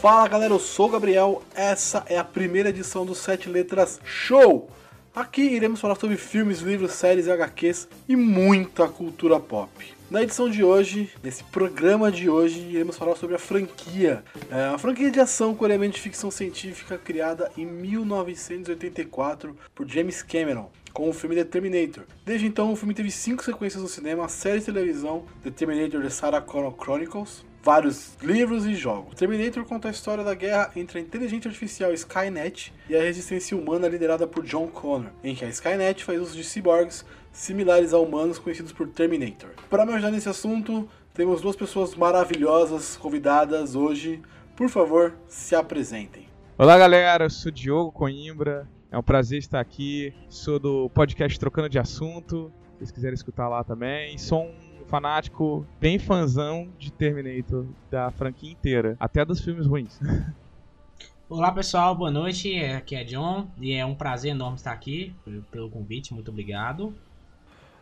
Fala galera, eu sou o Gabriel, essa é a primeira edição do Sete Letras Show! Aqui iremos falar sobre filmes, livros, séries, HQs e muita cultura pop. Na edição de hoje, nesse programa de hoje, iremos falar sobre a franquia. É uma franquia de ação com elemento de ficção científica criada em 1984 por James Cameron, com o filme The Terminator. Desde então, o filme teve cinco sequências no cinema, a série de televisão The Terminator The Sarah Connor Chronicles, vários livros e jogos. Terminator conta a história da guerra entre a inteligência artificial Skynet e a resistência humana liderada por John Connor, em que a Skynet faz uso de cyborgs similares a humanos conhecidos por Terminator. Para me ajudar nesse assunto, temos duas pessoas maravilhosas convidadas hoje. Por favor, se apresentem. Olá galera, eu sou Diogo Coimbra. É um prazer estar aqui. Sou do podcast Trocando de Assunto. Se vocês quiserem escutar lá também. Sou um fanático, bem fãzão de Terminator, da franquia inteira, até dos filmes ruins. Olá pessoal, boa noite. Aqui é John e é um prazer enorme estar aqui pelo convite. Muito obrigado.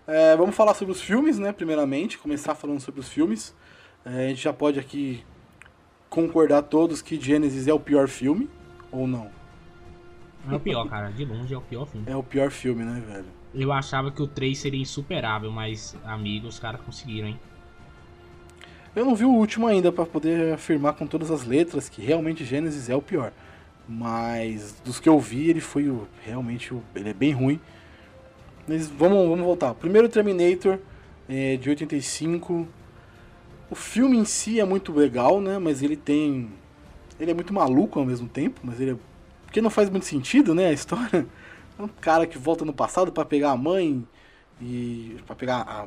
É, vamos falar sobre os filmes, né? Primeiramente, começar falando sobre os filmes. É, a gente já pode aqui concordar todos que Genesis é o pior filme, ou não? É o pior, cara. De longe é o pior filme. É o pior filme, né, velho? Eu achava que o 3 seria insuperável, mas, amigos, os caras conseguiram, hein? Eu não vi o último ainda para poder afirmar com todas as letras que realmente Genesis é o pior. Mas dos que eu vi, ele foi o, realmente o, ele é bem ruim. Mas vamos, vamos voltar. Primeiro Terminator é, de 85. O filme em si é muito legal, né? Mas ele tem ele é muito maluco ao mesmo tempo, mas ele é porque não faz muito sentido, né, a história. É um cara que volta no passado para pegar a mãe e para pegar a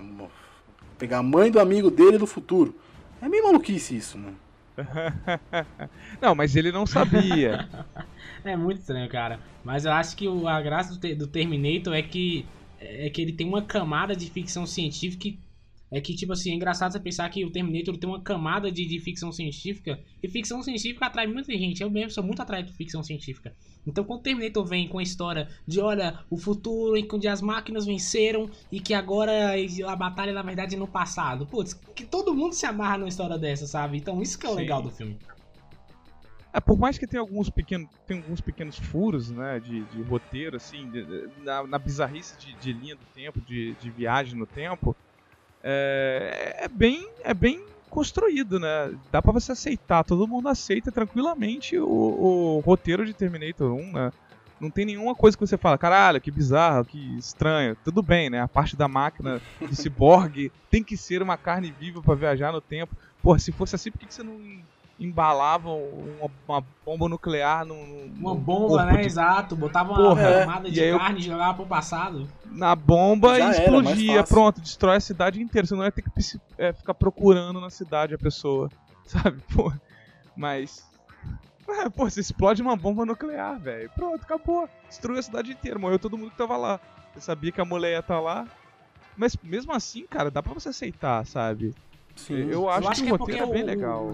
pegar a mãe do amigo dele do futuro. É meio maluquice isso, né? não, mas ele não sabia. é muito estranho, cara. Mas eu acho que a graça do, do Terminator é que é que ele tem uma camada de ficção científica é que, tipo assim, é engraçado você pensar que o Terminator tem uma camada de, de ficção científica. E ficção científica atrai muita gente. Eu mesmo sou muito atraído por ficção científica. Então, quando o Terminator vem com a história de, olha, o futuro em que as máquinas venceram e que agora a batalha, na verdade, é no passado. Putz, que todo mundo se amarra numa história dessa, sabe? Então, isso que é o Sim. legal do filme. É, por mais que tenha alguns pequenos, tem alguns pequenos furos, né, de, de roteiro, assim, de, de, na, na, bizarrice de, de, linha do tempo, de, de viagem no tempo, é, é, bem, é bem construído, né? Dá pra você aceitar, todo mundo aceita tranquilamente o, o roteiro de Terminator 1, né? Não tem nenhuma coisa que você fala, caralho, que bizarro, que estranho. Tudo bem, né? A parte da máquina de ciborgue tem que ser uma carne viva para viajar no tempo. Porra, se fosse assim, por que, que você não embalavam uma, uma bomba nuclear num. Uma bomba, né? De... Exato. Botava uma Porra, camada de carne e jogava pro passado. Na bomba Já e explodia. Pronto, destrói a cidade inteira. Você não ia ter que é, ficar procurando na cidade a pessoa. Sabe? Porra. Mas. É, pô, você explode uma bomba nuclear, velho. Pronto, acabou. Destruiu a cidade inteira. Morreu todo mundo que tava lá. Você sabia que a mulher ia estar tá lá. Mas mesmo assim, cara, dá pra você aceitar, sabe? Sim. Eu acho, eu acho que, que, o é roteiro é bem o, legal.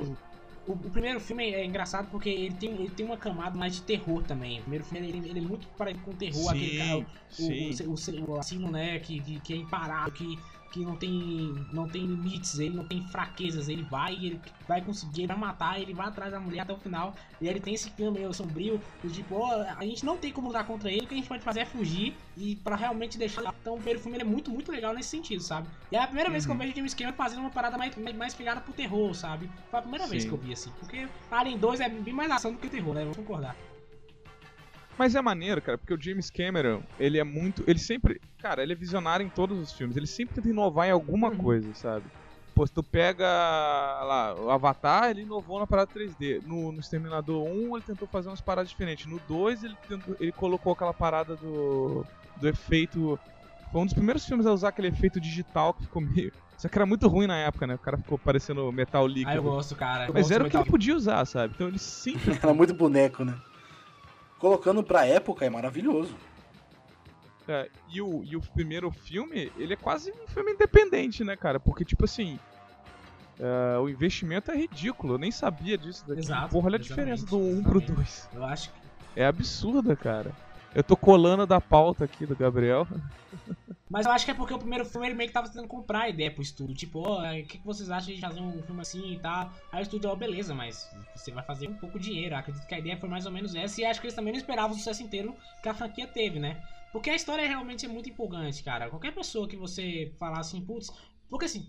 O, o, primeiro filme é engraçado porque ele tem, ele tem uma camada mais de terror também. O primeiro filme ele, ele é muito parecido com terror, sim, aquele cara, o, o, o, o, assassino, né, que, que, que é imparável, que que não tem não tem limites, ele não tem fraquezas, ele vai, ele vai conseguir, ele vai matar, ele vai atrás da mulher até o final. E ele tem esse clima meio sombrio, do tipo, oh, a gente não tem como lutar contra ele, o que a gente pode fazer é fugir e para realmente deixar. Então o perfume é muito, muito legal nesse sentido, sabe? E é a primeira uhum. vez que eu uhum. vejo James Cameron fazendo uma parada mais, mais pegada pro terror, sabe? Foi a primeira Sim. vez que eu vi assim. Porque Alien 2 é bem mais ação do que terror, né? Vamos concordar. Mas é maneiro, cara, porque o James Cameron, ele é muito. Ele sempre. Cara, ele é visionário em todos os filmes. Ele sempre tenta inovar em alguma uhum. coisa, sabe? Pô, se tu pega lá, o Avatar, ele inovou na parada 3D. No, no Exterminador 1, ele tentou fazer umas paradas diferentes. No 2, ele, tentou, ele colocou aquela parada do, do efeito. Foi um dos primeiros filmes a usar aquele efeito digital que ficou meio. Só que era muito ruim na época, né? O cara ficou parecendo metal líquido. Ah, eu gosto, cara. Eu Mas gosto era o que ele podia usar, sabe? Então ele sempre. era muito boneco, né? Colocando pra época é maravilhoso. É, e, o, e o primeiro filme, ele é quase um filme independente, né, cara? Porque, tipo assim, uh, o investimento é ridículo. Eu nem sabia disso daqui. Exato, Porra, olha a diferença do 1 um pro 2. Eu acho que... É absurda, cara. Eu tô colando da pauta aqui do Gabriel. Mas eu acho que é porque o primeiro filme ele meio que tava tentando comprar a ideia pro estúdio. Tipo, ó, oh, o que, que vocês acham de fazer um filme assim e tal? Aí o estúdio, ó, oh, beleza, mas você vai fazer um pouco de dinheiro. Acredito que a ideia foi mais ou menos essa. E acho que eles também não esperavam o sucesso inteiro que a franquia teve, né? Porque a história realmente é muito empolgante, cara. Qualquer pessoa que você falar assim, putz. Porque assim,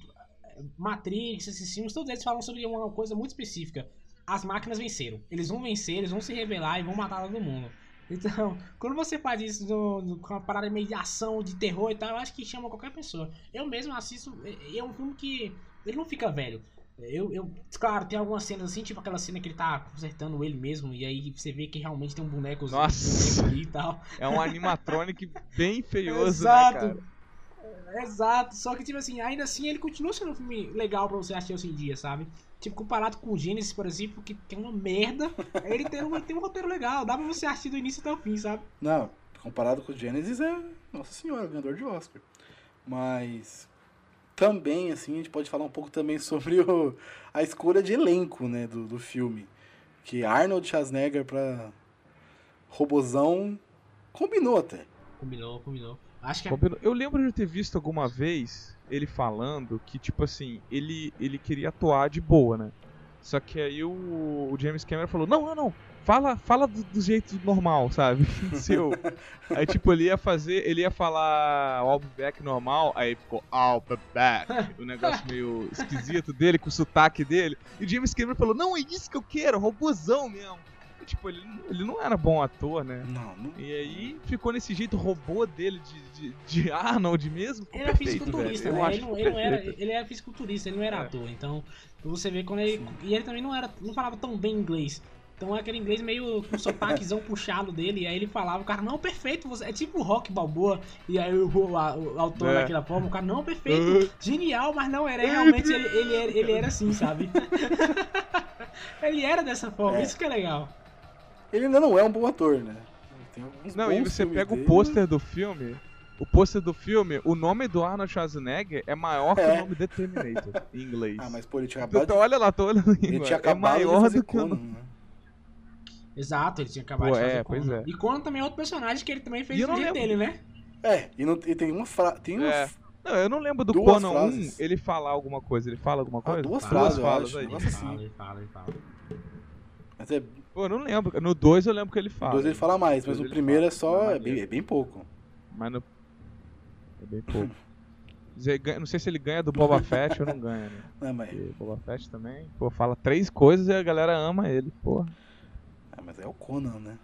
Matrix, esses filmes, todos eles falam sobre uma coisa muito específica. As máquinas venceram. Eles vão vencer, eles vão se revelar e vão matar todo mundo. Então, quando você faz isso no, no, com uma parada meio de ação, de terror e tal, eu acho que chama qualquer pessoa. Eu mesmo assisto. É, é um filme que. Ele não fica velho. Eu, eu, claro, tem algumas cenas assim, tipo aquela cena que ele tá consertando ele mesmo, e aí você vê que realmente tem um boneco ali e tal. É um animatronic bem feioso, né, Exato. né, cara? Exato, só que, tipo assim, ainda assim ele continua sendo um filme legal pra você assistir hoje em dia, sabe? Tipo, comparado com o Genesis, por exemplo, que tem uma merda, ele tem um, tem um roteiro legal, dá pra você assistir do início até o fim, sabe? Não, comparado com o Genesis é, nossa senhora, ganhador de Oscar. Mas também, assim, a gente pode falar um pouco também sobre o, a escolha de elenco, né, do, do filme. Que Arnold Schwarzenegger pra Robozão combinou até. Combinou, combinou. Acho que é... Eu lembro de ter visto alguma vez ele falando que, tipo assim, ele, ele queria atuar de boa, né? Só que aí o, o James Cameron falou, não, não, não, fala, fala do, do jeito normal, sabe? Seu. aí, tipo, ele ia fazer, ele ia falar I'll be back normal, aí ficou I'll be back. O negócio meio esquisito dele, com o sotaque dele. E o James Cameron falou, não, é isso que eu quero, robôzão mesmo. Tipo, ele, ele não era bom ator, né? Não, não. E aí ficou nesse jeito robô dele de, de, de Arnold mesmo. Ele era fisiculturista, né? Ele não, ele, não era, ele era fisiculturista, ele não era é. ator. Então, você vê quando ele. Sim. E ele também não, era, não falava tão bem inglês. Então é aquele inglês meio com sotaquezão puxado dele. E aí ele falava, o cara, não, perfeito, você... é tipo o rock balboa. E aí o, o, o autor é. daquela forma, o cara, não, perfeito, genial, mas não era. Realmente ele, ele, era, ele era assim, sabe? ele era dessa forma, é. isso que é legal. Ele ainda não é um bom ator, né? não, e você pega dele. o pôster do filme. O pôster do filme, o nome do Arnold Schwarzenegger é maior é. que o nome de Terminator em inglês. Ah, mas pô, ele tinha acabado. Então, de... Olha lá, tô olhando. Ele tinha é maior do que o. Né? Exato, ele tinha acabado Pô, de fazer é, Conan. Pois é. E Conan também é outro personagem que ele também fez do jeito dele, né? É, e, não, e tem uma frase. Tem uma é. Não, eu não lembro do duas Conan frases. 1 ele falar alguma coisa. Ele fala alguma ah, coisa? Ah, duas frases, falas aí. Nossa, ele fala, ele fala, ele fala. Mas é... Pô, eu não lembro. No 2 eu lembro que ele fala. No 2 ele fala mais, mas no primeiro fala, é só. É bem, é bem pouco. Mas no. É bem pouco. não sei se ele ganha do Boba Fett ou não ganha, né? Não, mas... Boba Fett também, pô, fala três coisas e a galera ama ele, porra. É, mas é o Conan, né?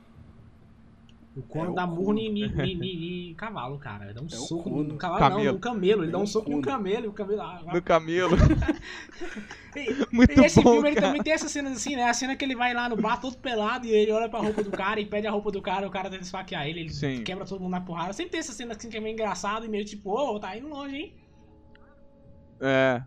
O Conan é dá murro em cavalo, cara. Ele dá um é soco no cavalo, camelo. não, no camelo. Ele é dá um soco no camelo e o camelo. Ah, no camelo. e, Muito e esse bom, filme ele também tem essas cenas assim, né? A cena que ele vai lá no bar todo pelado e ele olha pra roupa do cara e pede a roupa do cara, o cara tenta esfaquear ele, ele Sim. quebra todo mundo na porrada. Sempre tem essa cena assim que é meio engraçado e meio tipo, ô, oh, tá indo longe, hein? É.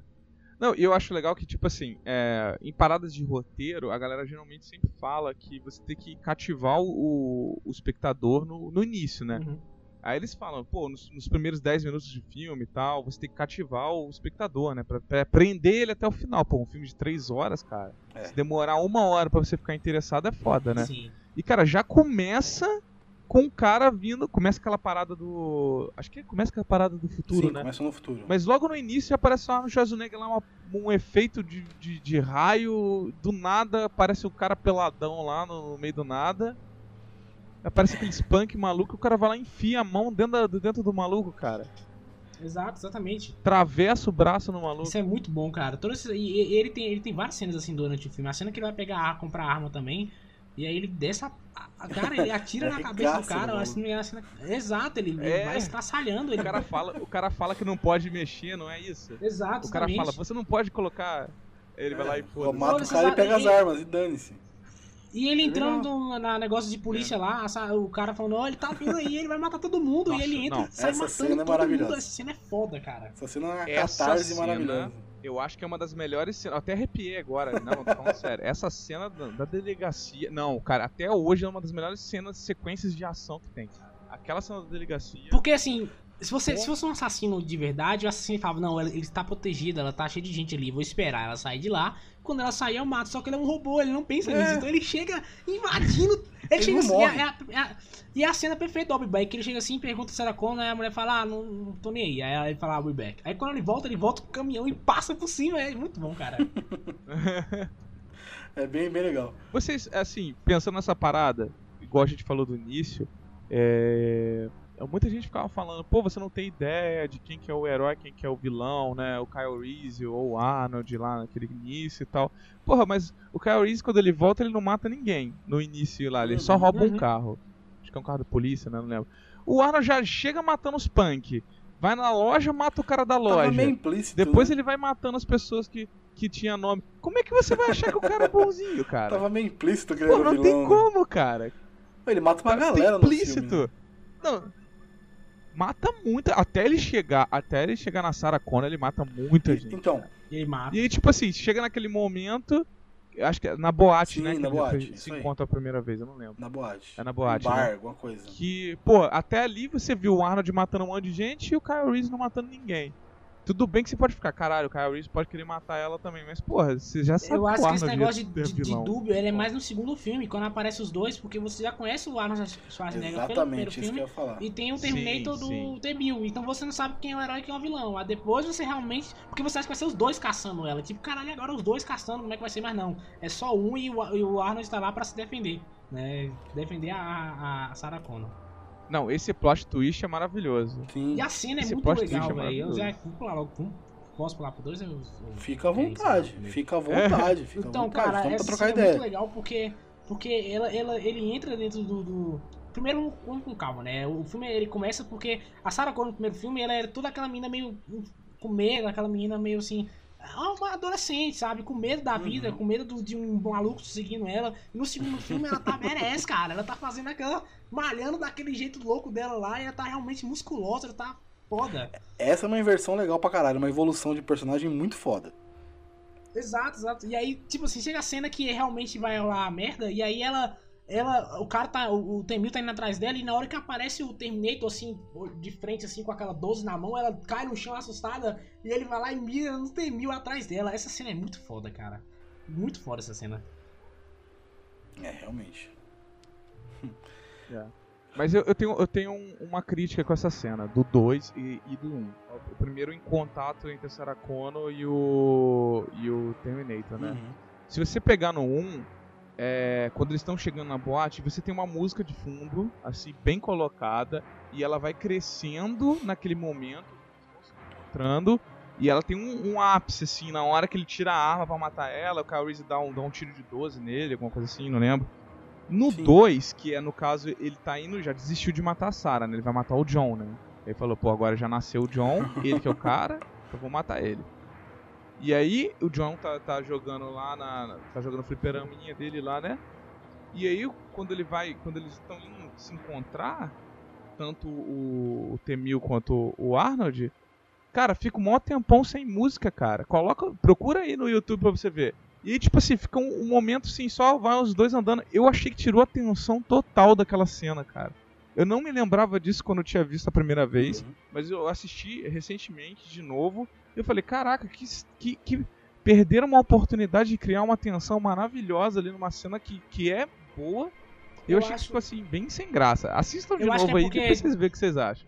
Não, e eu acho legal que, tipo assim, é, em paradas de roteiro, a galera geralmente sempre fala que você tem que cativar o, o espectador no, no início, né? Uhum. Aí eles falam, pô, nos, nos, primeiros 10 minutos de filme e tal, você tem que cativar o espectador, né? Pra, pra prender ele até o final. Pô, um filme de 3 horas, cara. É. Se demorar uma hora para você ficar interessado é foda, né? Sim. E, cara, já começa com o cara vindo. Começa aquela parada do. Acho que começa aquela parada do futuro, Sim, né? Começa no futuro. Mas logo no início aparece lá no Schwarzenegger lá uma, um efeito de, de, de, raio. Do nada aparece o cara peladão lá no meio do nada. Aparece aquele spunk maluco o cara vai lá e enfia a mão dentro, do, dentro do maluco, cara. Exato, exatamente. Travessa o braço no maluco. Isso é muito bom, cara. Todo esse, e ele tem, ele tem várias cenas assim durante o filme. A cena que ele vai pegar, comprar arma também. E aí ele desce a. a cara, ele atira na cabeça do cara. Assim, assim, exato, ele é. vai estraçalhando. Ele. O, cara fala, o cara fala que não pode mexer, não é isso? Exato, O cara fala, você não pode colocar. Ele é. vai lá e pô. Mata o cara e pega as armas e dane-se. E ele entrando no, na negócio de polícia é. lá, o cara falando, ó, oh, ele tá vindo aí, ele vai matar todo mundo. Nossa, e ele entra não. sai Essa matando cena é todo mundo. Essa cena é foda, cara. Essa cena é uma Essa catarse cena... maravilhosa eu acho que é uma das melhores cenas. Até arrepiei agora. Não, tô falando sério. Essa cena da, da, delegacia. Não, cara, até hoje é uma das melhores cenas, sequências de ação que tem. Aquela cena da delegacia. Porque assim. Se você se fosse um assassino de verdade, o assassino falava, não, ele está protegida, ela tá cheia de gente ali, vou esperar ela sair de lá. Quando ela sair, eu mato. Só que ele é um robô, ele não pensa é. nisso. Então ele chega invadindo Ele, ele chega assim, é, é, é, e a cena perfeita do I'll que ele chega assim, pergunta se era como, aí a mulher fala, ah, não, não tô nem aí. Aí ele fala, ah, I'll back. Aí quando ele volta, ele volta com o caminhão e passa por cima, é muito bom, cara. é bem, bem legal. Vocês, assim, pensando nessa parada, igual a gente falou do início, é muita gente ficava falando, pô, você não tem ideia de quem que é o herói, quem que é o vilão, né? O Kyle Reese ou o Arnold lá naquele início e tal. Porra, mas o Kyle Reese, quando ele volta, ele não mata ninguém no início lá, ele só rouba um uhum. carro. Acho que é um carro da polícia, né? Não lembro. O Arnold já chega matando os punk. Vai na loja, mata o cara da loja. Tava meio implícito, Depois né? ele vai matando as pessoas que, que tinha nome. Como é que você vai achar que o cara é bonzinho, cara? Tava meio implícito que ele Pô, não vilão, tem né? como, cara. Ele mata uma Tava galera implícito. no filme. Né? Não, mata muito. Até ele chegar, até ele chegar na Sarah Connor, ele mata muita e, gente. Então. E ele mata. E aí, tipo assim, chega naquele momento. Acho que é na boate, Sim, né? Na boate, se encontra a primeira vez, eu não lembro. Na boate. É na boate. Um bar, né? alguma coisa. Que, pô, até ali você viu o Arnold matando um monte de gente e o Kyle Reese não matando ninguém. Tudo bem que você pode ficar, caralho, o Kyle Reese pode querer matar ela também, mas porra, você já sabe Eu acho que esse negócio de, de, de dúbio ele é mais no segundo filme, quando aparece os dois, porque você já conhece o Arnold Schwarzenegger Exatamente, pelo primeiro filme e tem o Terminator sim, do T-1000, então você não sabe quem é o herói e quem é o vilão. Aí depois você realmente, porque você acha que vai ser os dois caçando ela, tipo, caralho, agora os dois caçando, como é que vai ser? Mas não, é só um e o, e o Arnold está lá para se defender, né? Defender a, a, a Sarah Connor. Não, esse plot twist é maravilhoso. Sim. E a cena é esse muito legal, é velho. Já vou pular logo. Posso pular pro dois? Eu, eu... Fica à vontade, é fica à vontade. É. Fica então, vontade. cara, Vamos essa trocar é ideia. muito legal porque, porque ela, ela, ele entra dentro do. do... Primeiro, vamos com calma, né? O filme ele começa porque a Sarah Connor no primeiro filme ela era toda aquela menina meio com medo, aquela menina meio assim. Uma adolescente, sabe? Com medo da vida, uhum. com medo do, de um maluco seguindo ela. E no segundo filme ela tá merece, cara. Ela tá fazendo aquela. malhando daquele jeito louco dela lá e ela tá realmente musculosa, ela tá foda. Essa é uma inversão legal pra caralho, uma evolução de personagem muito foda. Exato, exato. E aí, tipo assim, chega a cena que realmente vai rolar a merda, e aí ela. Ela, o cara tá. O, o Temil tá indo atrás dela, e na hora que aparece o Terminator, assim, de frente, assim, com aquela 12 na mão, ela cai no chão assustada, e ele vai lá e mira no Temil atrás dela. Essa cena é muito foda, cara. Muito foda essa cena. É, realmente. É. Mas eu, eu, tenho, eu tenho um, uma crítica com essa cena, do 2 e, e, do 1. Um. O primeiro em contato entre a Sarah Connor e o, e o Terminator, né? Uhum. Se você pegar no 1, um, é, quando eles estão chegando na boate, você tem uma música de fundo, assim, bem colocada, e ela vai crescendo naquele momento, entrando, e ela tem um, um, ápice, assim, na hora que ele tira a arma para matar ela, o Kyle Reese dá um, dá um tiro de 12 nele, alguma coisa assim, não lembro. No 2, que é no caso, ele tá indo, já desistiu de matar a Sarah, né? Ele vai matar o John, né? Ele falou, pô, agora já nasceu o John, ele que é o cara, eu vou matar ele. E aí, o John tá, tá jogando lá na. tá jogando fliperaminha dele lá, né? E aí, quando ele vai. Quando eles estão indo se encontrar, tanto o, o Temil quanto o Arnold, cara, fica um maior tempão sem música, cara. Coloca. Procura aí no YouTube pra você ver. E tipo assim, fica um, um, momento assim, só vai os dois andando. Eu achei que tirou a atenção total daquela cena, cara. Eu não me lembrava disso quando eu tinha visto a primeira vez, uhum. mas eu assisti recentemente de novo. Eu falei, caraca, que, que, que perderam uma oportunidade de criar uma tensão maravilhosa ali numa cena que, que é boa. Eu, eu achei acho... que ficou assim, bem sem graça. Assistam de eu novo é aí, depois vocês verem o que vocês acham.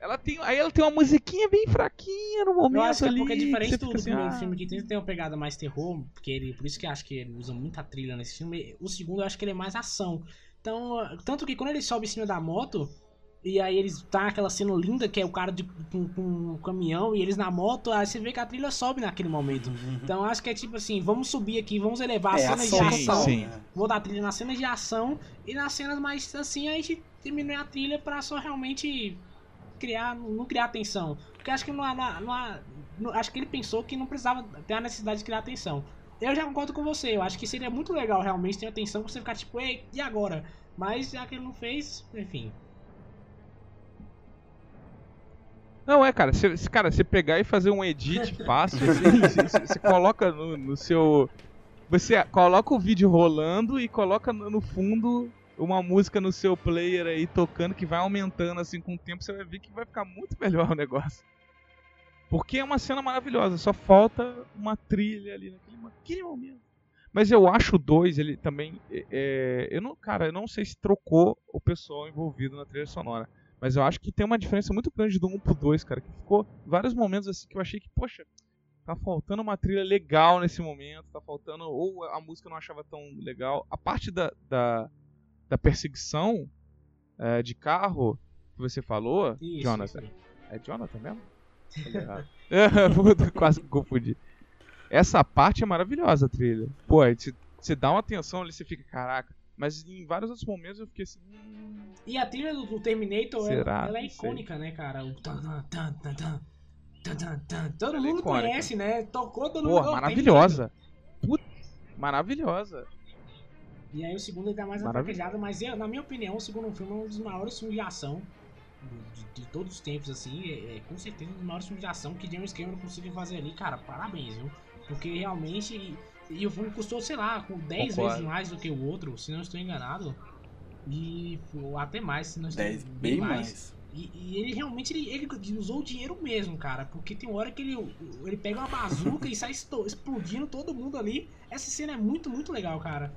Ela tem, aí ela tem uma musiquinha bem fraquinha no momento eu acho que é porque é diferente do, assim, primeiro ah... filme que tem, tem uma pegada mais terror, porque ele, por isso que eu acho que ele usa muita trilha nesse filme. O segundo eu acho que ele é mais ação. Então, tanto que quando ele sobe em cima da moto, e aí eles tá aquela cena linda que é o cara de, com, com um caminhão e eles na moto, aí você vê que a trilha sobe naquele momento. Uhum. Então acho que é tipo assim, vamos subir aqui, vamos elevar as é, cenas ação, de ação. Sim. Vou dar trilha nas cenas de ação e nas cenas mais assim a gente diminui a trilha para só realmente criar, não criar atenção. Porque acho que não, não, não, não, acho que ele pensou que não precisava ter a necessidade de criar atenção. Eu já concordo com você, eu acho que seria muito legal realmente ter atenção pra você ficar tipo, ei, e agora? Mas já que ele não fez, enfim. Não, é, cara, se, cara, você pegar e fazer um edit fácil, assim, você, coloca no, no, seu. Você coloca o vídeo rolando e coloca no, no fundo uma música no seu player aí tocando que vai aumentando assim com o tempo, você vai ver que vai ficar muito melhor o negócio. Porque é uma cena maravilhosa, só falta uma trilha ali naquele, naquele momento. Mas eu acho o 2, ele também. É, é, eu não, cara, eu não sei se trocou o pessoal envolvido na trilha sonora. Mas eu acho que tem uma diferença muito grande do 1 pro 2, cara. Que ficou vários momentos assim que eu achei que, poxa, tá faltando uma trilha legal nesse momento. Tá faltando. Ou a música eu não achava tão legal. A parte da, da, da perseguição é, de carro que você falou, isso, Jonathan. Isso é Jonathan mesmo? Quase me confundi. Essa parte é maravilhosa, a trilha. Pô, você dá uma atenção ali, você fica, caraca. Mas em vários outros momentos eu fiquei assim. Hum... E a trilha do, do Terminator, Será? ela, ela é icônica, né, cara? O tan, tan, tan, tan, tan, tan, Todo é mundo é conhece, né? Tocou todo Pô, mundo. maravilhosa. Puta, maravilhosa. E aí o segundo ainda mais atraquejado, mas eu, na minha opinião, o segundo filme é um dos maiores filmes de ação de, de, todos os tempos, assim, é, é, com certeza um dos maiores filmes de ação que James Cameron conseguiu fazer ali, cara, parabéns, viu? Porque realmente. E o filme custou, sei lá, com 10 Concordo. vezes mais do que o outro, se não estou enganado. E até mais, se não estou 10, bem, bem mais. mais. E, e, ele realmente ele, ele, usou o dinheiro mesmo, cara. Porque tem hora que ele, ele pega uma bazuca e sai explodindo todo mundo ali. Essa cena é muito, muito legal, cara.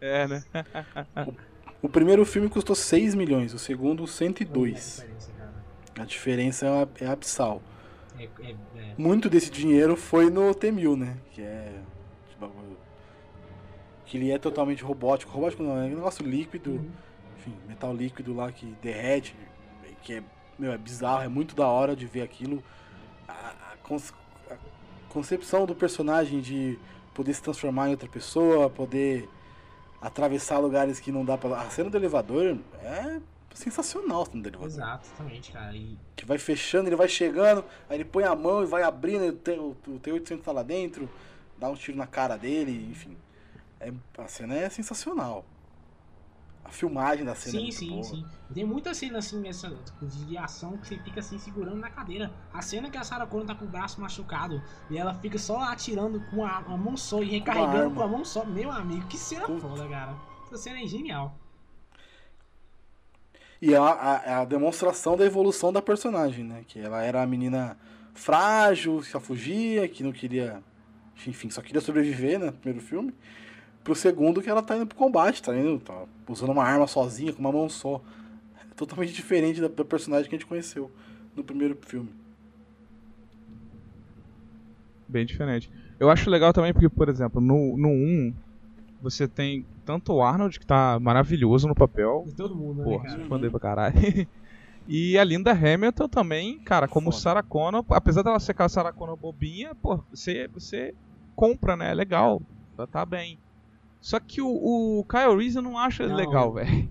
É, né? o, o, primeiro filme custou 6 milhões, o segundo 102. É a diferença, a diferença é, é abissal. É, é, é, Muito desse dinheiro foi no T-1000, né? Que é. Que ele é totalmente robótico. Robótico não, é um negócio líquido. Uhum. Enfim, metal líquido lá que derrete. Que é, meu, é bizarro, é muito da hora de ver aquilo. A, a, a concepção do personagem de poder se transformar em outra pessoa, poder atravessar lugares que não dá pra. A cena do elevador é sensacional no elevador. Exatamente, cara. E... Que vai fechando, ele vai chegando, aí ele põe a mão e vai abrindo, o, o T-800 tá lá dentro, dá um tiro na cara dele, enfim. É, a cena é sensacional. A filmagem da cena sim, é sim, boa. sim. Tem muita cena assim essa, de ação que você fica assim segurando na cadeira. A cena que a Sarah Connor tá com o braço machucado e ela fica só atirando com a, a mão só e recarregando com a mão só. Meu amigo, que cena Puta. foda, cara. Essa cena é genial. E é a, a, a, demonstração da evolução da personagem, né? Que ela era a menina frágil, que só fugia, que não queria. Enfim, só queria sobreviver, né? Primeiro filme. Pro segundo, que ela tá indo pro combate, tá indo. Tá usando uma arma sozinha, com uma mão só. É totalmente diferente da, da personagem que a gente conheceu no primeiro filme. Bem diferente. Eu acho legal também porque, por exemplo, no, no 1, você tem tanto o Arnold, que tá maravilhoso no papel. E todo mundo, né, Porra, dele pra caralho. e a Linda Hamilton também, cara, como Foda. Sarah Connor, apesar dela ser aquela Sarah Connor bobinha, pô, você, você compra, né? É legal. Tá, tá bem. Só que o, o Kyle Reese eu não acho não. legal, velho.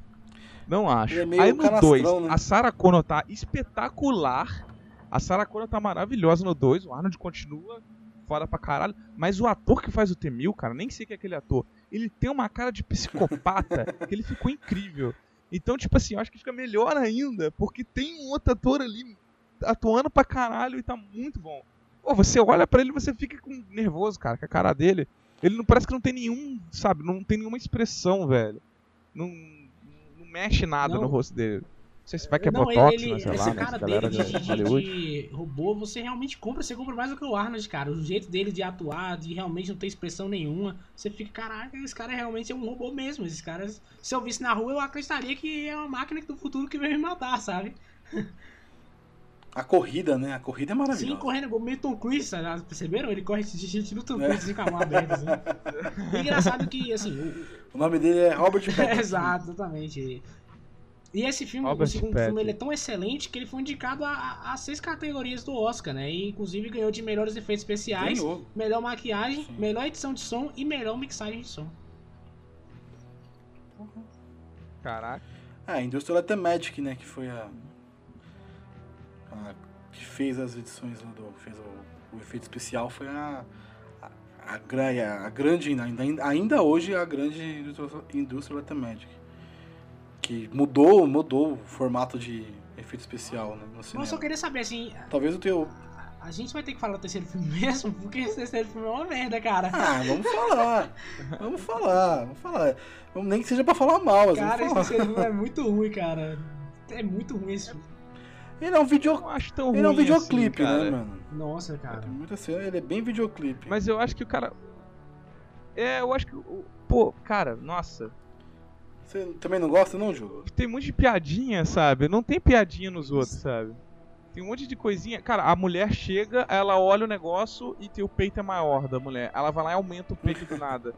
Não acho. É Aí no 2, né? a Sarah Connor tá espetacular. A Sarah Connor tá maravilhosa no 2. O Arnold continua foda pra caralho. Mas o ator que faz o T-1000, cara, nem sei que é aquele ator. Ele tem uma cara de psicopata que ele ficou incrível. Então, tipo assim, eu acho que fica melhor ainda, porque tem um outro ator ali atuando pra caralho e tá muito bom. Pô, você olha para ele e você fica com nervoso, cara, com a cara dele. Ele não parece que não tem nenhum, sabe, não tem nenhuma expressão, velho. Não, não mexe nada não. no rosto dele. Não sei se vai que é não, Botox, ele, mas sei lá, né? Galera de, de, Hollywood. de robô, você realmente compra, você compra mais do que o Arnold, cara. O jeito dele de atuar, de realmente não ter expressão nenhuma. Você fica, caraca, esse cara realmente é um robô mesmo. Esses caras, se eu visse na rua, eu acreditaria que é uma máquina do futuro que veio me matar, sabe? A corrida, né? A corrida é maravilhosa. Sim, correndo igual meio Tom Cruise, tá? perceberam? Ele corre de gente no Tom Cruise, é. assim, com a mão aberta, assim. engraçado que, assim... O, o nome dele é Robert Pattinson. Exato, exatamente. E esse filme, Robert o segundo filme, ele é tão excelente que ele foi indicado a, a, seis categorias do Oscar, né? E inclusive ganhou de melhores efeitos especiais, ganhou. melhor maquiagem, Sim. melhor edição de som e melhor mixagem de som. Caraca. Ah, a Industrial Light Magic, né? Que foi a, a, que fez as edições lá do. fez o, o efeito especial foi a. A, a, a grande, ainda, ainda hoje, a grande Industrial, Industrial Light Magic que mudou, mudou o formato de efeito especial, né, no cinema. Eu só queria saber, assim... Talvez o teu... A gente vai ter que falar do terceiro filme mesmo, porque esse terceiro filme é uma merda, cara. Ah, vamos falar. vamos falar, vamos falar. Nem que seja pra falar mal, mas Cara, esse terceiro filme é muito ruim, cara. É muito ruim esse filme. Ele é um vídeo. acho tão Ele é um videoclipe, assim, né, mano? Nossa, cara. Tem muita cena, ele é bem videoclipe. Mas eu acho que o cara É, eu acho que. Pô, cara, nossa. Você também não gosta, não, Ju? Tem um monte de piadinha, sabe? Não tem piadinha nos outros, sabe? Tem um monte de coisinha. Cara, a mulher chega, ela olha o negócio e tem o peito é maior da mulher. Ela vai lá e aumenta o peito do nada.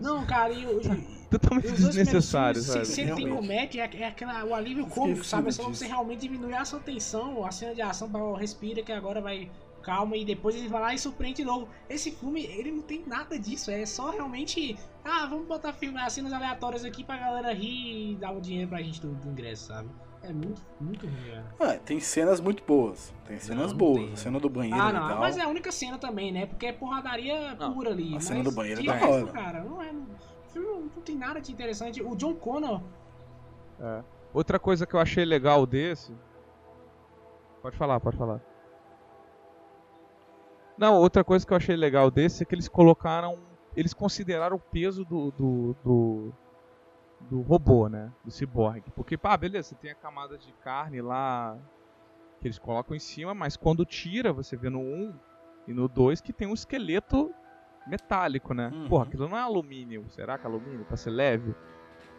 Não, cara, e o. Totalmente desnecessário, sabe? Se, se tem comédia, é, é aquela, o alívio cômico, sabe? É só você realmente diminuir a sua tensão, a cena de ação, pra, respira que agora vai calma e depois ele vai lá e surpreende de novo. Esse filme, ele não tem nada disso, é só realmente, ah, vamos botar filme, cenas aleatórias aqui pra galera rir e dar o dinheiro pra gente do, do ingresso, sabe? É muito, muito ruim, velho. Ah, tem cenas muito boas. Tem cenas não, boas. Tem. A cena do banheiro ah, não, mas é a única cena também, né? Porque é porradaria não, pura ali. A cena do banheiro é da hora. cara, não é. O filme não tem nada de interessante. O John Connor. É. Outra coisa que eu achei legal desse. Pode falar, pode falar. Não, outra coisa que eu achei legal desse é que eles colocaram. Eles consideraram o peso do, do, do do robô, né? Do cyborg. Porque, pá, beleza, você tem a camada de carne lá que eles colocam em cima, mas quando tira, você vê no 1 e no 2 que tem um esqueleto metálico, né? Uhum. Porra, aquilo não é alumínio. Será que é alumínio? Pra ser leve?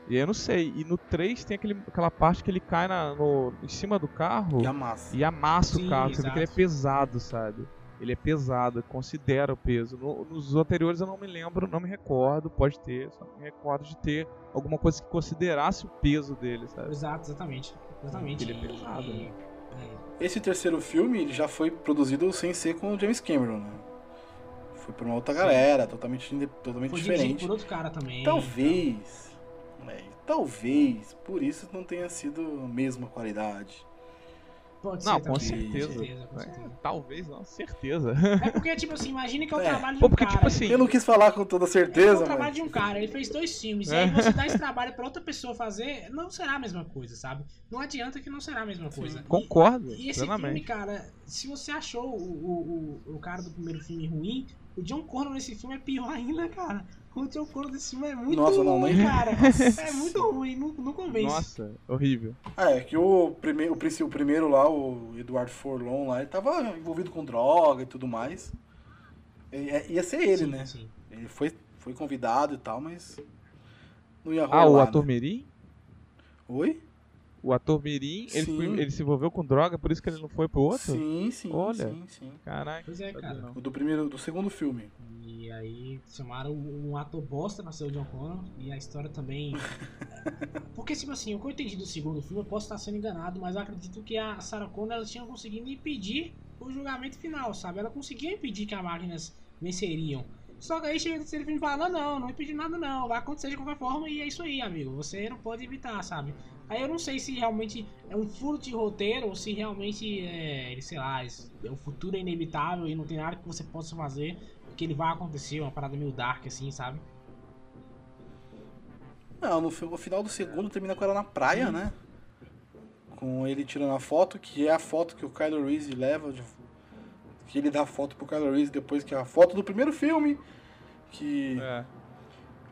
E eu não sei. E no 3 tem aquele, aquela parte que ele cai na, no, em cima do carro e amassa, e amassa Sim, o carro. Você vê que ele é pesado, sabe? Ele é pesado, considera o peso. No, nos anteriores eu não me lembro, não me recordo, pode ter, só me recordo de ter alguma coisa que considerasse o peso dele, sabe? Exato, exatamente. Exatamente. Ele é pesado, e... né? Esse terceiro filme ele já foi produzido sem ser com o James Cameron, né? Foi por uma outra Sim. galera, totalmente, totalmente foi diferente. por outro cara também. Talvez, então... né, talvez, por isso não tenha sido a mesma qualidade. Pode não, ser com certeza. certeza, com certeza. É, talvez não, certeza. É porque, tipo assim, imagine que é o é. trabalho de um porque, tipo cara. Tipo assim, eu não quis falar com toda certeza. É o trabalho de um cara, ele fez dois filmes. É. E aí você dá esse trabalho pra outra pessoa fazer, não será a mesma coisa, sabe? Não adianta que não será a mesma coisa. Concordo. E, e esse plenamente. filme, cara, se você achou o, o, o, o cara do primeiro filme ruim, o John Connor nesse filme é pior ainda, cara. Desse filme é muito Nossa, não, ruim, nem... cara. é muito ruim, não, não convence. Nossa, horrível. É, é que o, primeiro, o, o primeiro lá, o Eduardo Forlon lá, ele tava envolvido com droga e tudo mais. É, ia ser ele, sim, né? Sim. Ele foi, foi convidado e tal, mas não ia rolar. Ah, o ator né? Mirim? Oi? O ator Mirim, ele, foi, ele, se envolveu com droga, por isso que ele não foi pro outro? Sim, sim. Olha. Sim, sim. Caraca. Pois é, cara. O do primeiro, do segundo filme. E aí chamaram um ator bosta pra ser o John Connor. E a história também. Porque, tipo assim, o que eu entendi do segundo filme, eu posso estar sendo enganado, mas eu acredito que a Sarah Connor ela tinha conseguido impedir o julgamento final, sabe? Ela conseguia impedir que as máquinas venceriam. Só que aí chega o terceiro filme e fala, não, não, não impediu nada não, vai acontecer de qualquer forma e é isso aí, amigo. Você não pode evitar, sabe? Aí eu não sei se realmente é um furo de roteiro ou se realmente é, sei lá, o futuro é inevitável e não tem nada que você possa fazer, que ele vai acontecer, uma parada meio dark assim, sabe? Não, no, no final do segundo termina com ela na praia, né? Com ele tirando a foto, que é a foto que o Kylo Reese leva, de, que ele dá a foto pro Kylo Reese depois que é a foto do primeiro filme, que... É.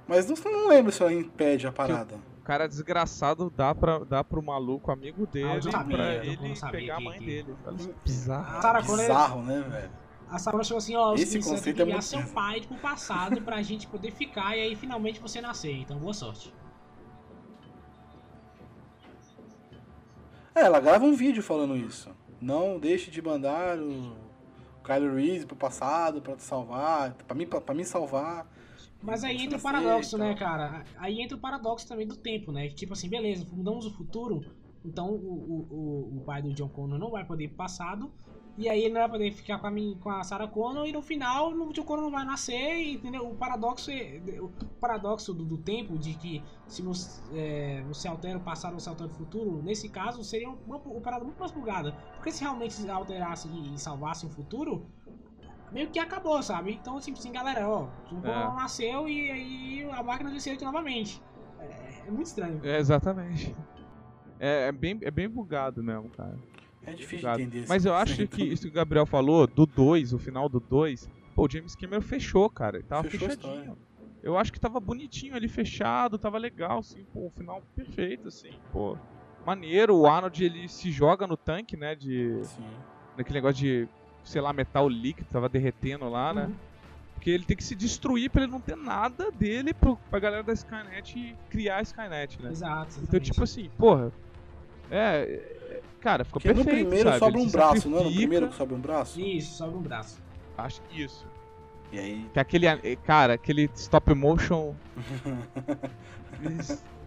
Mas não, não lembro se ela impede a parada cara desgraçado dá, pra, dá pro maluco amigo dele ah, sabia, pra ele pegar a mãe que... dele. Bizarro. Cara, bizarro, né, velho? A Sarah chegou assim, ó, Esse você tem que enviar é seu pai pro passado pra gente poder ficar e aí finalmente você nascer. Então, boa sorte. É, ela grava um vídeo falando isso. Não deixe de mandar o Kylo Reese pro passado pra te salvar, pra mim, pra, pra me salvar. Mas aí entra o paradoxo, né, cara? Aí entra o paradoxo também do tempo, né? Tipo assim, beleza, mudamos o futuro, então o, o, o pai do John Connor não vai poder ir pro passado, e aí ele não vai poder ficar com a, minha, com a Sarah Connor, e no final o John Connor não vai nascer, entendeu? O paradoxo, é, o paradoxo do, do tempo, de que se você, é, você altera o passado ou você altera o futuro, nesse caso seria uma, uma parada muito mais bugada. Porque se realmente alterasse e salvasse o futuro, meio que acabou, sabe? Então, tipo assim, galera, ó, o é. nasceu e aí a máquina venceu novamente. É, é, muito estranho. É, exatamente. É, é, bem, é bem bugado mesmo, cara. É difícil bugado. entender Mas eu acho que isso que o Gabriel falou, do 2, o final do 2, pô, o James Cameron fechou, cara. Ele tava fechou fechadinho. Eu acho que tava bonitinho ali, fechado, tava legal, assim, pô, o final perfeito, assim, pô. Maneiro, o Arnold ele se joga no tanque, né, de... Sim. Naquele negócio de sei lá, metal líquido, tava derretendo lá, né? Uhum. Porque ele tem que se destruir pra ele não ter nada dele pro, pra galera da Skynet criar a Skynet, né? Exato. Exatamente. Então, tipo assim, porra. É. é cara, ficou Porque perfeito. no primeiro sabe? sobra um braço, não é? No primeiro que sobe um braço? Isso, sobe um braço. Acho que isso. E aí. Que aquele. Cara, aquele stop motion.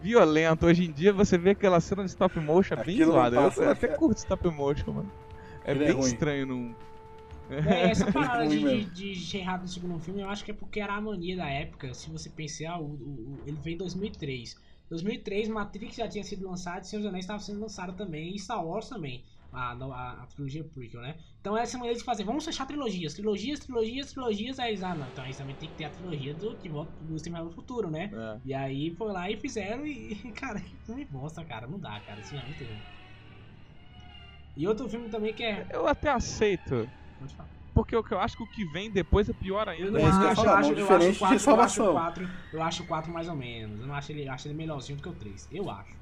violento. Hoje em dia você vê aquela cena de stop motion é bem zoada. Eu passa, até né? curto stop motion, mano. É Ele é bem ruim. estranho num. É, essa parada de, de, errado no segundo filme, eu acho que é porque era a mania da época. Se você pensar, o, o- o- ele veio em 2003. 2003, Matrix já tinha sido lançado e Senhor dos Anéis estava sendo lançado também. E Star Wars também. A, a, a trilogia prequel, né? Então essa maneira de fazer, vamos fechar trilogias, trilogias, trilogias, trilogias, aí eles, ah não, então aí também tem que ter a trilogia do que volta do Exterminador do Futuro, né? É. E aí foi lá e fizeram e, cara, que filme bosta, cara, não dá, cara, assim é muito ruim. E outro filme também que é. Eu até aceito. Pode falar. Porque o que eu acho que o que vem depois é pior ainda. Eu não É eu ia acho, eu acho, não, eu diferente acho o de 4, eu acho o Salvação. 4, eu acho o 4 mais ou menos. Eu não acho ele, acho ele melhorzinho do que o 3. Eu acho.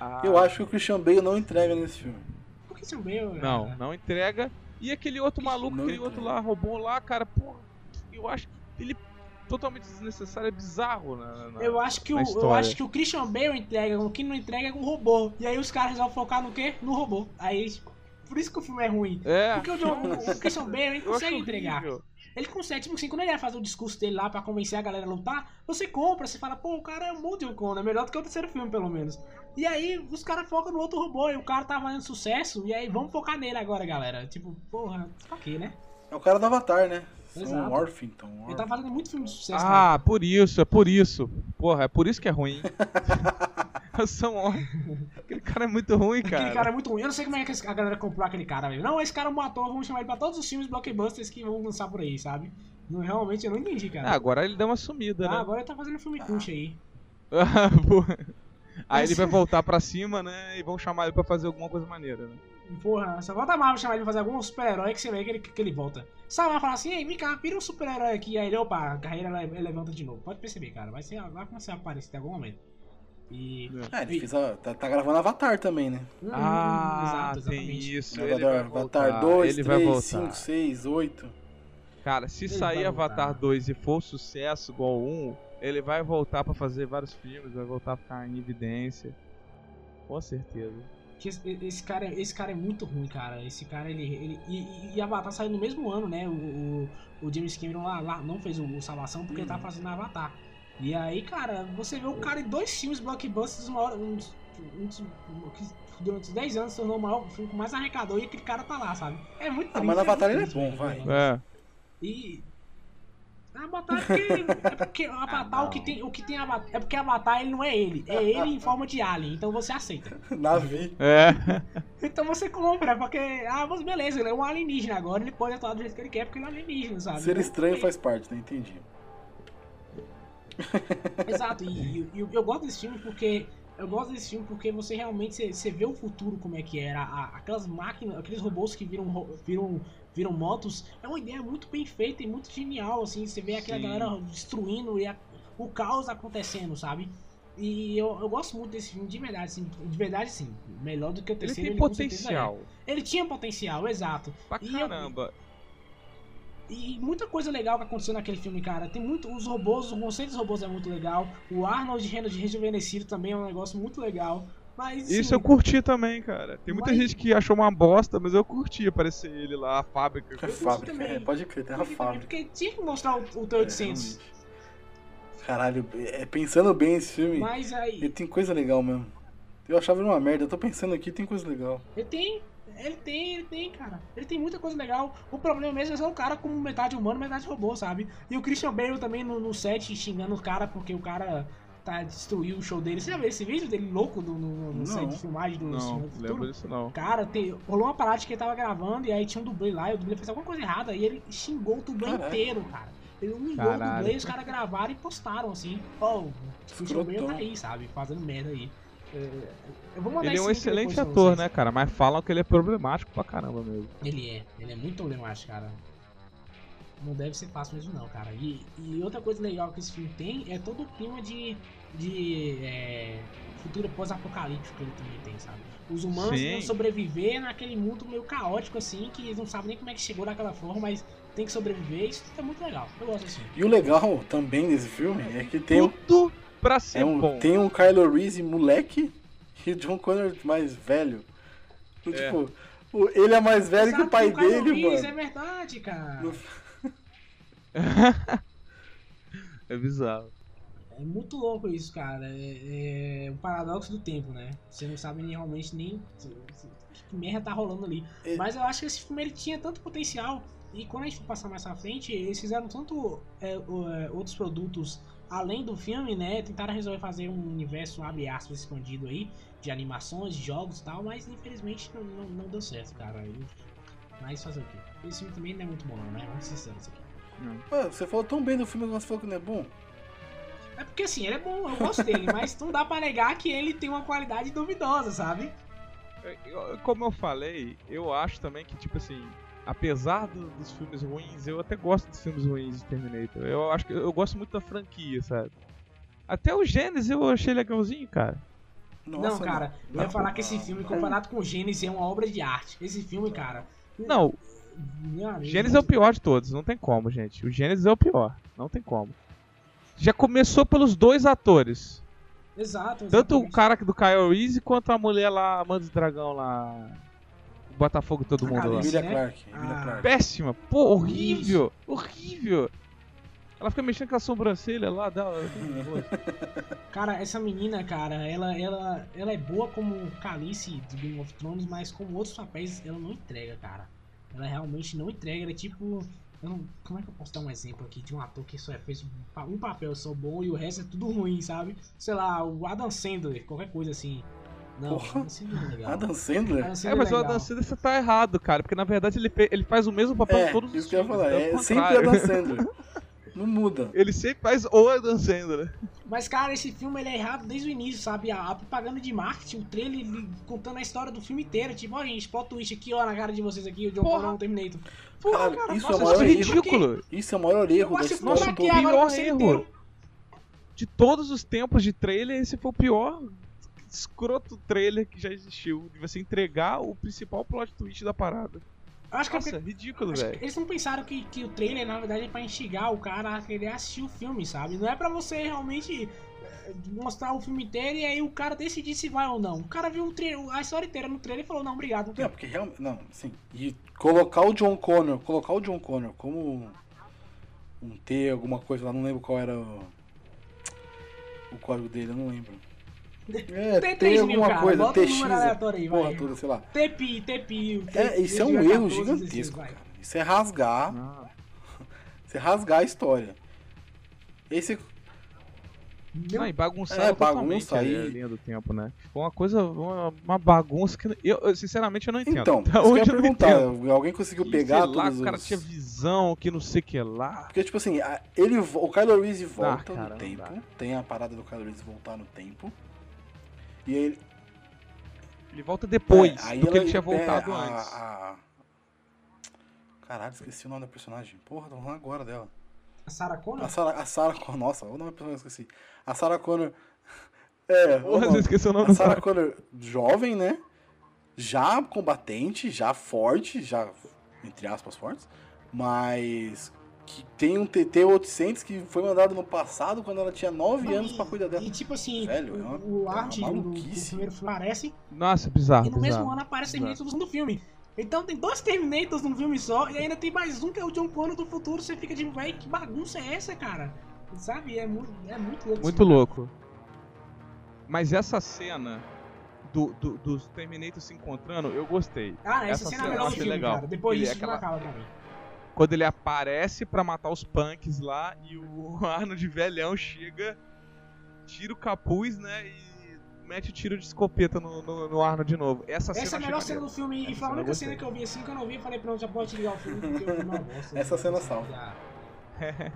Ah, Eu acho que o Christian Bale não entrega nesse filme. Por que seu meio. Não, não entrega. E aquele outro maluco, Não aquele outro lá, roubou lá, cara, porra, eu acho que ele totalmente desnecessário, é bizarro na, na- Eu acho que o eu acho que o Christian Bale entrega, o que não entrega é um robô. E aí os caras resolvem focar no quê? No robô. Aí por isso que o filme é ruim. É. Porque o, John, o Christian Bale ele consegue entregar. horrível. Ele consegue, tipo assim, quando ele vai fazer o discurso dele lá pra convencer a galera a lutar, você compra, você fala, pô, o cara é um monte de é melhor do que o terceiro filme, pelo menos. E aí, os caras focam no outro robô, e o cara tá fazendo sucesso, e aí vamos focar nele agora, galera. Tipo, porra, pra quê, né? É o cara do Avatar, né? Exato. Orpington. Ele tá fazendo muito filme de sucesso, né? Ah, por isso, é por isso. Porra, é por isso que é ruim. São Aquele cara é muito ruim, cara. Aquele cara é muito ruim. Eu não sei como é que a galera comprou aquele cara, velho. Não, esse cara é um ator, vamos chamar ele pra todos os filmes blockbusters que vão lançar por aí, sabe? Não, realmente, eu não entendi, cara. Ah, agora ele deu uma sumida, Ah, né? agora ele tá fazendo filme cult aí. Porra. Aí ele vai voltar pra cima, né? E vão chamar ele pra fazer alguma coisa maneira, né? Porra, só volta a Marvel chamar ele pra fazer algum super-herói que você vê que ele, que ele volta. Só vai falar assim, ei, vem cá, vira um super-herói aqui. Aí ele, opa, a carreira ele, levanta de novo. Pode perceber, cara. Vai, ser, vai começar a aparecer em algum momento. E. É, ele fez a, tá, tá gravando Avatar também, né? Hum, Ah, exato, tem exatamente. isso. Ele vai Avatar, voltar. Avatar 2, ele vai 3, voltar. 5, 6, 8. Cara, se Ele sair Avatar voltar. 2 e for sucesso igual 1, ele vai voltar pra fazer vários filmes, vai voltar a ficar em evidência. Com certeza. Esse, cara, é- esse cara é muito ruim, cara. Esse cara, ele. ele e, e- Avatar saiu no mesmo ano, né? O, o, o James Cameron lá, lá não fez o, o Salvação porque ele tava fazendo Avatar. E aí, cara, você vê o cara em dois filmes blockbusters, uma hora, uns, uns, que durante os 10 anos se tornou o maior filme com mais arrecadou e aquele cara tá lá, sabe? É muito Ah, triste. mas no é ele é triste, bom, velho. vai. É. E. Avatar é porque. É porque Avatar, o que tem. O que tem Avatar. É porque Avatar ele não é ele. É ele em forma de alien. Então você aceita. Navi. É. Então você compra, porque. Ah, mas beleza, ele é um alienígena agora, ele pode atuar do jeito que ele quer, porque ele é um alienígena, sabe? Ser Então, estranho faz parte, né? Entendi. Exato, e, e- e eu, eu gosto desse filme porque. Eu gosto desse filme porque você realmente você, você vê o futuro como é que era. A- aquelas máquinas, aqueles robôs que viram, viram, viram motos. É uma ideia muito bem feita e muito genial, assim. Você vê aquela Sim. galera destruindo e a- o caos acontecendo, sabe? E eu, eu gosto muito desse filme de verdade, assim. De verdade, sim. Melhor do que o Ele terceiro. tem com certeza potencial. é. Ele tinha potencial, exato. Pra E eu- caramba. E muita coisa legal que aconteceu naquele filme, cara. Tem muito. Os robôs, o conceito dos robôs é muito legal. O Arnold Reno de rejuvenescido também é um negócio muito legal. Mas. Isso sim, eu curti também, cara. Tem muita Mas- gente que achou uma bosta, mas eu curti aparecer ele lá, a fábrica. A curti fábrica, também. é, pode crer, tem uma também, fábrica. porque tinha que mostrar o, o É, T-800. realmente. Caralho, é, pensando bem esse filme, mas ele aí. tem coisa legal mesmo. Eu achava ele uma merda, eu tô pensando aqui, tem coisa legal. Ele tem. Ele tem, ele tem, cara. Ele tem muita coisa legal. O problema mesmo é ser o cara como metade humano, metade robô, sabe? E o Christian Bale também no, no set xingando o cara porque o cara tá destruiu o show dele. Você já viu esse vídeo dele louco no, no, no Não. set de filmagem do Não, do Futuro? lembro disso não. Cara, tem, rolou uma parada que ele tava gravando e aí tinha um dublê lá e o dublê fez alguma coisa errada e ele xingou o dublê Caralho. inteiro, cara. Ele humilhou o dublê e os caras gravaram e postaram assim. Ó, o Christian Bale tá aí, sabe? Fazendo merda aí. Eu vou mandar Ele é um excelente ator, né, cara? Mas falam que ele é problemático pra caramba mesmo. Ele é, ele é muito problemático, cara. Não deve ser fácil mesmo não, cara. E, e outra coisa legal que esse filme tem é todo o clima de, de é, futuro pós-apocalíptico que ele também tem, sabe? Os humanos Sim. vão sobreviver naquele mundo meio caótico, assim, que eles não sabem nem como é que chegou daquela forma, mas tem que sobreviver. Isso é muito legal. Eu gosto assim. E o legal também desse filme é que tem. Tudo pra ser é um, bom. Tem um Kylo Reese moleque e o John Connor mais velho. É. Tipo, ele é mais velho que o pai o dele, Reese, mano. É verdade, cara. No... é bizarro. É muito louco isso, cara. É, é um paradoxo do tempo, né? Você não sabe realmente nem que merda tá rolando ali. É... Mas eu acho que esse filme ele tinha tanto potencial. E quando a gente for passar mais pra frente, eles fizeram tanto é, é outros produtos além do filme, né? Tentaram resolver fazer um universo, abre aspas, expandido aí, de animações, jogos e tal, mas infelizmente não, não, não deu certo, cara. Mas fazer o quê? Esse filme também não é muito bom, não, né? Vamos ser sinceros aqui. Você falou tão bem do filme, você falou que não é bom. É porque assim, ele é bom, eu gosto dele, mas não dá pra negar que ele tem uma qualidade duvidosa, sabe? Como eu falei, eu acho também que, tipo assim, apesar do, dos filmes ruins, eu até gosto dos filmes ruins de Terminator. Eu acho que eu gosto muito da franquia, sabe? Até o Gênesis eu achei legalzinho, cara. Nossa, não, cara, não. eu ia falar que esse filme, comparado com o Gênesis, é uma obra de arte. Esse filme, cara. Não. Gênesis é o pior de todos, não tem como, gente. O Gênesis é o pior, não tem como já começou pelos dois atores. Exato. Exatamente. Tanto o cara do Kyle Reese quanto a mulher lá, Amanda Dragão lá. Botafogo todo mundo lá. Emilia né? Clark. Ah. Clark. Péssima. Pô, horrível. Isso. Horrível. Ela fica mexendo com a sobrancelha lá dela. cara, essa menina, cara, ela, ela, ela é boa como Calice de Game of Thrones, mas como outros papéis ela não entrega, cara. Ela realmente não entrega. Ela é tipo não, como é que eu posso dar um exemplo aqui de um ator que só é, fez um papel só bom e o resto é tudo ruim, sabe? Sei lá, o Adam Sandler, qualquer coisa assim. Não, Porra. Adam Sandler é legal. Adam Sandler? Adam Sandler é, mas é o Adam Sandler você tá errado, cara, porque na verdade ele, ele faz o mesmo papel é, em todos os isso. Que eu ia falar, é, é sempre Adam Sandler. Não muda. Ele sempre faz o Adam Sandler. Mas, cara, esse filme ele é errado desde o início, sabe? A, a propaganda de marketing, o trailer ele, contando a história do filme inteiro. Tipo, ó, gente, plot twist aqui, ó, na cara de vocês aqui, o John Connor no Terminator. Porra, cara, isso, é o maior ridículo. Isso é o maior erro desse Nossa, o pior erro. De todos os tempos de trailer, esse foi o pior escroto trailer que já existiu. De você entregar o principal plot twist da parada. Acho Nossa, que é ridículo, velho. Eles não pensaram que, que o trailer, na verdade, é pra instigar o cara a querer assistir o filme, sabe? Não é pra você realmente eh, mostrar o filme inteiro e aí o cara decidir se vai ou não. O cara viu o trailer, a história inteira no trailer e falou, não, obrigado. Não, porque realmente. Não, sim. E colocar o John Connor, colocar o John Connor como um T, alguma coisa lá, não lembro qual era o, o código dele, eu não lembro. É, tem, tem alguma cara. coisa, Bota TX, um aleatório aí, porra toda, sei lá. TPI, TPI. É, isso é um erro gigantesco, cara. Isso é rasgar. Ah. Isso é rasgar a história. Esse não, e bagunçaram é, bagunça aí. a linha do tempo, né? Ficou uma coisa, uma, uma bagunça que eu, sinceramente, eu não entendo. Então, Até hoje eu perguntar, alguém conseguiu pegar lá, todos o cara tinha visão, que não sei o que lá. Porque, tipo assim, ele, o Kylo Reese volta ah, cara, no tempo, tem a parada do Kylo Reese voltar no tempo, e ele. Ele volta depois é, do que ele tinha voltado a, antes. A... Caralho, esqueci o nome da personagem. Porra, tô falando agora dela. A Sarah Connor? A Sarah, a Sarah Connor. Nossa, o nome da personagem eu esqueci. A Sarah Connor. É, Porra, você esqueceu o nome A Sarah Connor, jovem, né? Já combatente, já forte, já. Entre aspas, fortes. Mas que tem um TT-800 que foi mandado no passado quando ela tinha 9 anos pra cuidar dela. E tipo assim, Velho, é uma, o arte é do, primeiro aparece. Nossa, bizarro. E no bizarro, mesmo ano aparece Terminator do filme. Então tem dois Terminators num filme só, e ainda tem mais um que é o John Connor do futuro. Você fica de, véi, que bagunça é essa, cara? Sabe? É muito, é muito louco. Muito louco. Mas essa cena do, do, dos Terminators se encontrando, eu gostei. Ah, essa, essa cena, é legal do filme, legal. cara. Depois disso, é aquela... acaba pra mim quando ele aparece para matar os punks lá e o Arnold velhão chega, tira o capuz, né, e mete o tiro de escopeta no, no, no Arnold de novo. Essa, Essa cena é a melhor cena do filme, e foi a única cena que eu vi assim que eu não vi, falei, pronto, já pode ligar o filme, porque eu não gosto. Essa cena salva.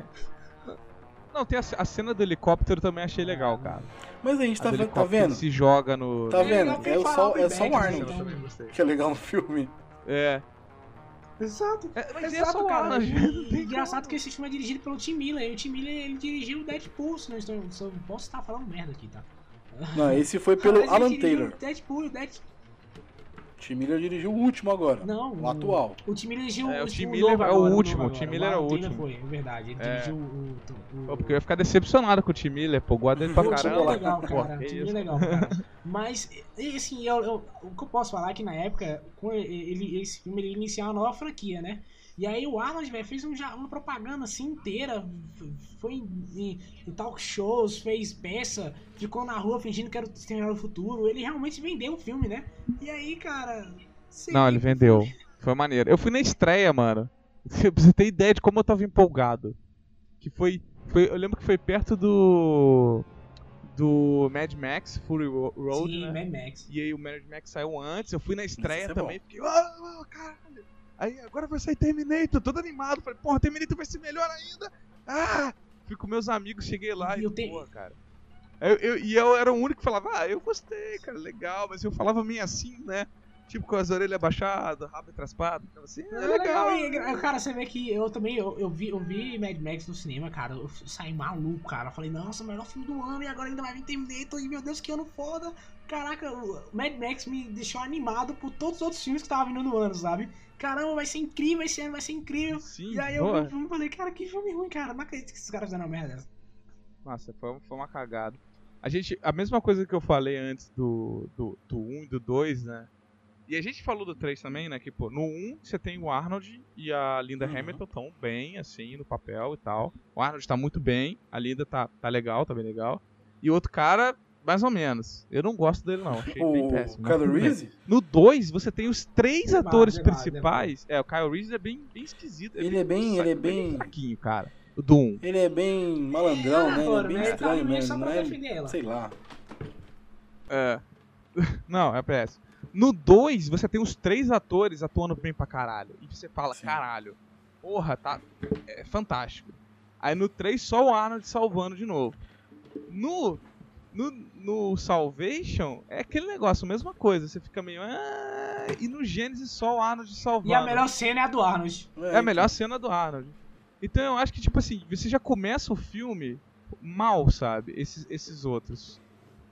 Não, tem a, a, cena do helicóptero também achei legal, cara. Mas a gente tá, tá vendo? se joga no. Tá vendo? É, é, só, é só o Arnold que é legal no filme. É. Exato. É, mas Exato, é cara. E, engraçado que esse filme é dirigido pelo Tim Miller. E o Tim Miller ele dirigiu o Deadpool, se não estou. Se eu posso estar falando merda aqui, tá? Não, esse foi pelo Alan Taylor. Deadpool, Deadpool. Tim Miller dirigiu o último agora. Não, o, o atual. O Tim Miller dirigiu é, o, Tim Miller é o último. O Tim Miller é o último. Foi, é verdade. Ele é. dirigiu o, o, Pô, porque eu ia ficar decepcionado com o Tim Miller, pô. Guarda ele pra caramba. O time é legal, cara. o time é legal, cara. Mas, assim, eu, eu, o que eu posso falar é que na época, ele, esse filme ele iniciou uma nova franquia, né? E aí o Arnold, velho, fez um, uma propaganda assim inteira. Foi em, em, talk shows, fez peça, ficou na rua fingindo que era o Exterminador do Futuro. Ele realmente vendeu o filme, né? E aí, cara. Não, ele vendeu. Foi maneiro. Eu fui na estreia, mano. Pra você ter ideia de como eu tava empolgado. Que foi. foi eu lembro que foi perto do. Do Mad Max, Fury Road. Sim, né? Mad Max. E aí o Mad Max saiu antes, eu fui na estreia é também, bom. fiquei. Oh, oh, caralho! Aí agora vai sair Terminator, todo animado. Falei, porra, Terminator vai ser melhor ainda. Ah! Fui com meus amigos, cheguei lá e, e te... porra, cara. Eu, eu, e eu era o único que falava, ah, eu gostei, cara, legal, mas eu falava meio assim, né? Tipo, com as orelhas abaixadas, rabo traspado. Então, assim, é, é legal. legal. Cara, você vê que eu também, eu, eu, vi, eu vi Mad Max no cinema, cara. Eu saí maluco, cara. Eu falei, nossa, melhor filme do ano e agora ainda vai vir Terminator. E meu Deus, que ano foda. Caraca, o Mad Max me deixou animado por todos os outros filmes que estavam vindo no ano, sabe? Caramba, vai ser incrível esse ano, vai ser incrível. Sim, e aí eu vi o filme e falei, cara, que filme ruim, cara. Não acredito que esses caras fizeram merda. Nossa, foi, foi uma cagada. A gente, a mesma coisa que eu falei antes do, do, do 1 e do 2, né? E a gente falou do 3 também, né? Que, pô, no 1 você tem o Arnold e a Linda uhum. Hamilton tão bem, assim, no papel e tal. O Arnold tá muito bem, a Linda tá, tá legal, tá bem legal. E o outro cara, mais ou menos. Eu não gosto dele, não. Achei o bem péssimo. Kyle Reese? No 2, você tem os três atores principais. É, o Kyle Reese é bem, bem esquisito. É ele é bem. Ele é bem. fraquinho, cara. O do 1. Ele é bem malandrão, é, né? Ele é bem né? estranho tá mesmo. Não é, sei lá. É. Não, é péssimo. No 2, você tem os três atores atuando bem pra caralho. E você fala, Sim. caralho, porra, tá. É fantástico. Aí no 3, só o Arnold salvando de novo. No, no, no Salvation, é aquele negócio, a mesma coisa. Você fica meio. Ah, e no Gênesis, só o Arnold salvando. E a melhor cena é a do Arnold. É, a melhor cena do Arnold. Então eu acho que, tipo assim, você já começa o filme mal, sabe? Esses, esses outros.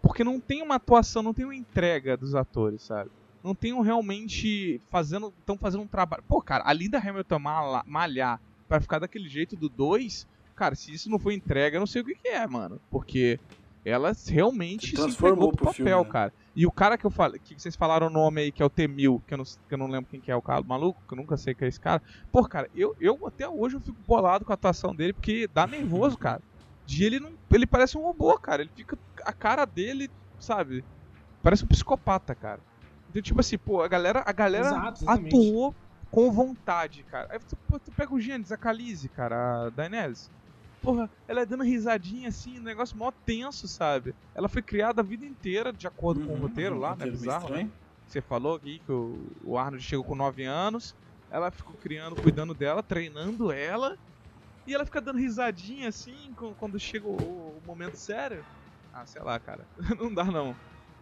Porque não tem uma atuação, não tem uma entrega dos atores, sabe? Não tem um realmente fazendo. Estão fazendo um trabalho. Pô, cara, a Linda Hamilton malhar pra ficar daquele jeito do 2, cara, se isso não foi entrega, eu não sei o que, que é, mano. Porque ela realmente se, se entregou pro, papel, filme, né? cara. E o cara que eu falei, que vocês falaram o nome aí, que é o Temil, que eu não, que eu não lembro quem que é o cara maluco, que eu nunca sei que é esse cara. Pô, cara, eu, eu até hoje eu fico bolado com a atuação dele, porque dá nervoso, cara de ele não. Ele parece um robô, cara. Ele fica. A cara dele, sabe? Parece um psicopata, cara. Então, tipo assim, pô, a galera, a galera Exato, atuou com vontade, cara. Aí tu, tu pega o Gênesis, a Khaleesi, cara, a Daenerys. Porra, ela é dando risadinha assim, um negócio mó tenso, sabe? Ela foi criada a vida inteira, de acordo uhum, com o uhum, roteiro lá, né? Bizarro, né? Você falou aqui que o, o Arnold chegou com 9 anos, ela ficou criando, cuidando dela, treinando ela, e ela fica dando risadinha assim quando chega o, o momento sério. Ah, sei lá, cara. não dá não.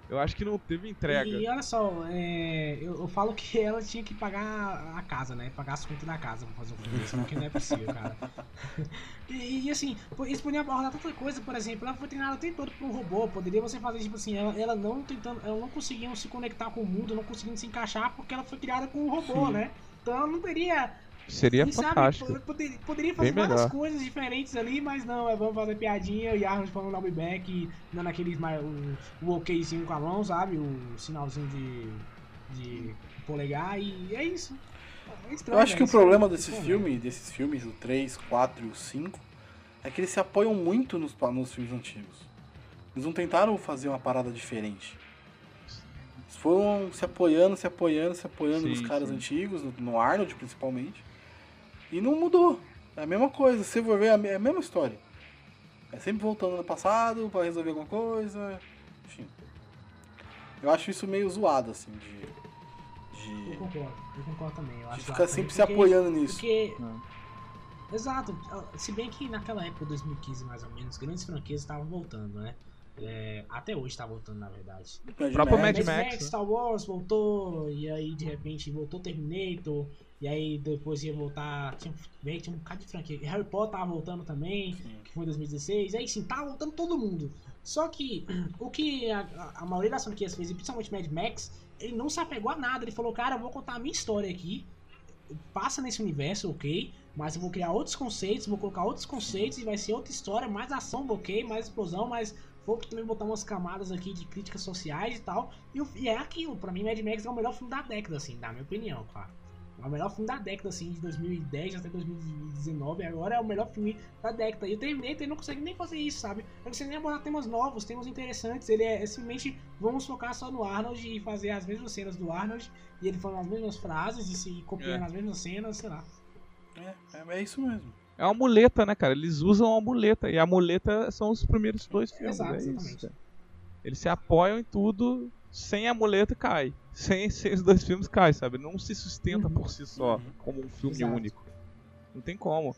Eu acho que não teve entrega. E, olha só, é, eu, eu, falo que ela tinha que pagar a casa, né? Pagar as contas da casa pra fazer um filme desse, porque não é possível, cara. E, e, assim, eles podiam abordar tanta coisa, por exemplo, ela foi treinada o tempo todo por um robô. Poderia você fazer, tipo assim, ela, ela não tentando. Ela não conseguia se conectar com o mundo, não conseguindo se encaixar porque ela foi criada com um robô, Sim. né? Então ela não teria Seria e, fantástico. Sabe, poderia, poderia fazer Bem várias melhor. coisas diferentes ali, mas não, é vamos fazer piadinha e Arnold falando I'll be back, dando aquele o, o okzinho com a mão, sabe? O sinalzinho de, de polegar e é isso. É estranho, Eu acho que o problema desse filme, desses filmes, o 3, 4 e o 5, é que eles se apoiam muito nos, nos filmes antigos. Eles não tentaram fazer uma parada diferente. Eles foram se apoiando, se apoiando, se apoiando sim, nos caras sim. antigos, no, no Arnold principalmente. E não mudou. É a mesma coisa. Se for ver, é a mesma história. É sempre voltando no passado para resolver alguma coisa. Enfim. Eu acho isso meio zoado, assim, de. de eu concordo, eu concordo também. Eu acho de ficar sempre porque, se apoiando nisso. Porque. Exato. Se bem que naquela época, 2015 mais ou menos, grandes franquias estavam voltando, né? É, até hoje tá voltando, na verdade. O próprio Mad, Mad Max, Max né? Star Wars voltou, e aí de repente voltou Terminator. E aí depois ia voltar. Tinha, bem, tinha um bocado de franquia. Harry Potter tava voltando também, Sim. que foi em 2016. Aí sim, tava voltando todo mundo. Só que o que a, a maioria das franquias fez, e principalmente Mad Max, ele não se apegou a nada. Ele falou, cara, eu vou contar a minha história aqui. Passa nesse universo, ok. Mas eu vou criar outros conceitos, vou colocar outros conceitos e vai ser outra história, mais ação, ok, mais explosão, mais vou também botar umas camadas aqui de críticas sociais e tal. E, e é aquilo, pra mim Mad Max é o melhor filme da década, assim, na minha opinião, claro. É o melhor filme da década, assim, de 2010 até 2019. Agora é o melhor filme da década. E o Terminator não consegue nem fazer isso, sabe? Não consegue nem abordar temas novos, temas interessantes. Ele é, é simplesmente vamos focar só no Arnold e fazer as mesmas cenas do Arnold. E ele falando as mesmas frases e se copiando é. as mesmas cenas, sei lá. É, é, é isso mesmo. É uma muleta, né, cara? Eles usam a muleta. E a muleta são os primeiros dois filmes. Exato, é isso. Eles se apoiam em tudo. Sem a muleta cai. Sem, sem os dois filmes cai, sabe? Não se sustenta por si só, uhum. como um filme Exato. único. Não tem como.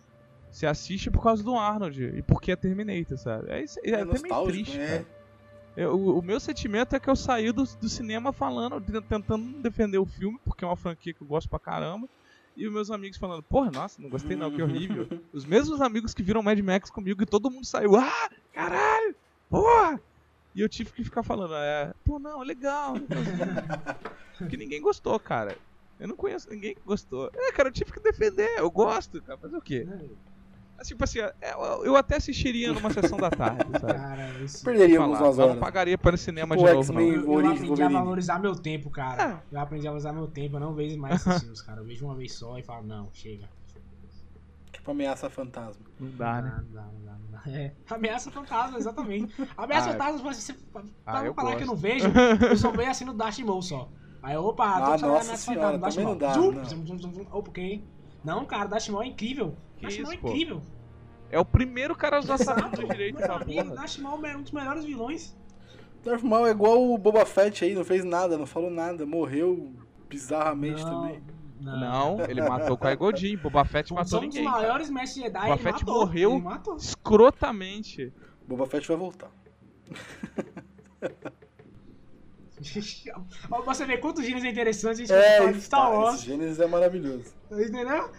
Você assiste por causa do Arnold e porque é Terminator, sabe? É, é, é, é até meio triste, é. Eu, o, o, meu sentimento é que eu saí do, do cinema falando, tentando defender o filme, porque é uma franquia que eu gosto pra caramba. E os meus amigos falando, porra, nossa, não gostei não, que horrível. Os mesmos amigos que viram Mad Max comigo e todo mundo saiu, ah, caralho, porra. E eu tive que ficar falando, é, pô, não, legal. Porque ninguém gostou, cara. Eu não conheço ninguém que gostou. É, cara, eu tive que defender, eu gosto, cara, fazer o quê? Assim, tipo assim, é, eu até assistiria numa sessão da tarde, sabe? Cara, isso... Perderíamos umas horas. Eu não pagaria para ir cinema tipo de novo, não. Eu, eu aprendi a valorizar meu tempo, cara. É. Eu aprendi a valorizar meu tempo, eu não vejo mais esses filmes, cara. Eu vejo uma vez só e falo, não, chega. Tipo ameaça fantasma. Não dá, né? Não dá, não dá, não dá. É, ameaça fantasma, exatamente. Ameaça ah, fantasma, você, pra ah, não falar gosto. que eu não vejo, eu só vejo assim no Dash Mode só. Aí, opa, ah, tô nossa senhora, fantasma, Dash Não dá, zum, não. Zum, zum, zum, opa, ok. Não, cara, Dash Mode é incrível. Que Dash Mode é incrível. É o primeiro cara a usar essa do direito da porra. Darth Maul é um dos melhores vilões. Darth Maul é igual o Boba Fett aí, não fez nada, não falou nada, morreu bizarramente não, também. Não. não. ele matou o Kai Godin, Boba Fett matou ninguém. Um dos maiores mestres Jedi, Boba Fett matou, morreu escrotamente. Boba Fett vai voltar. Você vê quantos gêneros interessantes a gente é, pode Star Wars. Esse Gênesis é maravilhoso. Entendeu?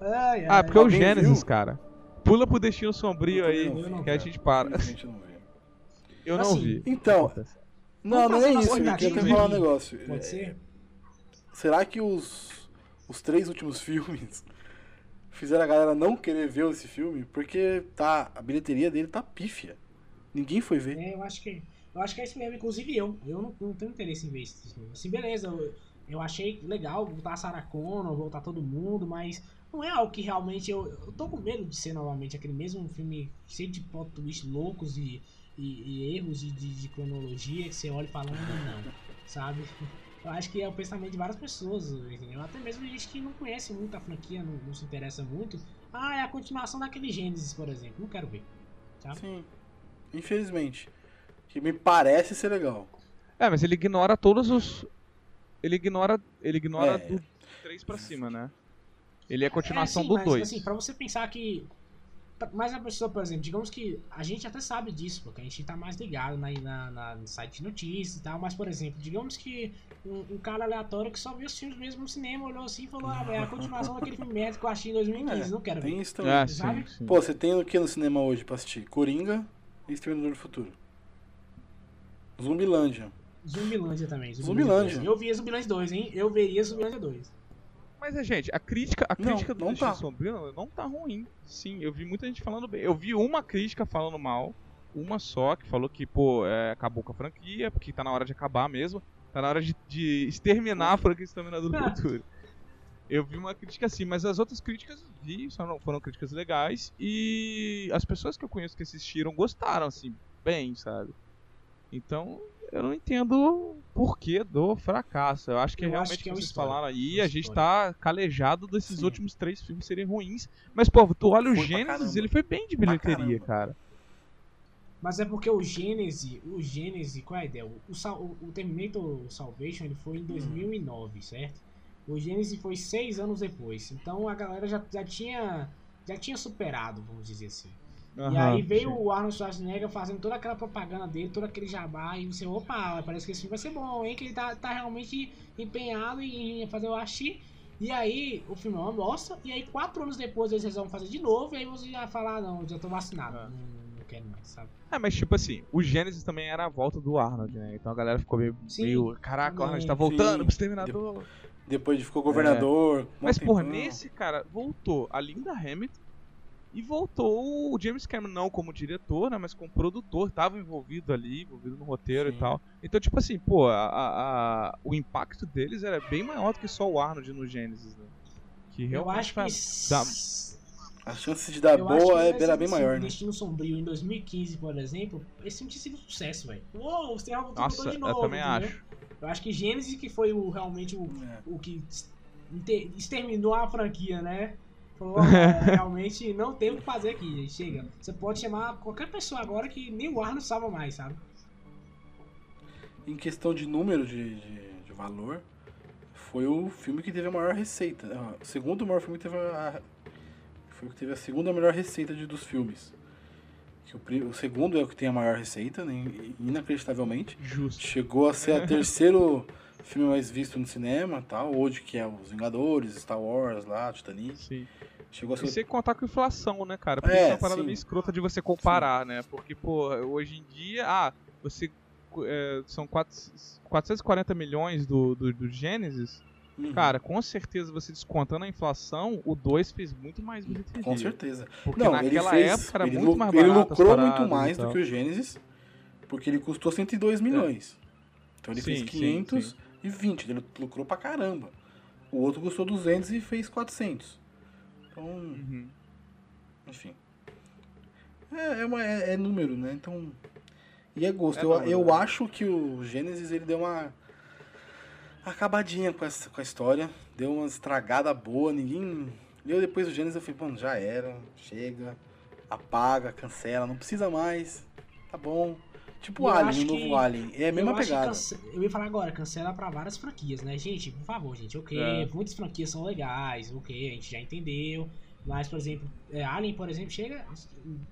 Ai, ai. Ah, porque é o Gênesis, viu? cara. Pula pro destino sombrio aí, que a gente para. Eu não vi. Então, não, não é isso. Eu até falar um negócio. Pode é, ser? Será que os, os três últimos filmes fizeram a galera não querer ver esse filme? Porque tá, a bilheteria dele tá pífia. Ninguém foi ver. É, eu acho que, eu acho que é isso mesmo. Inclusive eu. Eu não, não tenho interesse em ver esse filme. Assim, beleza. Eu, eu achei legal voltar a Sarah Connor, voltar todo mundo, mas não é algo que realmente eu, eu tô com medo de ser novamente aquele mesmo filme cheio de plot twists loucos e, e, e erros de, de, de, cronologia que você olha e fala, não, sabe? Eu acho que é o pensamento de várias pessoas, entendeu? Até mesmo gente que não conhece muito a franquia, não, não se interessa muito. Ah, é a continuação daquele Gênesis, por exemplo. Não quero ver. Sabe? Sim. Infelizmente. Que me parece ser legal. É, mas ele ignora todos os. Ele ignora. Ele ignora é. do 3 pra cima, né? Ele é a continuação é, sim, do 2. Assim, pra você pensar que. Mas a pessoa, por exemplo, digamos que a gente até sabe disso, porque a gente tá mais ligado na, na, na no site de notícias e tal, mas, por exemplo, digamos que um, um, cara aleatório que só viu os filmes mesmo no cinema, olhou assim e falou, ah, é a continuação daquele filme médico que eu achei em 2015, é, não quero tem ver. Isso também, ah, sabe? Sim, sim. Pô, você tem o que no cinema hoje pra assistir? Coringa e Exterminador do Futuro. Zumbilândia. Zumbilândia também. Zumbilândia. Eu via Zumbilândia 2, hein? Eu veria Zumbilândia 2. Mas, gente, a crítica, a crítica não, do tá. Sombrio não tá ruim. Sim, eu vi muita gente falando bem. Eu vi uma crítica falando mal, uma só, que falou que, pô, é, acabou com a franquia, porque tá na hora de acabar mesmo. Tá na hora de, de exterminar a franquia Exterminador do Futuro. Eu vi uma crítica assim, mas as outras críticas vi, foram, foram críticas legais. E as pessoas que eu conheço que assistiram gostaram, assim, bem, sabe? Então, eu não entendo o porquê do fracasso. Eu acho que eu realmente, que é vocês história. falaram aí, a gente tá calejado desses Sim. últimos três filmes serem ruins. Mas, pô, tu olha o Gênesis, ele foi bem de bilheteria, cara. Mas é porque o Gênesis, o Gênesis, qual é a ideia? O, o, o Terminator Salvation ele foi em 2009, hum. certo? O Gênesis foi seis anos depois. Então a galera já, já tinha já tinha superado, vamos dizer assim. Uhum, e aí veio sim. o Arnold Schwarzenegger fazendo toda aquela propaganda dele, todo aquele jabá, e você, opa, parece que esse filme vai ser bom, hein? Que ele tá, tá realmente empenhado em fazer o Ashi. E aí o filme é uma bosta, e aí quatro anos depois eles resolvem fazer de novo, e aí você já fala, ah, não, já tô vacinado. É. Não, não quero mais, sabe? É, mas tipo assim, o Gênesis também era a volta do Arnold, né? Então a galera ficou meio. Sim, meio Caraca, o Arnold tá voltando sim. pro Exterminador. Depois ficou governador. É. Mas, porra, nesse, cara, voltou a Linda Hamilton e voltou o James Cameron, não como diretor, né? Mas como produtor, tava envolvido ali, envolvido no roteiro Sim. e tal. Então, tipo assim, pô, a, a, o impacto deles era bem maior do que só o Arnold no Genesis, né? Que Eu acho que. Dá... A chance de dar Eu boa é, era bem maior, né? Destino Sombrio em 2015, por exemplo, esse filme tinha sido um sucesso, velho. Uou, você Nossa, de novo. Eu também entendeu? acho. Eu acho que Gênesis que foi o, realmente o, é. o que exterminou a franquia, né? Falou, realmente não tem o que fazer aqui, chega. Você pode chamar qualquer pessoa agora que nem o Arnold salva mais, sabe? Em questão de número de, de, de, valor, foi o filme que teve a maior receita. Ah, o segundo maior filme que teve a. Foi o que teve a segunda melhor receita de, dos filmes. Que o, o, segundo é o que tem a maior receita, né, inacreditavelmente. Justo. Chegou a ser o terceiro filme mais visto no cinema, tal, hoje que é Os Vingadores, Star Wars lá, Titanic. Sim. Chegou a ser... E sem contar com inflação, né, cara? Porque é, isso é uma parada sim. meio escrota de você comparar, sim. né? Porque, pô, hoje em dia, ah, você. É, são 4, 440 milhões do, do, do Genesis. Uhum. Cara, com certeza você descontando a inflação, o 2 fez muito mais bilheteria. Com certeza. Porque Não, naquela fez, época era muito mais barato. Ele lucrou muito mais do que o Genesis, porque ele custou 102 milhões. É. Então ele sim, fez 520, ele lucrou pra caramba. O outro custou 200 e fez 400. Então, uhum. enfim. É, é, uma, é, é, número, né? Então. E é gosto. É eu, número, eu né? acho que o Gênesis ele deu uma acabadinha com, essa, com a história. Deu uma estragada boa. Ninguém. Eu depois do Gênesis eu falei, bom, já era. Chega. Apaga, cancela. Não precisa mais. Tá bom. Tipo o Alien, o novo que, Alien. É a mesma pegada. Cance... Eu ia falar agora, cancela pra várias franquias, né? Gente, por favor, gente, ok. É. Muitas franquias são legais, ok, a gente já entendeu. Mas, por exemplo, é, Alien, por exemplo, chega,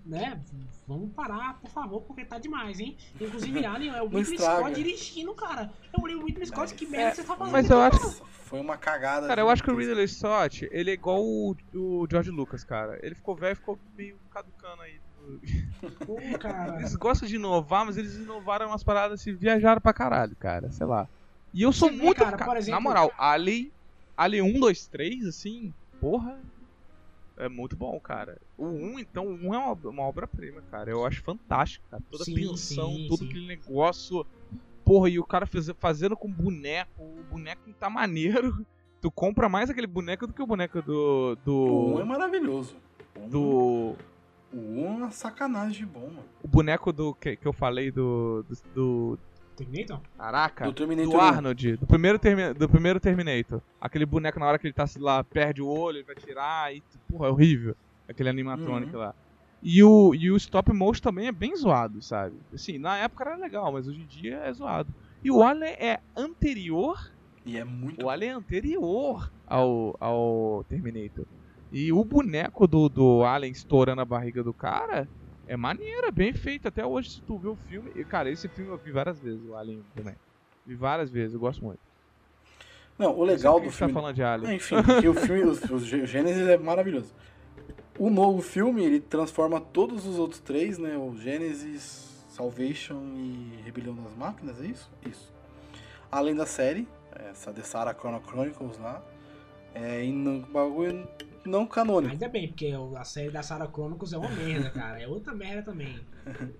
né? Vamos parar, por favor, porque tá demais, hein? Inclusive, Alien é o Ridley Scott dirigindo, cara. É o Ridley Scott, que merda é, você tá fazendo. Mas eu acho. Foi uma cagada. Cara, eu acho que o Ridley Scott, ele é igual o, o George Lucas, cara. Ele ficou velho, ficou meio caducando aí Pô, cara. Eles gostam de inovar, mas eles inovaram umas paradas assim, viajaram pra caralho, cara. Sei lá. E eu sou Você muito. Cara, ca... exemplo... Na moral, Ali. Ali 1, 2, 3, assim, porra. É muito bom, cara. O 1, então, o 1 é uma, uma obra-prima, cara. Eu acho fantástico, cara. Toda sim, a pensão, sim, todo sim. aquele negócio. Porra, e o cara fez, fazendo com boneco. O boneco tá maneiro. Tu compra mais aquele boneco do que o boneco do. do... O 1 é maravilhoso. Do. O 1 é uma sacanagem de bom, mano. O boneco do que, que eu falei do. do, do... Terminator? Caraca, do, Terminator do Arnold, do primeiro, termi do primeiro Terminator. Aquele boneco na hora que ele tá lá, perde o olho, ele vai tirar e. Porra, é horrível. Aquele animatrônico uhum. lá. E o, e o stop motion também é bem zoado, sabe? Assim, na época era legal, mas hoje em dia é zoado. E o Alien é anterior. E é muito. O Alien é anterior ao, ao Terminator. E o boneco do, do Alien estourando a barriga do cara é maneiro, é bem feito. Até hoje, se tu vê o filme. E, cara, esse filme eu vi várias vezes, o Alien também. Vi várias vezes, eu gosto muito. Não, o legal do tá filme. Tá falando de Alien. É, enfim, o filme, o, o Gênesis é maravilhoso. O novo filme, ele transforma todos os outros três, né? O Gênesis, Salvation e Rebelião das Máquinas, é isso? Isso. Além da série, essa The Sarah Chronicles lá. É, e no bagulho não canônico. Ainda bem, porque a série da Sarah Chronicles é uma merda, cara. É outra merda também.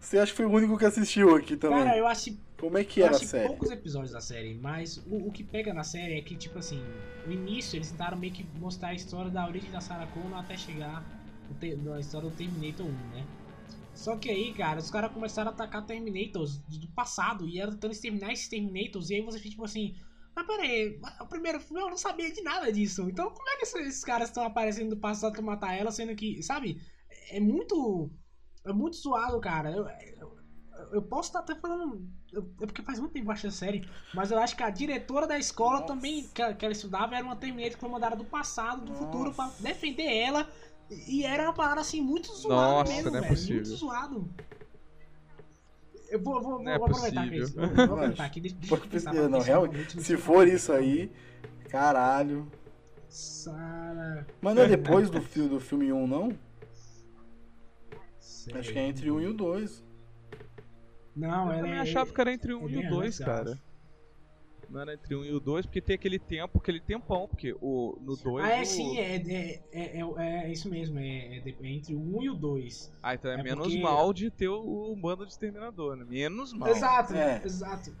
Você acha que foi o único que assistiu aqui também? Cara, eu acho. Como é que era a série? poucos episódios da série, mas o, o, que pega na série é que, tipo assim, no início eles tentaram meio que mostrar a história da origem da Sarah Connor até chegar na história do Terminator 1, né? Só que aí, cara, os caras começaram a atacar Terminators do passado e eram tentando exterminar esses Terminators, e aí você fica tipo assim, mas peraí, o primeiro filme eu não sabia de nada disso. Então como é que esses caras estão aparecendo do passado pra matar ela, sendo que, sabe? É muito. É muito zoado, cara. Eu, eu, eu posso estar até falando. É porque faz muito tempo que eu achei a série. Mas eu acho que a diretora da escola Nossa. também, que, que ela estudava, era uma Terminator que foi mandada do passado, do Nossa. futuro, pra defender ela. E era uma parada assim, muito zoado Nossa, mesmo, não é velho. Possível. Muito zoado. Eu vou, vou, Não é vou aproveitar possível. aqui. Vou, vou aproveitar aqui. Deixa, deixa eu pensar, não, realmente, realmente se for isso aí, caralho. Sara. Mas não é depois do, do filme 1, não? sei. Acho que é entre o 1 e o 2. Não, Eu também é. achava que era entre o 1 é e o 2, antes, eu cara. Não era entre 1 e o 2, porque tem aquele tempo, aquele tempão, porque o, no 2. Ah, é o... sim, é, é, é, é, é isso mesmo, é, é é entre o 1 e o 2. Ah, então é, é menos porque- mal de ter o, o bando de exterminador, né? Menos mal. Exato, É. exato.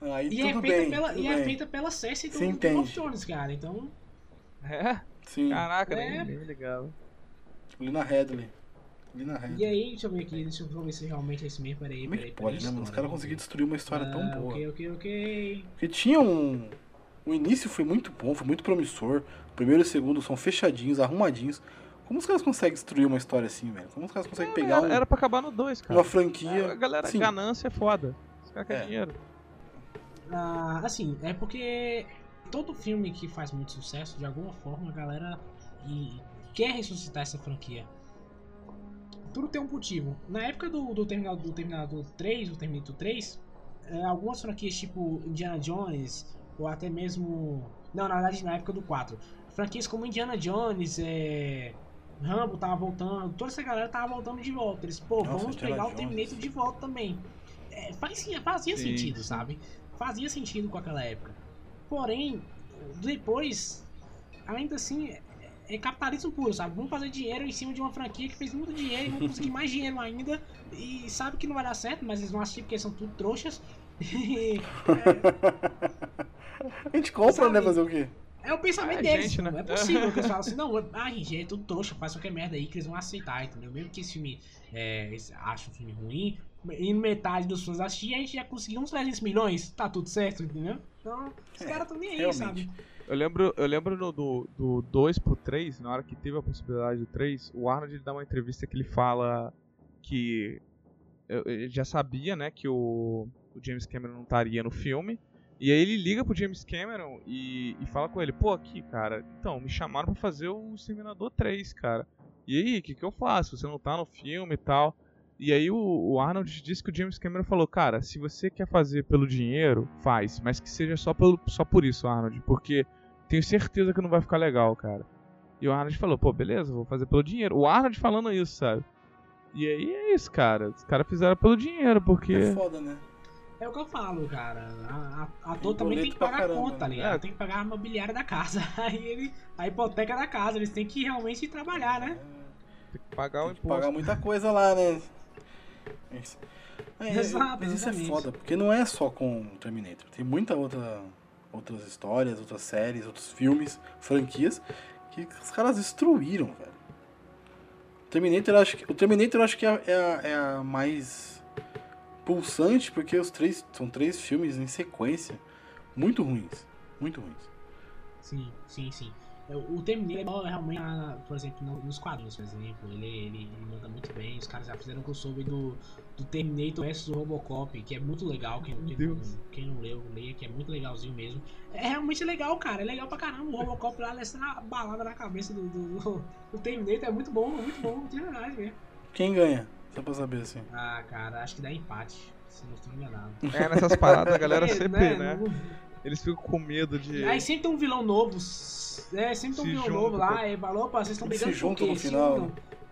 Aí E, é tudo feita, bem. pela, tudo e é feita pela Cersei do. Game of Thrones, cara. Então, É? Sim, Caraca, É. nem, nem me ligava. Lina Headley. Lina e aí, deixa eu ver aqui, deixa eu ver se realmente é esse mesmo. Peraí, Como é peraí, pode, né, mano? Os caras conseguiram destruir uma história tão Ah, boa. Ok, ok, ok. Porque tinha um. O início foi muito bom, foi muito promissor. O primeiro e o segundo são fechadinhos, arrumadinhos. Como os caras conseguem destruir uma história assim, velho? Como os caras conseguem pegar era, um- era pra acabar no 2, cara. uma franquia. A galera, Sim. ganância é foda. Os caras É. querem dinheiro. Ah, assim, é porque todo filme que faz muito sucesso, de alguma forma, a galera e- quer ressuscitar essa franquia. Tudo tem um motivo. Na época do, do, Terminador, do Terminador 3, do Terminator 3, é, algumas franquias tipo Indiana Jones, ou até mesmo. Não, na verdade, na época do 4. Franquias como Indiana Jones, é. Rambo tava voltando, toda essa galera tava voltando de volta. Eles, pô, Nossa, vamos pegar o Jones. Terminator de volta também. É, fazia, fazia Sim, sentido, sim. sabe? Fazia sentido com aquela época. Porém, depois, ainda assim, é- é capitalismo puro, sabe? Vamos fazer dinheiro em cima de uma franquia que fez muito dinheiro e vão conseguir mais dinheiro ainda. E sabe que não vai dar certo, mas eles vão assistir porque são tudo trouxas. E A gente compra, Sabe? né? Fazer o quê? é o pensamento É, deles. gente, não né? é possível que eles falam assim, não, ah, gente, é tudo trouxa, faz qualquer merda aí que eles vão aceitar, entendeu? Mesmo que esse filme é, acham um filme ruim, e metade dos fãs assistir, a gente já conseguiu uns 300 milhões, tá tudo certo, entendeu? Então, os É, caras tão nem aí, realmente. sabe? Eu lembro, eu lembro no, do, do 2 pro 3, na hora que teve a possibilidade do 3, o Arnold ele dá uma entrevista que ele fala que ele já sabia, né, que o, o James Cameron não estaria no filme. E aí ele liga pro James Cameron e, e fala com ele, pô, aqui, cara, então, me chamaram pra fazer o Exterminador 3, cara. E aí, o que, que eu faço? Você não tá no filme e tal. E aí o, o Arnold disse que o James Cameron falou, cara, se você quer fazer pelo dinheiro, faz, mas que seja só, pelo, só por isso, Arnold, porque tenho certeza que não vai ficar legal, cara. E o Arnold falou, pô, beleza, vou fazer pelo dinheiro. O Arnold falando isso, sabe? E aí é isso, cara. Os caras fizeram pelo dinheiro, porque. É foda, né? É o que eu falo, cara. A, a, ator também tem que pagar a conta, tá né? ligado? É. Tem que pagar a mobiliária da casa. Aí ele. A hipoteca da casa, eles têm que realmente trabalhar, né? Tem que pagar o Tem que imposto. pagar muita coisa lá, né? Isso. É, Exato, mas isso é foda, porque não é só com o Terminator. Tem muita outra, outras histórias, outras séries, outros filmes, franquias que os caras destruíram, velho. O Terminator, acho que, o Terminator acho que é, é a, é a mais pulsante, porque os três são três filmes em sequência muito ruins. Muito ruins. Sim, sim, sim. É, O Terminator é realmente, por exemplo, no- nos quadrinhos, por exemplo. Ele, ele, ele manda muito bem. Os caras já fizeram um crossover do, do Terminator vs Robocop, que é muito legal. Quem, quem, não, Deus. quem não leu, leia, que é muito legalzinho mesmo. É realmente legal, cara. É legal pra caramba. O Robocop lá descendo a balada na cabeça do, do, do, do Terminator. É muito bom, muito bom. De verdade mesmo. Quem ganha? Só pra saber assim. Ah, cara, acho que dá empate. Se não estou enganado. É, nessas paradas a galera É, sempre, né? Não- Eles ficam com medo de. Aí sempre tem um vilão novo. É, sempre tem um vilão novo lá. E falou, opa, vocês estão brigando quê? no final, né?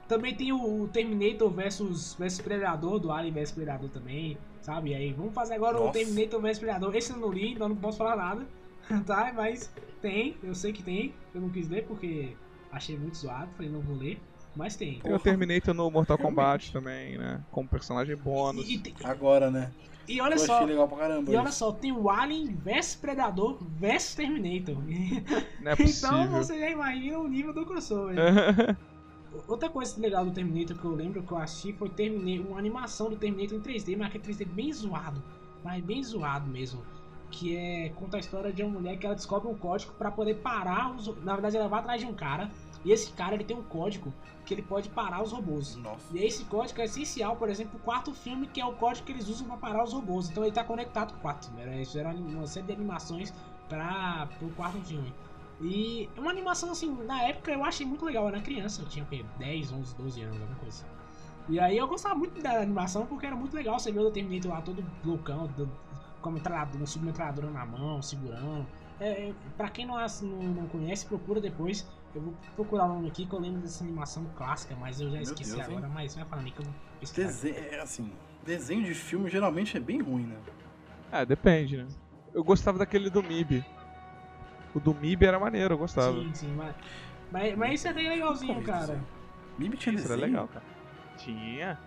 Também tem o Terminator versus, versus Predador, do Alien versus Predador também, sabe? Aí vamos fazer agora o Nossa. Terminator versus Predador. Esse eu não li, então não posso falar nada, tá? Mas tem, eu sei que tem. Eu não quis ler porque achei muito zoado, falei não vou ler, mas tem. Tem o Terminator no Mortal Kombat também, né? Como personagem bônus. E, e tem- Agora, né? E olha só, legal pra caramba. e olha isso. só, tem o Alien versus Predador versus Terminator. Não é então possível. você já imagina o nível do crossover. Outra coisa legal do Terminator que eu lembro que eu assisti foi Terminator, uma animação do Terminator em 3D, mas que é 3D bem zoado, mas bem zoado mesmo. Que é conta a história de uma mulher que ela descobre um código pra poder parar os. Na verdade, ela vai atrás de um cara e esse cara ele tem um código que ele pode parar os robôs. Nossa. E esse código é essencial, por exemplo, pro quarto filme, que é o código que eles usam pra parar os robôs. Então ele tá conectado com o quarto filme. Eles fizeram uma série de animações para pro quarto filme. E uma animação assim, na época eu achei muito legal, eu era criança, eu tinha o quê? 10, 11, 12 anos, alguma coisa assim. E aí eu gostava muito da animação porque era muito legal você ver o Terminator lá todo loucão, com uma submetralhadora na mão, segurando. É, é, pra quem não, não, não, conhece, procura depois. Eu vou procurar o nome aqui que eu lembro dessa animação clássica, mas eu já Meu esqueci Deus, agora, hein? mas vai falando que eu Desenho, é, assim, desenho de filme geralmente é bem ruim, né? É, depende, né? Eu gostava daquele do MIB. O do MIB era maneiro, eu gostava. Sim, sim, mas, mas, mas isso é bem legalzinho, cara. MIB tinha isso desenho? era legal, cara. Tinha.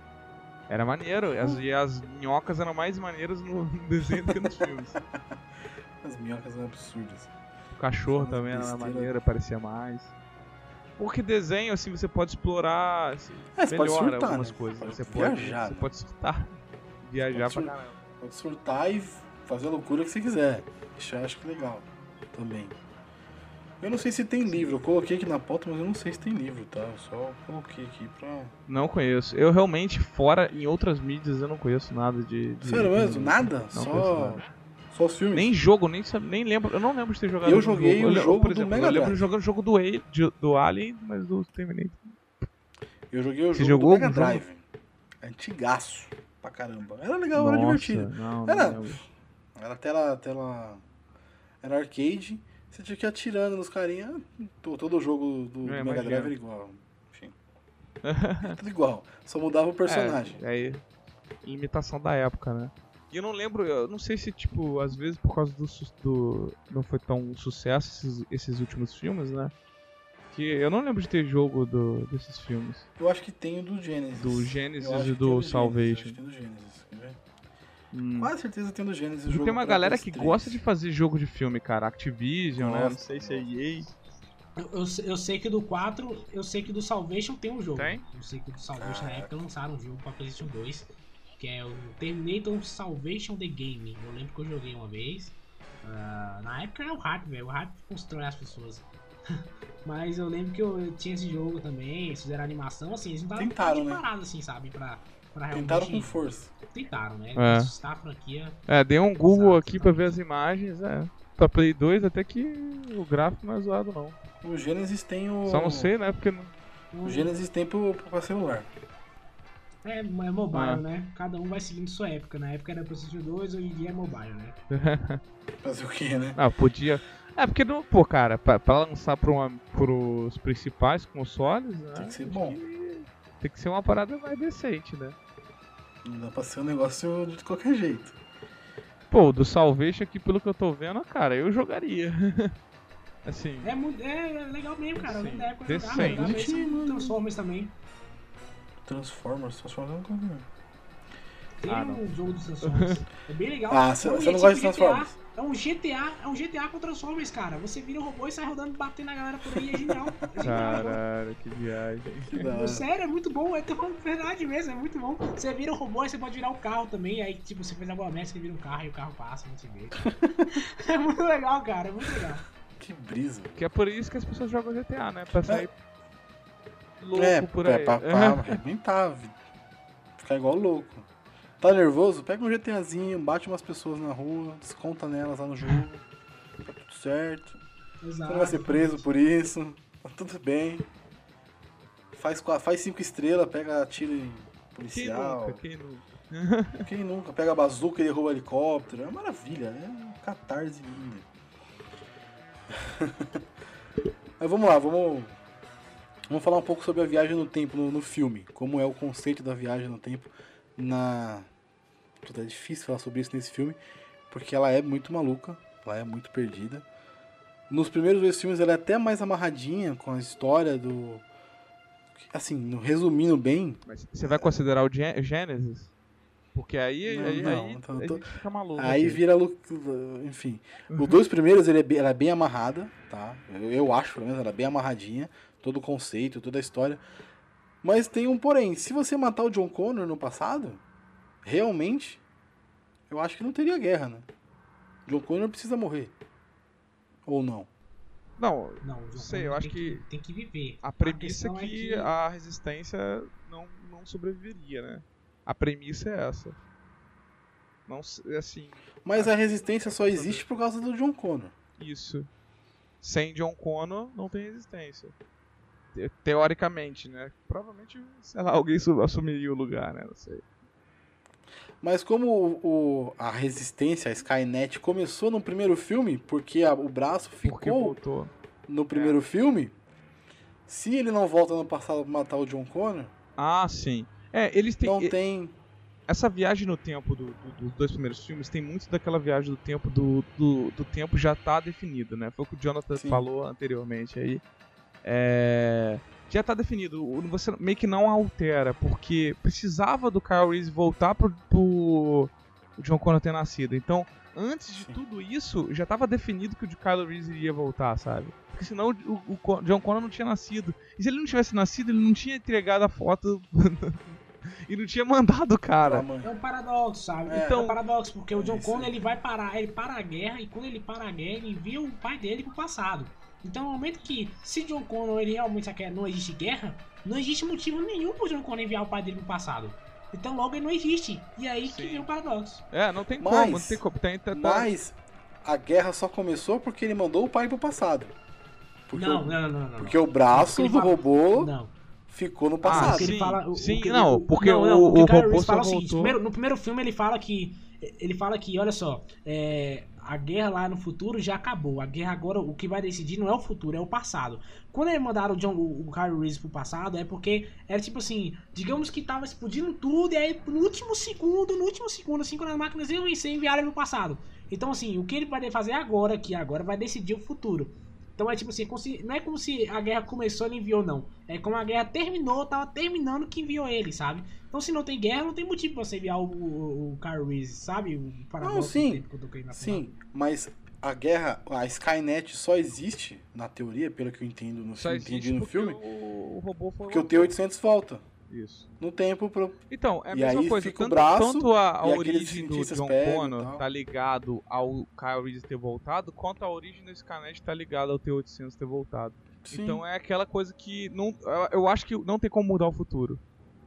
Era maneiro. As, e as minhocas eram mais maneiras no desenho do que nos filmes. As minhocas eram absurdas. O cachorro também era maneiro, parecia mais. Porque desenho, assim, você pode explorar assim, é, melhor pode surtar, algumas né? coisas. Pode você, viajar, pode, você pode surtar. Viajar pode pra caramba. Pode surtar e fazer a loucura que você quiser. Isso eu acho que legal também. Eu não sei se tem livro, eu coloquei aqui na pauta, mas eu não sei se tem livro, tá? Eu só coloquei aqui pra. Não conheço. Eu realmente, fora em outras mídias, eu não conheço nada de. de Sério mesmo? Nada? Não só. Nada. Só os filmes? Nem jogo, nem, nem lembro. Eu não lembro de ter jogado Eu joguei jogo. o jogo por exemplo, do Mega Eu lembro de jogar o jogo do, do, do Alien, mas do Terminator. Eu joguei o Você jogo do Mega Drive. Jogo? Antigaço pra caramba. Era legal, Nossa, era divertido. Não, era, não era tela, tela. Era arcade. Você tinha que ir atirando nos carinha. Todo jogo do, do Mega Drive era igual. Enfim. Tudo igual. Só mudava o personagem. É, aí. Imitação da época, né? E eu não lembro, eu não sei se, tipo, às vezes por causa do. do não foi tão sucesso esses, esses últimos filmes, né? Que eu não lembro de ter jogo do, desses filmes. Eu acho que tem o do Genesis. Do Genesis e do, Salvation. Genesis, tem do Genesis, quer ver? Hum. Quase certeza tem do Genesis. Jogo tem uma galera que gosta de fazer jogo de filme, cara. Activision, Nossa, né? Não sei se é EA. Eu, eu, eu, sei que do 4, eu sei que do Salvation tem um jogo. Tem? Eu sei que do Salvation na época lançaram um jogo pra PlayStation 2 que é o Terminator Salvation the Game. Eu lembro que eu joguei uma vez. Uh, na época era o hype, velho. O hype constrói as pessoas. Mas eu lembro que eu tinha esse jogo também, eles fizeram animação, assim, eles não estavam Tentaram, né? parados, assim, sabe? Pra, pra realmente... Tentaram com força. Tentaram, né? É. Assustar a franquia. É, dei um Google aqui pra ver as imagens, é. Pra Play 2 até que o gráfico não é zoado, não. O Genesis tem o... Só não sei, né? Porque... Não... O Genesis tem pro, pro celular. É, é mobile, ah. né? Cada um vai seguindo sua época. Na época era PlayStation 2, hoje em dia é mobile, né? Fazer o que, né? Ah, podia. É, porque não, pô, cara, pra, pra lançar pra uma, pros principais consoles, né? Tem que ser bom. Tem que ser uma parada mais decente, né? Não dá pra ser um negócio de qualquer jeito. Pô, do Salvation aqui, pelo que eu tô vendo, cara, eu jogaria. assim. É, é legal mesmo, cara. Assim, época decente. Jogava, jogava Transformers também. Transformers, Transformers não conheço. Tem ah, um jogo dos Transformers. é bem legal. Ah, você não gosta de Transformers? É um GTA, é um GTA com Transformers, cara. Você vira um robô e sai rodando, batendo na galera por aí, é genial. É genial Caralho, que viagem. Que Sério, é muito bom, é tão verdade mesmo, é muito bom. Você vira um robô e você pode virar um carro também, aí tipo, você faz alguma merda, você vira um carro e o carro passa, não se vê. é muito legal, cara, é muito legal. Que brisa. Que é por isso que as pessoas jogam GTA, né? Pra sair é louco é, por aí. É, pra, pra arrebentar, ficar igual louco. Tá nervoso? Pega um GTAzinho, bate umas pessoas na rua, desconta nelas lá no jogo. Tá tudo certo. Exato. Você não vai ser preso por isso. Tá tudo bem. Faz, faz cinco estrelas, pega tiro em policial. Quem nunca? Quem nunca? Quem nunca? Pega a bazuca e derruba helicóptero. É uma maravilha, é uma catarse linda. Mas vamos lá, vamos Vamos falar um pouco sobre a viagem no tempo no, no filme, como é o conceito da viagem no tempo na. Puta, é difícil falar sobre isso nesse filme, porque ela é muito maluca, ela é muito perdida. Nos primeiros dois filmes ela é até mais amarradinha com a história do. Assim, resumindo bem. Mas você vai considerar o Gênesis? Porque aí, não, aí, não, aí, então, tô... fica maluco. Aí aqui. vira. Enfim. Os dois primeiros ele é bem, ela é bem amarrada, tá? Eu, eu acho, pelo menos, ela é bem amarradinha todo o conceito, toda a história. Mas tem um porém, se você matar o John Connor no passado, realmente, eu acho que não teria guerra, né? John Connor precisa morrer. Ou não? Não, não sei, eu acho que, que, tem que viver. A premissa a é que, é que a resistência não, não sobreviveria, né? A premissa é essa. Não, assim. Mas a resistência só existe por causa do John Connor. Isso. Sem John Connor não tem resistência teoricamente, né? Provavelmente, sei lá, alguém assumiria o lugar, né? Não sei. Mas como o, o, a resistência, a Skynet, começou no primeiro filme, porque a, o braço ficou no primeiro é. filme, se ele não volta no passado pra matar o John Connor... Ah, sim. É, eles têm... Não tem... Essa viagem no tempo do, do, dos dois primeiros filmes tem muito daquela viagem do tempo do, do, do tempo já tá definido, né? Foi o que o Jonathan sim. falou anteriormente aí. É já tá definido. Você meio que não altera, porque precisava do Kyle Reese voltar pro, pro John Connor ter nascido. Então, antes de Sim. tudo isso, já tava definido que o Kyle Reese iria voltar, sabe? Porque senão o, o, John Connor não tinha nascido. E se ele não tivesse nascido, ele não tinha entregado a foto. e não tinha mandado o cara. É um paradoxo, sabe? É. Então, é um paradoxo, porque o John é Connor ele vai parar, ele para a guerra e quando ele para a guerra, ele envia o pai dele pro passado. Então, no momento que, se John Connor ele realmente quer, não existe guerra, não existe motivo nenhum pro John Connor enviar o pai dele no passado. Então, logo ele não existe. E aí Sim. que vem o paradoxo. É, não tem mas, como, não tem como. Tem, tem, mas a guerra só começou porque ele mandou o pai pro passado. Porque não, o, não, não, não, Porque o braço do fala... robô não. ficou no passado. Ah, sim, fala, sim que, não, porque não, não, o, o, o robô fala o seguinte, primeiro, no primeiro filme ele fala que ele fala que, olha só, é, a guerra lá no futuro já acabou. A guerra agora, o que vai decidir não é o futuro, é o passado. Quando eles mandaram o, John, o, Kyle Reese pro passado, é porque era tipo assim, digamos que tava explodindo tudo, e aí no último segundo, no último segundo, assim, quando as máquinas iam vencer, enviaram ele pro passado. Então, assim, o que ele vai fazer agora, que agora vai decidir o futuro. Então é tipo assim, é não é como se a guerra começou e ele enviou, não. É como a guerra terminou, tava terminando que enviou ele, sabe? Então se não tem guerra, não tem motivo pra você enviar o, o, o Carl Reese, sabe? O não, sim, sim, mas a guerra, a Skynet só existe, na teoria, pelo que eu entendo no, só entendi no filme, o, o robô foi porque o T-800 volta. Isso. No tempo pro... Então, é a e mesma coisa. Tanto, braço, tanto a, a origem do John Connor tá ligado ao Kyle Reese ter voltado, quanto a origem do Skynet tá ligado ao T-800 ter voltado. Sim. Então é aquela coisa que não, eu acho que não tem como mudar o futuro.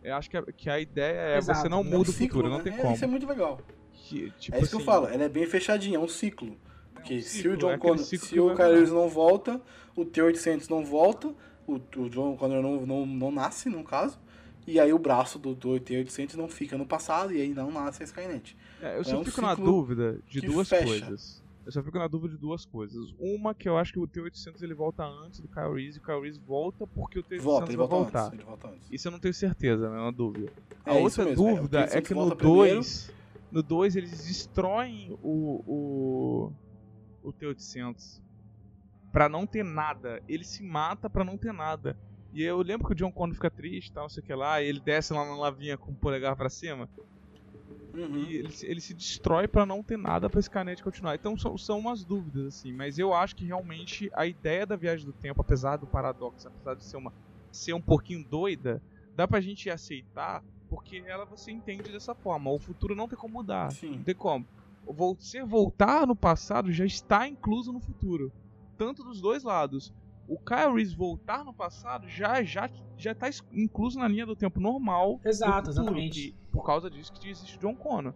Eu acho que a, que a ideia é Exato, você não muda o futuro, né? não tem é, como. Isso é muito legal. Que, tipo é isso assim, que eu assim, falo, ela é bem fechadinha, é um ciclo. Porque é um se ciclo, o John é Connor, se o Kyle Reese não volta, o T-800 não volta, o, o John Connor não, não, não nasce, no caso, e aí o braço do, do T-800 não fica no passado e aí não nasce a Skynet. É, eu só é um fico na dúvida de duas fecha. coisas. Eu só fico na dúvida de duas coisas. Uma que eu acho que o T-800 ele volta antes do Kyle Reese e o Kyle Reese volta porque o T-800 volta, vai volta voltar. Antes, volta antes. Isso eu não tenho certeza, né? É uma dúvida. É, a outra mesmo, é, dúvida é, é que no 2, no 2 eles destroem o o, o T-800 para não ter nada. Ele se mata para não ter nada. E eu lembro que o John Connor fica triste, tal, não sei o que lá, e ele desce lá na lavinha com o polegar pra cima. Uhum. E ele, ele, se destrói para não ter nada pra Skynet continuar. Então são, são umas dúvidas, assim. Mas eu acho que realmente a ideia da viagem do tempo, apesar do paradoxo, apesar de ser, uma, ser um pouquinho doida, dá pra gente aceitar, porque ela você entende dessa forma. O futuro não tem como mudar. Sim. Não tem como. Você voltar no passado já está incluso no futuro. Tanto dos dois lados o Kyle Reese voltar no passado já já já tá incluso na linha do tempo normal. Exato, futuro, exatamente. Por causa disso que existe John Connor.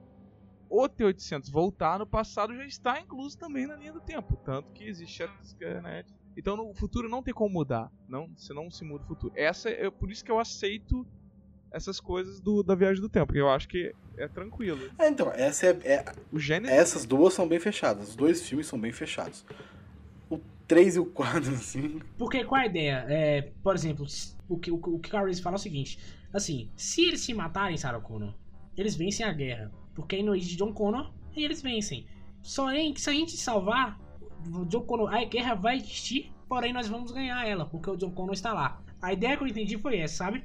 O T-800 voltar no passado já está incluso também na linha do tempo, tanto que existe a Skynet. Então no futuro não tem como mudar, não, você não se muda o futuro. Essa é por isso que eu aceito essas coisas do, da viagem do tempo, porque eu acho que é tranquilo. É, então, essa é, é o gênero... essas duas são bem fechadas, os dois filmes são bem fechados. 3 e o 4, assim. Porque qual a ideia? É, por exemplo, o que o, o que fala é o seguinte: assim, se eles se matarem, Sarah Connor, eles vencem a guerra. Porque aí não existe John Connor e eles vencem. Só que se a gente salvar, John Connor, a guerra vai existir, porém nós vamos ganhar ela, porque o John Connor está lá. A ideia que eu entendi foi essa, sabe?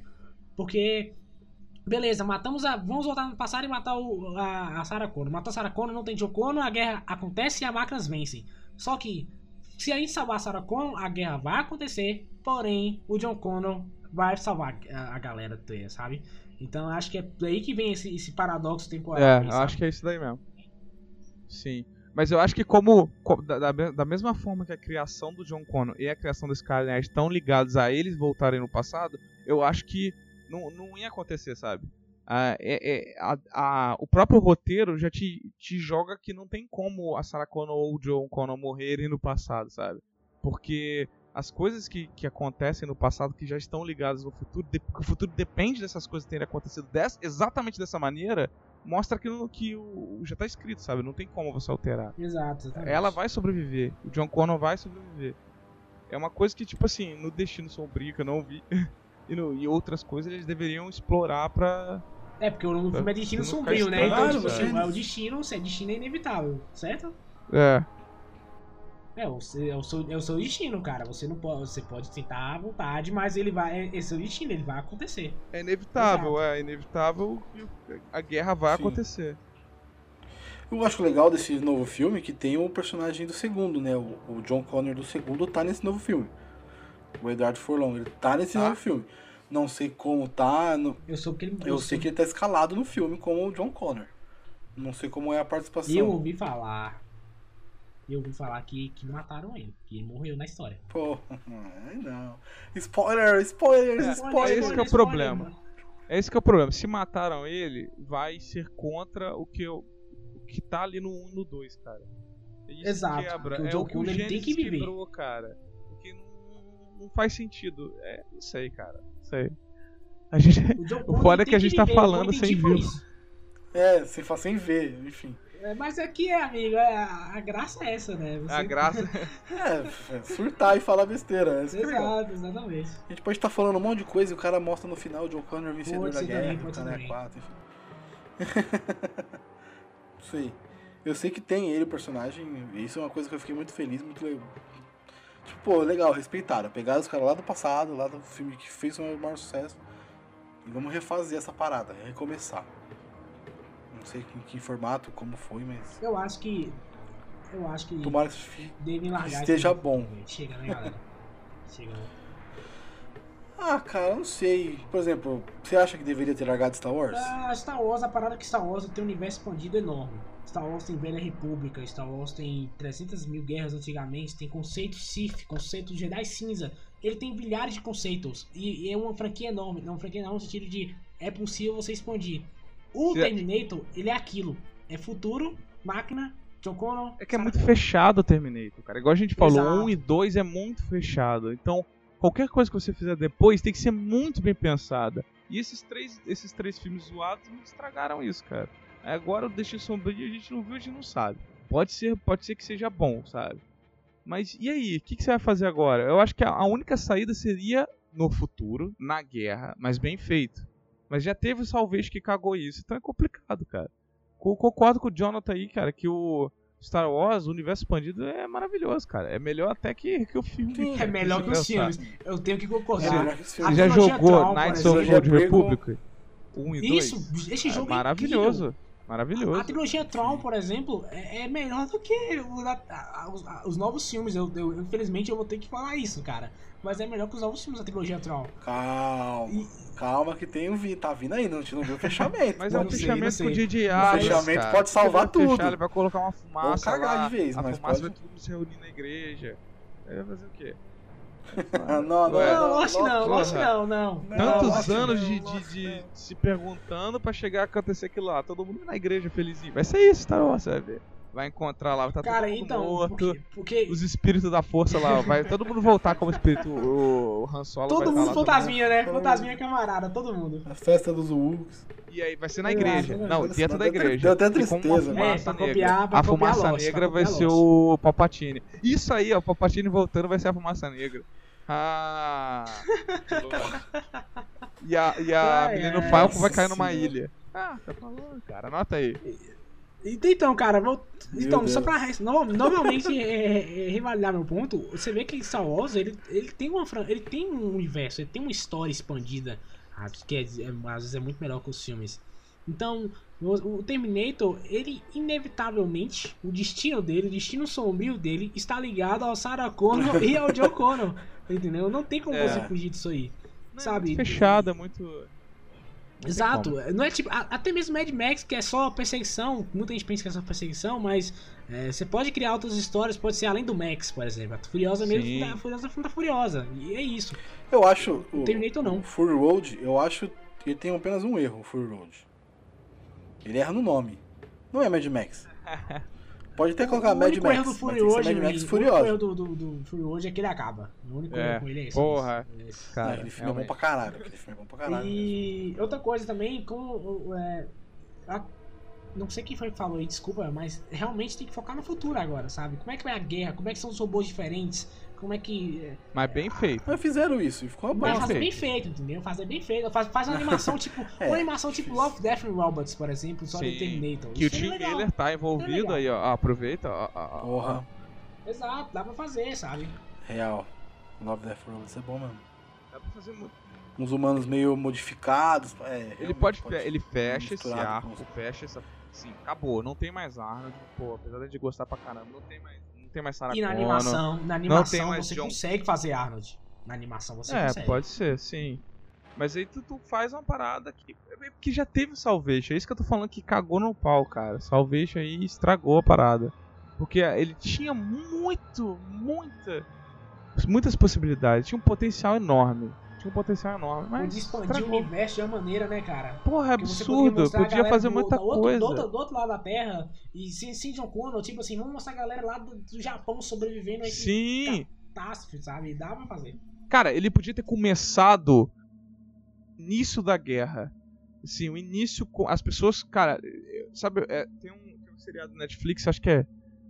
Porque Beleza, matamos a. Vamos voltar no passado e matar o, a, a Sarah Connor. Matou a Sarah Connor, não tem John Connor, a guerra acontece e as máquinas vencem. Só que se a gente salvar a Sarah Connor, a guerra vai acontecer, porém o John Connor vai salvar a, a galera, sabe? Então acho que é daí que vem esse, esse paradoxo temporal. É, eu acho que é isso daí mesmo. Sim. Mas eu acho que como, da, da, mesma forma que a criação do John Connor e a criação do Skynet estão ligados a eles voltarem no passado, eu acho que não, não ia acontecer, sabe? Ah, é, é, a, a, o próprio roteiro já te, te joga que não tem como a Sarah Connor ou o John Connor morrerem no passado, sabe? Porque as coisas que, que acontecem no passado que já estão ligadas no futuro, de, o futuro depende dessas coisas terem acontecido dessa, exatamente dessa maneira, mostra aquilo que o, já está escrito, sabe? Não tem como você alterar. Exato. Exatamente. Ela vai sobreviver, o John Connor vai sobreviver. É uma coisa que, tipo assim, no Destino Sombrio, que eu não vi, e, no, e outras coisas eles deveriam explorar pra. É, porque o nome do filme é Destino Sombrio, né? Então, tipo assim, é o destino, se é destino é inevitável, certo? É. É o, é, o seu, é o seu destino, cara. Você não pode. Você pode tentar à vontade, mas ele vai. É, é seu destino, ele vai acontecer. É inevitável, Exato. é inevitável a guerra vai Sim. acontecer. Eu acho legal desse novo filme que tem o personagem do segundo, né? O, o John Connor do segundo tá nesse novo filme. O Eduardo Forlong, ele tá nesse ah. novo filme. Não sei como tá. No... Eu, sou que ele, eu, eu sei que ele tá escalado no filme como o John Connor. Não sei como é a participação. Eu ouvi falar eu ouvi falar que, que mataram ele, que ele morreu na história. Pô, não. Spoiler, spoilers, é, spoilers. Esse é o problema. É esse que é o problema. Se mataram ele, vai ser contra o que, eu, o que tá ali no 1 e no 2, cara. É isso Exato. Quebra. é o que o ele tem que viver. quebrou, cara. Porque não, não faz sentido. É, não sei, cara. Sei. A gente, o, o foda é que a gente tá falando sem ver. É, sem, sem ver, enfim. É, mas aqui é, amigo, é, a, graça é essa, né? Você... A graça. é, é, surtar e falar besteira. É Exato, exatamente. A gente pode estar tá falando um monte de coisa e o cara mostra no final o John Connor vencedor da guerra, o cara é 4, enfim. Isso aí. Eu sei que tem ele, o personagem, e isso é uma coisa que eu fiquei muito feliz, muito legal. Tipo, pô, legal, respeitaram. Pegaram os caras lá do passado, lá do filme que fez o maior sucesso. E vamos refazer essa parada, recomeçar. Não sei em que formato, como foi, mas. Eu acho que. Eu acho que. Tomara que esteja bom. Chega, né, galera? Chega, né? Ah, cara, não sei. Por exemplo, você acha que deveria ter largado Star Wars? Ah, Star Wars, a parada é que Star Wars tem um universo expandido enorme. Star Wars tem Velha República, Star Wars tem 300 mil guerras antigamente, tem conceito Sith, conceito Jedi Cinza. Ele tem bilhares de conceitos. E, e é uma franquia enorme. Não, uma franquia enorme no sentido de é possível você expandir. O Terminator, ele é aquilo. É futuro, máquina, John Connor. É que é muito fechado o Terminator, cara. Igual a gente falou, Exato. 1 e 2 é muito fechado. Então, qualquer coisa que você fizer depois tem que ser muito bem pensada. E esses três, esses três filmes zoados me estragaram isso, cara. Agora o Destino Sombrio a gente não viu, a gente não sabe. Pode ser, pode ser que seja bom, sabe? Mas e aí? O que, que, você vai fazer agora? Eu acho que a, a única saída seria no futuro, na guerra, mas bem feito. Mas já teve o Salvage que cagou isso, então é complicado, cara. Concordo com o Jonathan aí, cara, que o Star Wars, o universo expandido, é maravilhoso, cara. É melhor até que, que o filme. Sim, é melhor que os filmes. Eu tenho que concordar. Você, já jogou Knights of the Republic? 1 e 2? Isso, esse jogo é, é maravilhoso. Maravilhoso. A, a trilogia Tron, por exemplo, é, é melhor do que o, a, a, os, os, novos filmes. Eu, eu, infelizmente eu vou ter que falar isso, cara. Mas é melhor que os novos filmes da trilogia Tron. Calma. E, calma que tem um vi, tá vindo aí, não, a gente não viu o fechamento. mas é um fechamento com o DJ O fechamento cara. pode salvar tudo. Fechar, ele vai colocar uma fumaça Ou cagar lá, de vez, a mas fumaça pode... vai tudo se reunir na igreja. Aí vai fazer o quê? Não, não, não, acho não, acho não, não. Tantos anos de, de, de se perguntando pra chegar a acontecer aquilo lá. Todo mundo na igreja felizinho. Vai ser isso, tá? Você vai ver. Vai encontrar lá, vai tá Cara, todo mundo então, morto. Porque, porque... Os espíritos da força lá, vai todo mundo voltar como espírito. O, o Han Solo Todo vai mundo tá fantasminha, né? Fantasminha camarada, todo mundo. A festa dos Wooks. E aí vai ser na igreja. Não, dentro da igreja. Deu até tristeza. É, pra copiar, pra a fumaça negra vai ser o Palpatine. Isso aí, ó, o Palpatine voltando vai ser a fumaça negra. Ah. e a, e a ai, menina ai, Falco vai cair numa ilha. Ah, tá falando, cara. Anota aí. Então, cara, vou... então, só pra normalmente é, é, revalidar meu ponto, você vê que Star Wars ele, ele, tem uma, ele tem um universo, ele tem uma história expandida, que é, é, às vezes é muito melhor que os filmes. Então, o Terminator, ele inevitavelmente, o destino dele, o destino sombrio dele, está ligado ao Sarah Connor e ao Joe Connor. Entendeu? Não tem como é. você fugir disso aí. Não, sabe? É muito fechado, é muito. Exato, não é tipo. Até mesmo Mad Max, que é só perseguição. Muita gente pensa que é só perseguição, mas é, você pode criar outras histórias, pode ser além do Max, por exemplo. A Furiosa Sim. mesmo, a Furiosa da Furiosa. E é isso. Eu acho. O Terminator não. O Fury Road, eu acho que ele tem apenas um erro, o Fury Road. Ele erra no nome. Não é Mad Max. Pode até colocar Mad Max. O erro do Fury hoje, Mad Max Furioso. O erro do, do, do Fury hoje é que ele acaba. O único é, erro com ele é esse. Porra. Esse. Cara, aquele filme é bom pra caralho. Aquele filme é bom pra caralho. E mesmo. outra coisa também, como. É, a, não sei quem foi que falou aí, desculpa, mas realmente tem que focar no futuro agora, sabe? Como é que vai a guerra? Como é que são os robôs diferentes? Como é que. É, mas bem feito. Mas fizeram isso e ficou bom. Mas fazer bem feito, entendeu? Fazer bem feito. Faz, faz uma animação tipo. é. Uma animação tipo Love, Death and Robots, por exemplo, só Sim. do Terminator. Que isso o Tim Miller tá envolvido aí, ó. Aproveita. Ó, ó, Porra. Exato, dá pra fazer, sabe? Real. Love, Death and Robots é bom mesmo. Dá pra fazer muito. Uns humanos meio modificados. É, ele pode, pode, ele fecha esse arco, fecha essa. Sim, acabou. Não tem mais Arnold. Pô, apesar de gostar pra caramba, não tem mais tem mais Sarah E na Connor, animação, na animação você John... consegue fazer Arnold. Na animação você é, consegue. É, pode ser, sim. Mas aí tu, tu, faz uma parada que, que já teve Salvation. É isso que eu tô falando que cagou no pau, cara. Salvation aí estragou a parada. Porque ele tinha muito, muita, muitas possibilidades. Tinha um potencial enorme tinha um potencial enorme. Mas podia expandir o universo de uma maneira, né, cara? Porra, é absurdo. Podia fazer do, muita do coisa. Do outro, do outro, lado da Terra. E sem, sem John Connor, tipo assim, vamos mostrar a galera lá do, do Japão sobrevivendo aí. Sim. Catástrofe, sabe? Dá pra fazer. Cara, ele podia ter começado início da guerra. Assim, o início com. As pessoas. Cara, sabe, é, tem, um, tem um seriado Netflix, acho que é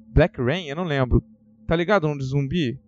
Black Rain, eu não lembro. Tá ligado? Um de zumbi?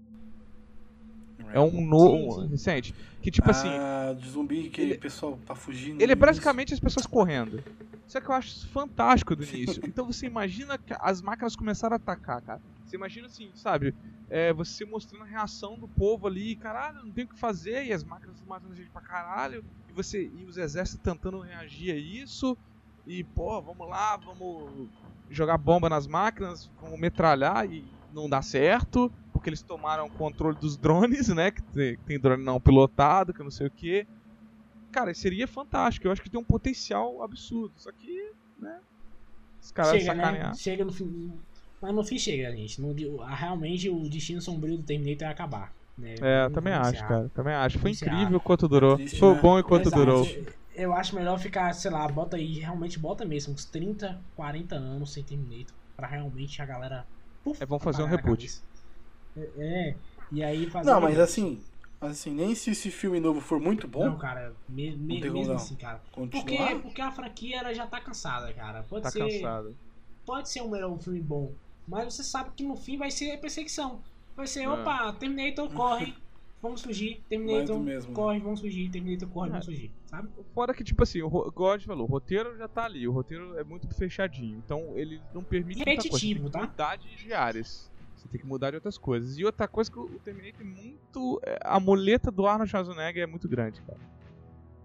É um novo recente. Que tipo assim, ah, assim. de zumbi que ele, pessoal tá fugindo. Ele é basicamente as pessoas correndo. Isso é que eu acho fantástico do início. Então você imagina que as máquinas começaram a atacar, cara. Você imagina assim, sabe? É, você mostrando a reação do povo ali, caralho, não tem o que fazer, e as máquinas matando gente pra caralho, e você e os exércitos tentando reagir a isso, e pô, vamos lá, vamos jogar bomba nas máquinas, vamos metralhar e não dá certo porque eles tomaram o controle dos drones, né? Que tem, tem drone não pilotado, que não sei o que. Cara, seria fantástico. Eu acho que tem um potencial absurdo. Só que, né? Os caras chega, Né? Chega no fim. Mas no fim chega, gente. No, realmente o destino sombrio do Terminator é acabar. Né? É, também acho, cara. Também acho. Foi incrível quanto durou. Triste, Foi né? bom enquanto Exato. durou. Eu acho melhor ficar, sei lá, bota aí, realmente bota mesmo, uns 30, 40 anos sem Terminator. Pra realmente a galera. Puf, é bom fazer um reboot. É, é, e aí fazer. Não, mas assim, assim, nem se esse filme novo for muito bom. Não, cara, me, me, mesmo não. assim, cara. Porque, porque a franquia ela já tá cansada, cara. Pode tá ser. Cansada. Pode ser um melhor filme bom. Mas você sabe que no fim vai ser perseguição. Vai ser, é. opa, Terminator corre, vamos fugir. Terminator corre, vamos fugir. Terminator corre, é. vamos fugir. Sabe? Fora que, tipo assim, o, gente falou, o roteiro já tá ali. O roteiro é muito fechadinho. Então ele não permite. Repetitivo, tá? de áreas. Você tem que mudar de outras coisas. E outra coisa que o Terminator é muito. É, a muleta do Arnold Schwarzenegger é muito grande, cara.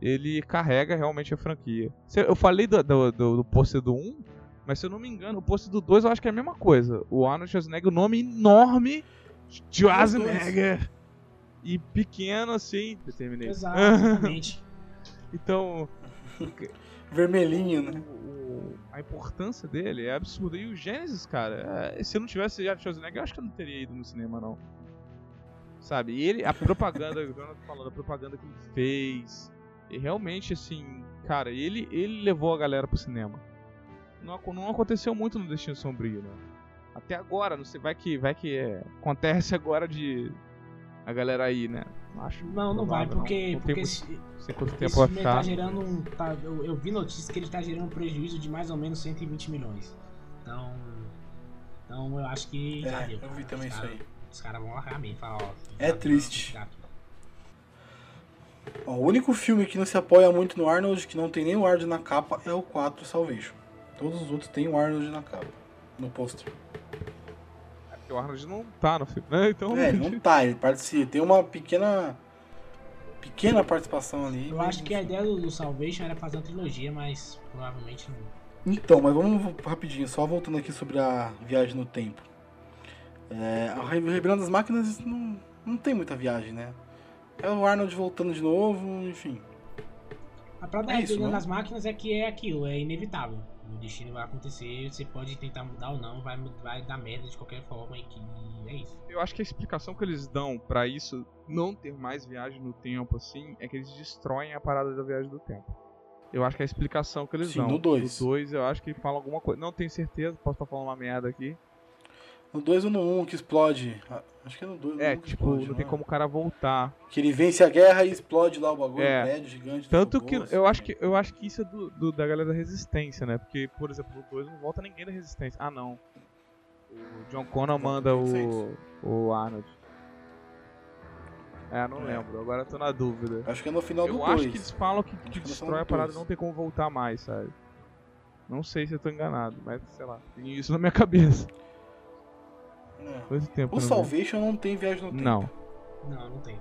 Ele carrega realmente a franquia. Eu falei do, do, do, do pôster do 1, mas se eu não me engano, o pôster do 2 eu acho que é a mesma coisa. O Arnold Schwarzenegger, o nome enorme Schwarzenegger. E pequeno assim, Terminator. Exatamente. então. Vermelhinho, né? A importância dele é absurda. E o Gênesis, cara, é, se eu não tivesse Arnold Schwarzenegger, eu acho que eu não teria ido no cinema, não. Sabe? E ele, a propaganda, o Jonathan falando, a propaganda que ele fez. E realmente, assim, cara, ele, ele levou a galera pro cinema. Não, não aconteceu muito no Destino Sombrio, né? Até agora, não sei, vai que, vai que é, acontece agora de a galera aí, né? Acho não, não vai, porque, não. porque muito, esse, sei quanto tempo vai ficar. Tá gerando um, tá, eu, eu, vi notícias que ele está gerando um prejuízo de mais ou menos 120 milhões. Então, então eu acho que é, já deu. Eu vi também isso aí. Os caras vão largar mim, falar, ó. É triste. Ó, o único filme que não se apoia muito no Arnold, que não tem nem o Arnold na capa, é o 4 Salvation. Todos os outros têm o Arnold na capa, no pôster. Porque o Arnold não tá no filme, né? Então... É, ele não tá, ele participa. Tem uma pequena. Pequena participação ali. Eu acho que a ideia do, do Salvation era fazer uma trilogia, mas provavelmente não. Então, mas vamos rapidinho, só voltando aqui sobre a viagem no tempo. É, a Revirando das Máquinas não, não tem muita viagem, né? É o Arnold voltando de novo, enfim. A própria é Revirando das Máquinas é que é aquilo, é inevitável o destino vai acontecer, você pode tentar mudar ou não, vai, vai dar merda de qualquer forma e que é isso. Eu acho que a explicação que eles dão para isso não ter mais viagem no tempo assim é que eles destroem a parada da viagem do tempo. Eu acho que é a explicação que eles Sim, dão. no 2. No 2 eu acho que fala alguma coisa. Não tenho certeza, posso estar falando uma merda aqui. No 2 ou no 1 um, que explode. Ah, acho que é no 2. É, tipo, explode, não tem é? como o cara voltar. Que ele vence a guerra e explode lá o bagulho, é. prédio gigante. Tanto que eu acho que eu acho que isso é do, do, da galera da resistência, né? Porque, por exemplo, no 2 não volta ninguém da resistência. Ah não. O John Connor manda o, o Arnold. É, não é. lembro, agora eu tô na dúvida. Acho que é no final eu do 2. Eu acho que eles falam que, que, que destrói a parada não tem como voltar mais, sabe? Não sei se eu tô enganado, mas sei lá, tem isso na minha cabeça. É. Tempo, o Salvation não tem viagem no tempo. Não. Não, não tem.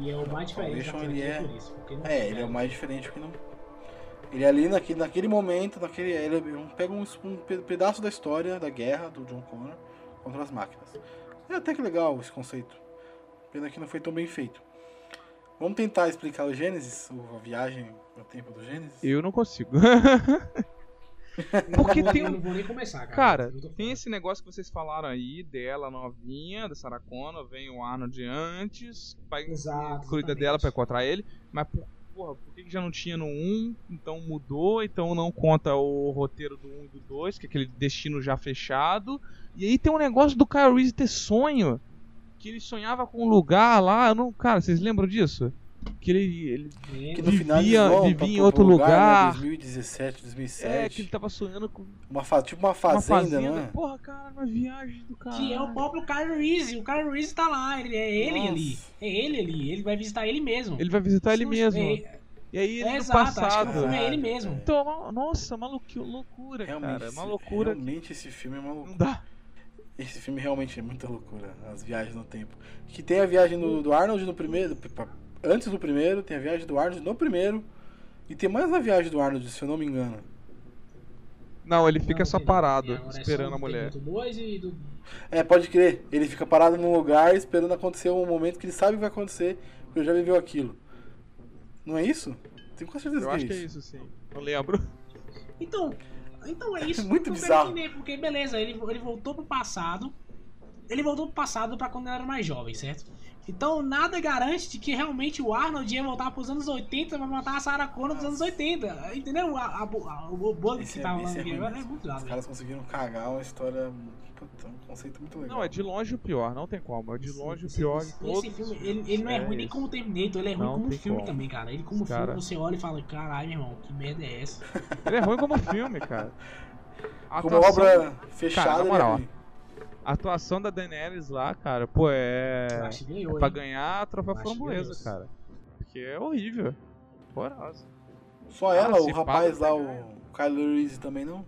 E é o mais diferente. Salvation ele é. Isso, é, ele é o mais diferente porque não. Ele é ali naquele, naquele momento, naquele, ele pega um, um, pedaço da história da guerra do John Connor contra as máquinas. É até que legal esse conceito. Pena que não foi tão bem feito. Vamos tentar explicar o Gênesis, a viagem no tempo do Gênesis? Eu não consigo. Porque tem um... não vou nem começar, cara. Cara, tem esse negócio que vocês falaram aí dela novinha, da Sarah Connor, vem o Arnold antes, vai Exato, cuida dela pra encontrar ele, mas por, porra, por que já não tinha no 1, então mudou, então não conta o roteiro do 1 e do 2, que é aquele destino já fechado. E aí tem um negócio do Kyle Reese ter sonho, que ele sonhava com um lugar lá, eu não, cara, vocês lembram disso? Que ele, ele que no vivia, final vivia em outro lugar, lugar. Né? 2017, 2007. É, que ele tava sonhando com uma fa... tipo uma fazenda, uma fazenda, não é? Porra, cara, uma viagem do cara. Que é o próprio Kyle Reese, o Kyle Reese tá lá, ele é ele Nossa. ali. É ele ali, ele vai visitar ele mesmo. Ele vai visitar ele mesmo. É... E aí ele é, no exato, passado. Acho que filme é ele mesmo. Então, nossa, uma loucura, realmente, cara. Uma loucura. Realmente esse filme é uma loucura. Não dá. Esse filme realmente é muita loucura, as viagens no tempo. Que tem a viagem do, do Arnold no primeiro, antes do primeiro, tem a viagem do Arnold no primeiro. E tem mais uma viagem do Arnold, se eu não me engano. Não, ele fica não, só parado, é esperando a mulher. Do... É, pode crer. Ele fica parado num lugar esperando acontecer um momento que ele sabe que vai acontecer, porque ele já viveu aquilo. Não é isso? Tenho com certeza eu que é acho que é isso, sim. Não lembro. Então, então é isso. Muito bizarro. Entender, porque beleza, ele, ele voltou pro passado. Ele voltou pro passado para quando ele era mais jovem, certo? Então nada garante de que realmente o Arnold ia voltar pros anos 80 pra matar a Sarah Connor nos anos 80. Entendeu? A, a, a, o bug que é, tava falando aqui é, é muito Os caras conseguiram cagar uma história. Puta, um conceito muito legal. Não, é de longe o pior, não tem como. É de longe o pior esse, esse filme, ele, ele não é, é ruim nem como Terminator, ele é ruim não como filme como. também, cara. Ele como cara... filme, você olha e fala, caralho, meu irmão, que merda é essa? ele é ruim como filme, cara. como obra fechada, cara, na moral, a atuação da Daenerys lá, cara, pô, é. Ganhou, é pra ganhar a troféu framboesa, cara. Porque é horrível. Horrorosa. Só ela, o rapaz lá, o Kylo Reese também não?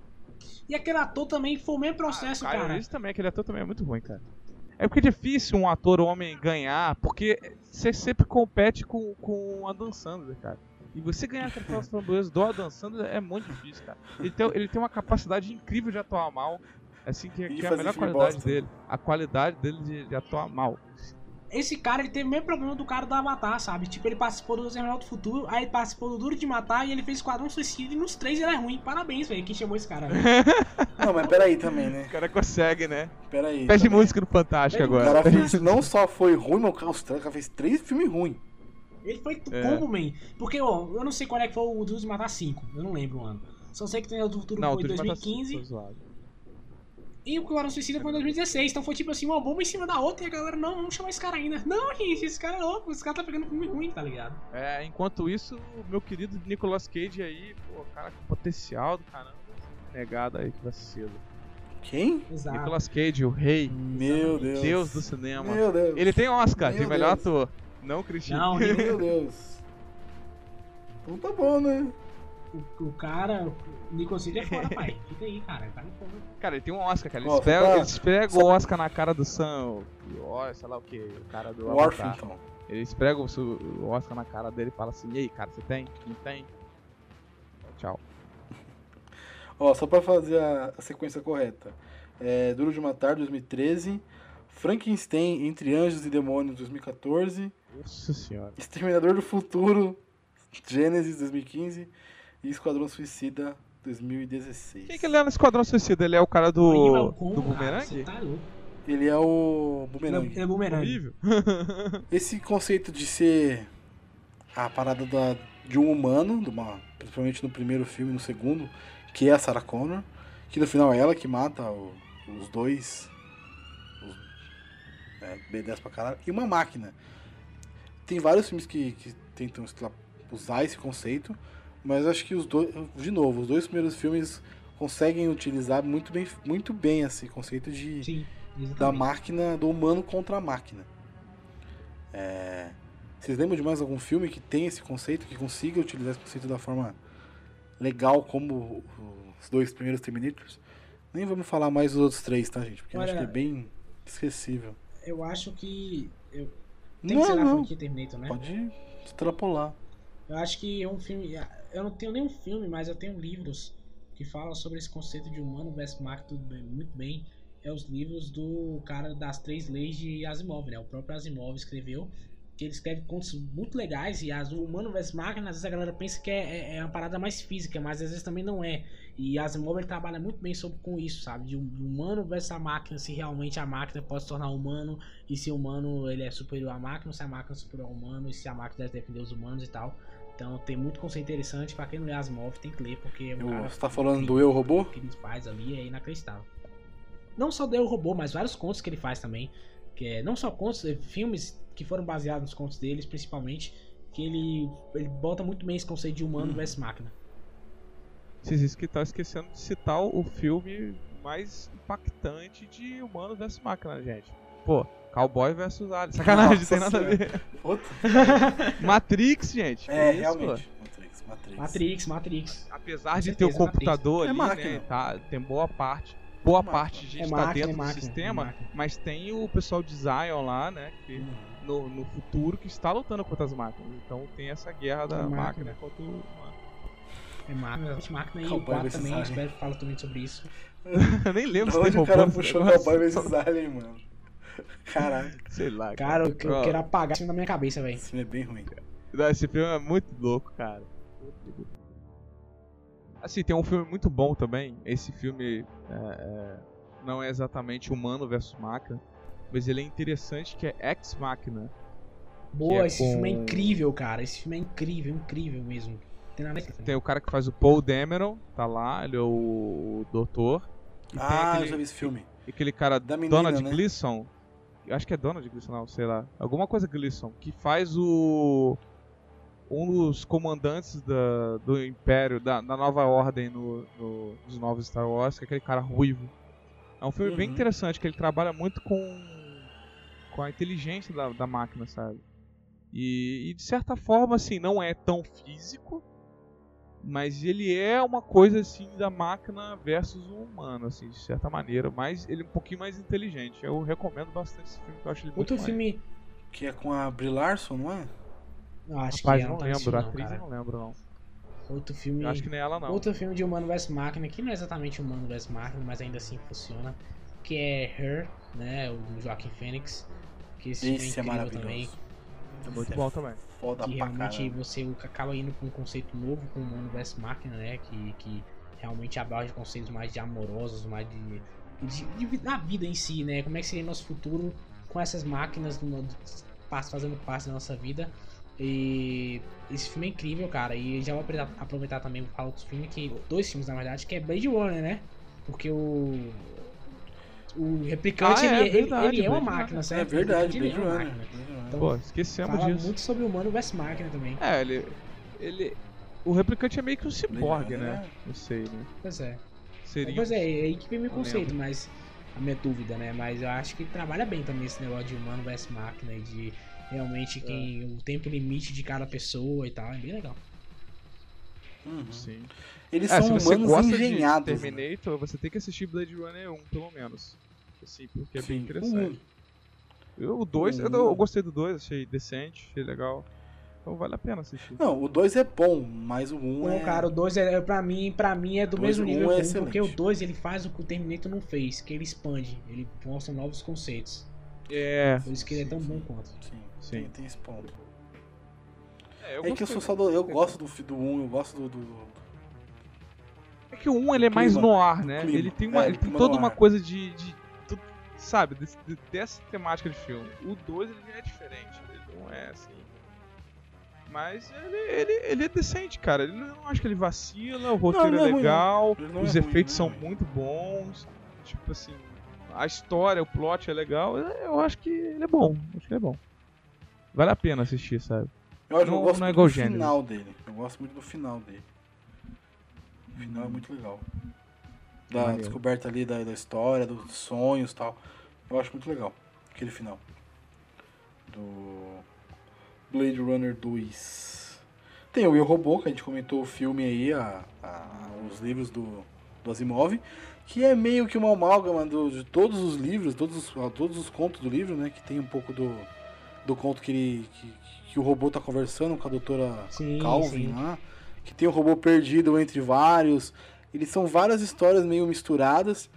E aquele ator também foi o mesmo processo, ah, o cara. Reese também, aquele ator também é muito ruim, cara. É porque é difícil um ator homem ganhar, porque você sempre compete com, com o Adam Sandler, cara. E você ganhar a troféu framboesa do Adam Sandler é muito difícil, cara. Ele tem, ele tem uma capacidade incrível de atuar mal. Assim que, que é a melhor qualidade bosta. dele. A qualidade dele de, de, atuar mal. Esse cara, ele teve o mesmo problema do cara do Avatar, sabe? Tipo, ele participou do Exterminador do Futuro, aí ele participou do Duro de Matar e ele fez Esquadrão Suicida e nos três ele é ruim. Parabéns, velho, quem chamou esse cara. não, mas peraí também, né? O cara consegue, né? Peraí. Pede também. música no Fantástico agora. O cara fez, não só foi ruim, mas o cara fez três filmes ruins. Ele foi é. como, man? Porque, ó, eu não sei qual é que foi o Duro de Matar 5, eu não lembro o ano. Só sei que tem o do Futuro não, foi em 2015. E o Esquadrão Suicida foi em 2016. Então foi tipo assim, uma bomba em cima da outra e a galera, não, vamos chamar esse cara ainda. Não, gente, esse cara é louco, esse cara tá pegando filme ruim, tá ligado? É, enquanto isso, o meu querido Nicolas Cage aí, pô, cara com potencial do caramba, negado aí que vai cedo. Quem? Exato. Nicolas Cage, o rei. Meu Deus. Deus do cinema. Meu Deus. Ele tem Oscar meu de melhor Deus. ator. Não, Cristiano. Não, meu Deus. Então tá bom, né? O, o cara, o Nicolas Cage é foda, pai. Fica aí, cara. Cara, é cara ele tem um Oscar, cara. Eles, pegam, tá... eles pegam o Oscar na cara do Sam. Ó, sei lá o que. O cara do Warfington. Eles pegam o Oscar na cara dele e falam assim: E aí, cara, você tem? Não tem? Tchau. Ó, só pra fazer a, a sequência correta: é, Duro de Matar, 2013. Frankenstein Entre Anjos e Demônios, 2014. Nossa senhora. Exterminador do Futuro, Gênesis, 2015 e Esquadrão Suicida 2016. Quem que ele é no Esquadrão Suicida? Ele é o cara do. do Boomerang? Tá ele é o Boomerang. Ele é Boomerang. Esse conceito de ser a parada da, de um humano, de uma, principalmente no primeiro filme e no segundo, que é a Sarah Connor, que no final é ela que mata o, os dois É, B10 pra caralho. E uma máquina. Tem vários filmes que, que tentam usar esse conceito, mas acho que os dois, de novo, os dois primeiros filmes conseguem utilizar muito bem, muito bem esse conceito de Sim, da máquina, do humano contra a máquina. É, vocês lembram de mais algum filme que tem esse conceito, que consiga utilizar esse conceito da forma legal como os dois primeiros Terminators? Nem vamos falar mais dos outros três, tá, gente? Porque Olha, acho que é bem esquecível. Eu acho que. Eu... Tem não, que ser na franquia Terminator, né? Pode extrapolar. Eu acho que é um filme. Eu não tenho nenhum filme, mas eu tenho livros que falam sobre esse conceito de humano versus máquina bem, muito bem. É os livros do cara das três leis de Asimov, né? O próprio Asimov escreveu que ele escreve contos muito legais e as humano vs máquina, às vezes a galera pensa que é, é, é, uma parada mais física, mas às vezes também não é. E Asimov trabalha muito bem sobre com isso, sabe? De humano versus a máquina, se realmente a máquina pode se tornar humano e se o humano ele é superior à máquina, se a máquina é superior ao humano e se a máquina deve defender os humanos e tal. Então tem muito conceito interessante, para quem não lê Asimov tem que ler, porque é um Você tá falando do Eu Robô? que ele faz ali é inacreditável. Não só do Eu Robô, mas vários contos que ele faz também. Que é, não só contos, é, filmes que foram baseados nos contos deles, principalmente, que ele, ele bota muito bem esse conceito de humano hum. versus máquina. Vocês que tá esquecendo de citar o filme mais impactante de humano versus máquina, gente. Pô, Cowboy versus Alien. Sacanagem, Nossa, tem nada a ver. Matrix, gente. É, isso, realmente. Matrix, Matrix. Matrix, Matrix. Apesar de ter o computador Matrix. ali, é né, tá, tem boa parte boa parte de gente é tá dentro é máquina, do sistema, é mas tem o pessoal de Zion lá, né? Que, uhum. no, no futuro que está lutando contra as máquinas. Então tem essa guerra da máquina. máquina contra o. É máquina, máquina e o 4 também, espero que fale também sobre isso. Nem lembro se tem o cara puxou o Cowboy vs Alien, mano. Caralho. Sei lá. Cara, cara eu, eu quero apagar isso na minha cabeça, velho. Esse filme é bem ruim, cara. Esse filme é muito louco, cara. Assim, tem um filme muito bom também. Esse filme é, é, não é exatamente humano versus máquina, mas ele é interessante que é Ex Machina. Boa, é esse com... filme é incrível, cara. Esse filme é incrível, incrível mesmo. Tem, tem o cara que faz o Paul Dameron, tá lá, ele é o, o doutor. E ah, aquele, eu já vi esse filme. Aquele cara, da menina, Donald né? Gleason. Eu acho que é Donald Gleason, não, sei lá. Alguma coisa Gleason, que faz o um dos comandantes da, do Império, da, da Nova Ordem no, no, nos novos Star Wars, que é aquele cara ruivo. É um filme uhum. bem interessante, que ele trabalha muito com, com a inteligência da, da máquina, sabe? E, e, de certa forma, assim, não é tão físico, mas ele é uma coisa assim da máquina versus o humano, assim, de certa maneira. Mas ele é um pouquinho mais inteligente. Eu recomendo bastante esse filme, que eu acho ele Outro muito filme. Que é com a Brie Larson, não é? Eu acho Rapaz, que é, não lembro, a atriz eu não lembro não. Outro filme. Eu acho que nem ela não. Outro filme de Humano vs Máquina, que não é exatamente Humano vs Máquina, mas ainda assim funciona. Que é Her, né? O Joaquim Phoenix. Que esse, esse filme é, é incrível também. É muito bom também. Foda que realmente você acaba indo com um conceito novo com o Humano vs Máquina, né? Que, que realmente aborda conceitos mais de amorosos, mais de, de, de, da vida em si, né? Como é que seria nosso futuro com essas máquinas fazendo parte da nossa vida e esse filme é incrível, cara. E já vou aproveitar também para falar outros filmes, que, dois filmes na verdade, que é Blade Runner, né? Porque o. O replicante, ah, é, ele, verdade, ele, ele é uma máquina, certo? É verdade, Blade é Runner. Então, Pô, esquecemos fala disso. muito sobre o humano versus máquina também. É, ele. ele o replicante é meio que um ciborgue, né? Não sei, né? Pois é. Seria pois é, é aí que vem meu conceito, mas. A minha dúvida, né? Mas eu acho que trabalha bem também esse negócio de humano versus máquina e de realmente quem é. o tempo limite de cada pessoa e tal, é bem legal. Uhum. Sim. Eles é, são humanos engenhados. De né? Terminator, né? você tem que assistir Blade Runner 1, pelo menos. Assim, porque é Sim. bem interessante. Eu, o 2, eu, eu, gostei do 2, achei decente, achei legal. Então vale a pena assistir. Não, o 2 é bom, mas o 1 um Não, é... cara, o 2 é, pra mim, pra mim é do mesmo nível é um, porque o 2 ele faz o que o Terminator não fez, que ele expande, ele mostra novos conceitos. É. Por isso que ele é tão bom quanto. Sim. Sim. Tem, tem esse ponto. É, eu é que eu sou só do, Eu gosto do, do 1, eu gosto do. do... É que o 1 ele é mais no ar, né? Clima. Ele tem, uma, é, ele tem toda uma coisa de, de sabe, desse, dessa temática de filme. O 2 ele é diferente, ele não é assim. Mas ele, ele, ele é decente, cara. Ele não acho que ele vacila, o roteiro não, não é, é legal, os é efeitos ruim, são muito bons. Tipo assim, a história, o plot é legal, eu acho que ele é bom. Acho que ele é bom. Vale a pena assistir, sabe? Eu, acho, não, eu gosto não é muito do gênero. final dele. Eu gosto muito do final dele. O final é muito legal. Da Valeu. descoberta ali da, da história, dos sonhos e tal. Eu acho muito legal. Aquele final. Do Blade Runner 2. Tem o Eu Robô, que a gente comentou o filme aí, a, a, os livros do, do Asimov, que é meio que uma amálgama do, de todos os livros, todos os, todos os contos do livro, né? Que tem um pouco do, do conto que, ele, que, que o robô tá conversando com a doutora sim, Calvin sim. lá. Que tem o robô perdido entre vários. Eles são várias histórias meio misturadas,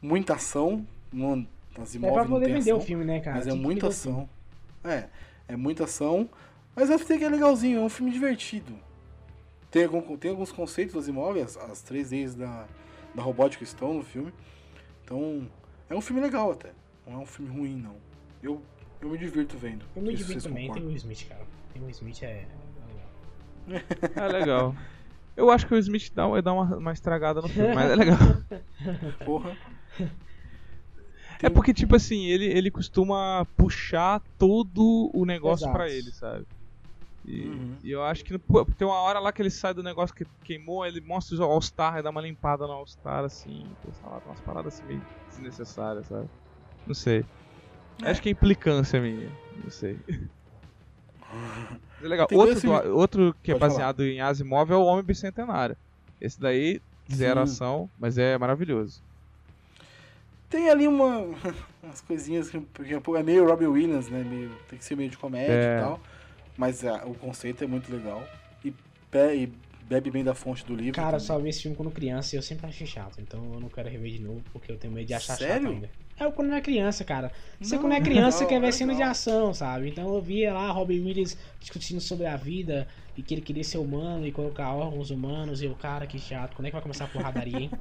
muita ação. Não, Asimov é pra poder vender ação, o filme, né, cara? Mas é muita ação. É, é muita ação. Mas a FT é legalzinho, é um filme divertido. Tem, algum, tem alguns conceitos do Asimov, as, as três leis da, da robótica estão no filme. Então, é um filme legal até. Não é um filme ruim, não. Eu, eu me divirto vendo. Eu me divirto também, concordam. tem o Will Smith, cara. Tem o Will Smith, é. É legal. Eu acho que o Smith dá, dá uma, uma estragada no filme, mas é legal. Porra. É porque, tipo assim, ele, ele costuma puxar todo o negócio para ele, sabe? E, uhum. e, eu acho que tem uma hora lá que ele sai do negócio que queimou, ele mostra o All-Star e dá uma limpada no All-Star, assim, lá, umas paradas assim meio desnecessárias, sabe? Não sei. É. Acho que é implicância minha, não sei. é legal. Outro, esse... do, outro que Pode é baseado falar. em Asimov é o Homem Bicentenário. Esse daí, zero Sim. ação, mas é maravilhoso. Tem ali uma, umas coisinhas que é meio Robin Williams, né? Meio, tem que ser meio de comédia é. e tal. Mas a, o conceito é muito legal. E, e, bebe bem da fonte do livro. Cara, também. só vi esse filme quando criança e eu sempre achei chato. Então eu não quero rever de novo porque eu tenho medo de achar Sério? chato ainda. É quando é criança, cara. Você não, quando é criança não, quer ver cena de ação, sabe? Então eu via lá Robin Williams discutindo sobre a vida e que ele queria ser humano e colocar órgãos humanos e o cara, que chato. Quando é que vai começar a porradaria, hein?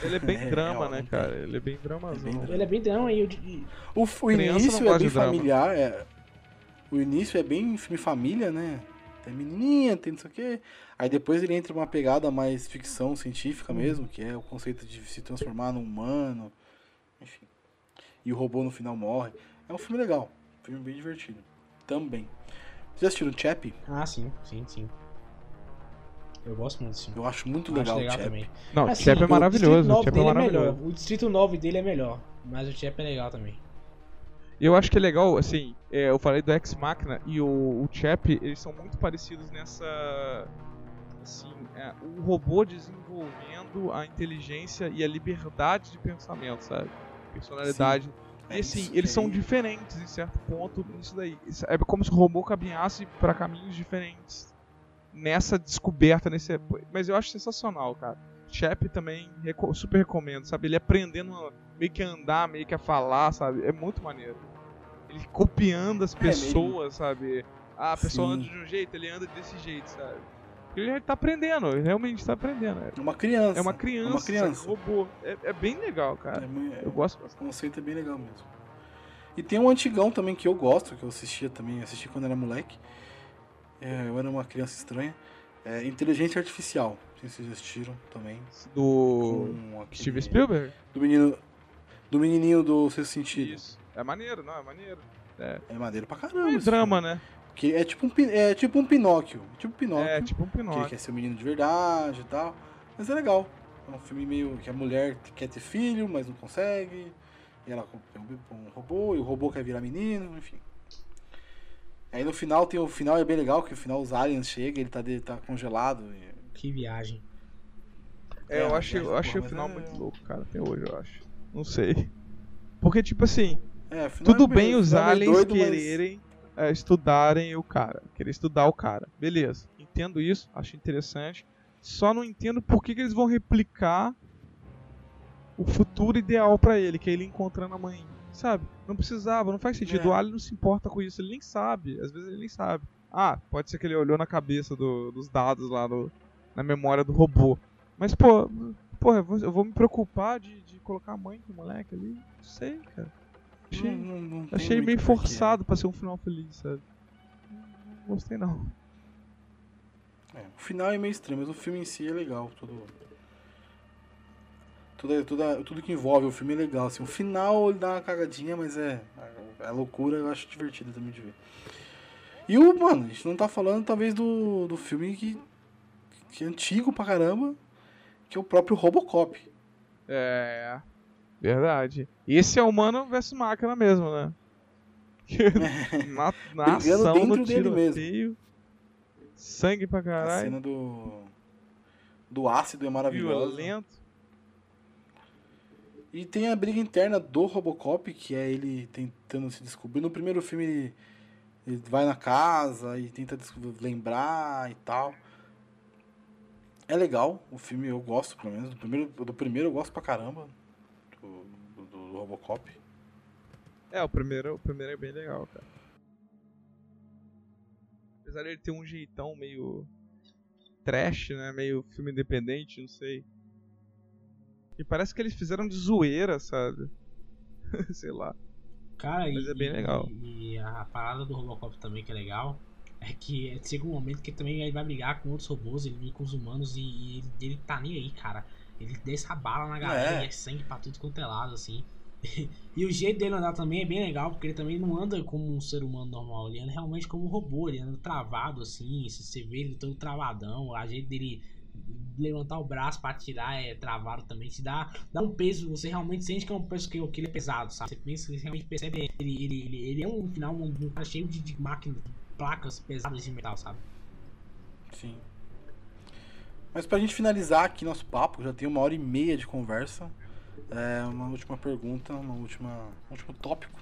Ele é bem é, drama, né, cara? Ele é bem dramazão. É bem ele é bem drama e eu... O, o início é bem familiar, é... O início é bem filme família, né? Tem menininha, tem não sei o quê. Aí depois ele entra uma pegada mais ficção científica mesmo, que é o conceito de se transformar num humano. Enfim. E o robô no final morre. É um filme legal. Um filme bem divertido. Também. Vocês já assistiram Chappie? Ah, sim, sim, sim. Eu gosto muito desse filme. Eu acho muito legal, acho legal o também. Não, assim, o Chap é maravilhoso. O, Chap é maravilhoso. É o Distrito 9 dele é melhor, mas o Chap é legal também. Eu acho que é legal, assim, é, eu falei do Ex Machina e o, o Chap, eles são muito parecidos nessa. Assim, é, o robô desenvolvendo a inteligência e a liberdade de pensamento, sabe? Personalidade. Sim. E assim, eles são diferentes em certo ponto nisso daí. É como se o robô caminhasse para caminhos diferentes nessa descoberta, nesse. Mas eu acho sensacional, cara. Chap também super recomendo, sabe? Ele aprendendo meio que a andar, meio que a falar, sabe? É muito maneiro. Ele copiando as é pessoas, é sabe? Ah, a pessoa Sim. anda de um jeito, ele anda desse jeito, sabe? Ele tá aprendendo, ele realmente tá aprendendo. É uma criança. É uma criança. É uma criança. robô. É, é, bem legal, cara. É, eu gosto bastante. O conceito é bem legal mesmo. E tem um antigão também que eu gosto, que eu assistia também, assisti quando era moleque, é, eu era uma criança estranha. É, inteligência Artificial. Se vocês assistiram também. Do. Steve Spielberg? Do menino. Do menininho do Sexto Sentido. Isso. É maneiro, não? É maneiro. É, é maneiro pra caramba. É drama, filme. né? Que é tipo um, é tipo um Pinóquio. Tipo um Pinóquio. É, tipo um Pinóquio. Que quer ser um menino de verdade e tal. Mas é legal. É um filme meio que a mulher quer ter filho, mas não consegue. E ela é um robô, e o robô quer virar menino, enfim. Aí no final tem o final é bem legal, que o final os aliens chegam, ele tá, ele tá congelado. E... Que viagem. É, é eu achei, eu achei o final é... muito louco, cara, até hoje, eu acho. Não sei. Porque, tipo assim, é, tudo bem os aliens doido, quererem mas... É, estudarem o cara, querer estudar o cara. Beleza, entendo isso, acho interessante. Só não entendo por que, que eles vão replicar o futuro ideal para ele, que é ele encontrando a mãe Sabe? Não precisava, não faz sentido. É. O Alien não se importa com isso, ele nem sabe. Às vezes ele nem sabe. Ah, pode ser que ele olhou na cabeça do, dos dados lá no, na memória do robô. Mas, pô, porra, eu vou, eu vou me preocupar de colocar a mãe do moleque ali? Não sei, cara. Achei, não, não, não achei meio forçado pra ser um final feliz, sabe? Não gostei não. É, o final é meio estranho, mas o filme em si é legal. Todo, Tudo, tudo, tudo que envolve o filme é legal. Assim, o final ele dá uma cagadinha, mas é, é loucura, eu acho divertido também de ver. E o, mano, a gente não tá falando talvez do, do filme que, que é antigo pra caramba, que é o próprio Robocop. É. Verdade. Esse é humano versus máquina mesmo, né? na, na ação, dentro dele mesmo. Sangue pra caralho. A cena do. Do ácido é maravilhosa. Violento. E tem a briga interna do Robocop, que é ele tentando se descobrir. No primeiro filme ele, ele vai na casa e tenta lembrar e tal. É legal o filme, eu gosto pelo menos. Do primeiro, do primeiro eu gosto pra caramba. Do, do, do Robocop. É, o primeiro, o primeiro é bem legal, cara. Apesar de ele ter um jeitão meio trash, né? Meio filme independente, não sei. E parece que eles fizeram de zoeira, sabe? sei lá. Cara, Mas e, é bem legal. E, e, a parada do Robocop também que é legal é que chega um momento que também ele vai brigar com outros robôs, ele com os humanos e, e ele, ele tá nem aí, cara. Ele desce a bala na galera é. e é sangue pra tudo quanto é lado, assim. e o jeito dele andar também é bem legal, porque ele também não anda como um ser humano normal, ele anda realmente como um robô, ele anda travado assim, você vê ele todo travadão, a jeito dele levantar o braço para tirar é travado também, te dá, dá um peso, você realmente sente que é um peso que, que ele é pesado, sabe? Você pensa, você realmente percebe, ele, ele, ele, ele é um final um, um cara cheio de, de máquinas, de placas pesadas de metal, sabe? Sim. Mas pra gente finalizar aqui nosso papo, já tem uma hora e meia de conversa. É, uma última pergunta, uma última, um último tópico.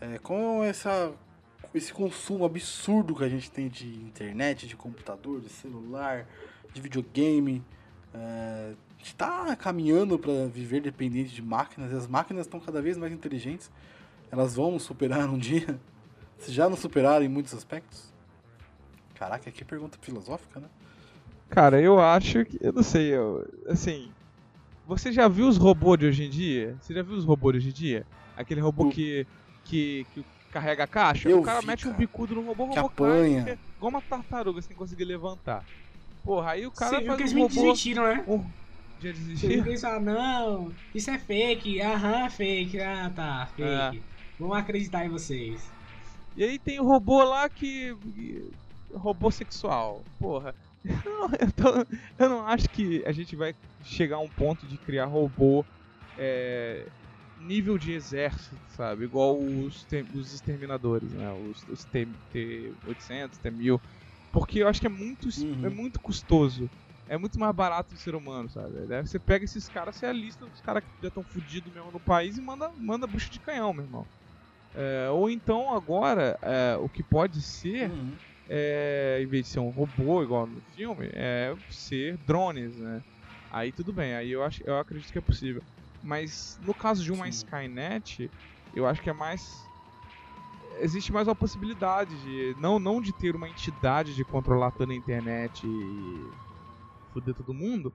É, com essa, esse consumo absurdo que a gente tem de internet, de computador, de celular, de videogame, é, está caminhando para viver dependente de máquinas e as máquinas estão cada vez mais inteligentes. Elas vão superar um dia. Se já nos superaram em muitos aspectos. Caraca, que pergunta filosófica, né? Cara, eu acho que. Eu não sei, eu, assim. Você já viu os robôs de hoje em dia? Você já viu os robôs de hoje em dia? Aquele robô que, que, que carrega a caixa? Eu o cara vi, mete cara. um bicudo no robô, o que robô apanha. cai, igual uma tartaruga sem conseguir levantar. Porra, aí o cara Você viu faz que eles um me robô... desmentiram, né? Um... Já desistiu? eles falaram, não, isso é fake, aham, fake, ah tá, fake. É. Vamos acreditar em vocês. E aí tem o robô lá que. Robô sexual. Porra. Não, eu, tô- eu não acho que a gente vai chegar a um ponto de criar robô é, nível de exército, sabe? Igual os, os exterminadores, né? Os, os T, T800, T1000. Porque eu acho que é muito, Uhum. é muito custoso. É muito mais barato do ser humano, sabe? Daí Você pega esses caras, você alista os caras que já estão fudidos mesmo no país e manda, manda bucha de canhão, meu irmão. É, ou então agora, é, o que pode ser, Uhum. é, em vez de ser um robô igual no filme, é ser drones, né? Aí tudo bem, aí eu, acho, eu acredito que é possível. Mas no caso de uma Sim. Skynet, eu acho que é mais. Existe mais uma possibilidade de. Não, não de ter uma entidade de controlar toda a internet e foder todo mundo,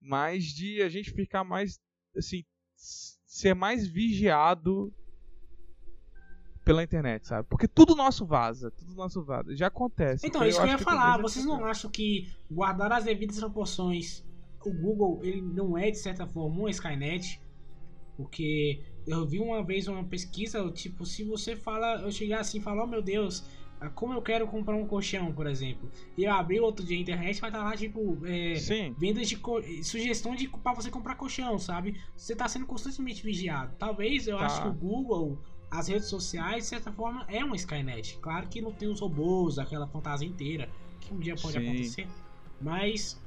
mas de a gente ficar mais. Assim. Ser mais vigiado pela internet, sabe? Porque tudo nosso vaza, tudo nosso vaza. Já acontece. Então, isso que eu ia acho falar. Vocês não acham que, guardar as devidas proporções, o Google ele não é, de certa forma, uma Skynet? Porque eu vi uma vez uma pesquisa, tipo, se você fala, eu chegar assim e falar, oh meu Deus, ah, como eu quero comprar um colchão, por exemplo. E eu abri outro dia a internet, vai estar lá, tipo, é, vendas de co- sugestão de para você comprar colchão, sabe? Você tá sendo constantemente vigiado. Talvez eu Tá. acho que o Google, as redes sociais, de certa forma, é uma Skynet. Claro que não tem os robôs, aquela fantasia inteira, que um dia pode Sim. acontecer. Mas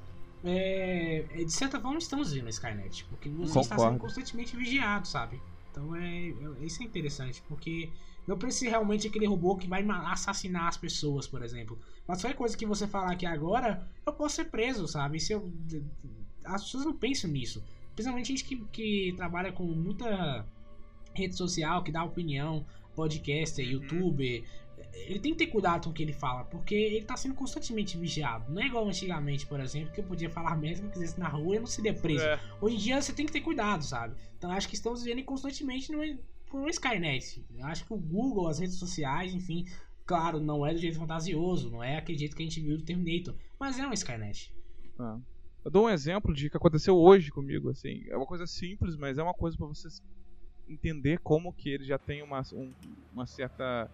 é, é, de certa forma estamos vendo a Skynet, porque você está Concordo. sendo constantemente vigiado, sabe? Então é, é- isso é interessante, porque não precisa realmente aquele robô que vai assassinar as pessoas, por exemplo. Mas qualquer coisa que você falar aqui agora, eu posso ser preso, sabe? Se eu, as pessoas não pensam nisso. Principalmente gente que, que trabalha com muita rede social, que dá opinião, podcaster, youtuber. Ele tem que ter cuidado com o que ele fala, porque ele tá sendo constantemente vigiado. Não é igual antigamente, por exemplo, que eu podia falar mesmo que eu quisesse na rua e não seria preso. É. Hoje em dia você tem que ter cuidado, sabe? Então acho que estamos vivendo constantemente numa, por uma Skynet. Eu acho que o Google, as redes sociais, enfim, claro, não é do jeito fantasioso, não é aquele jeito que a gente viu do Terminator, mas é uma Skynet. Ah. Eu dou um exemplo de que aconteceu hoje comigo, assim. É uma coisa simples, mas é uma coisa para vocês entender como que ele já tem uma, um, uma certa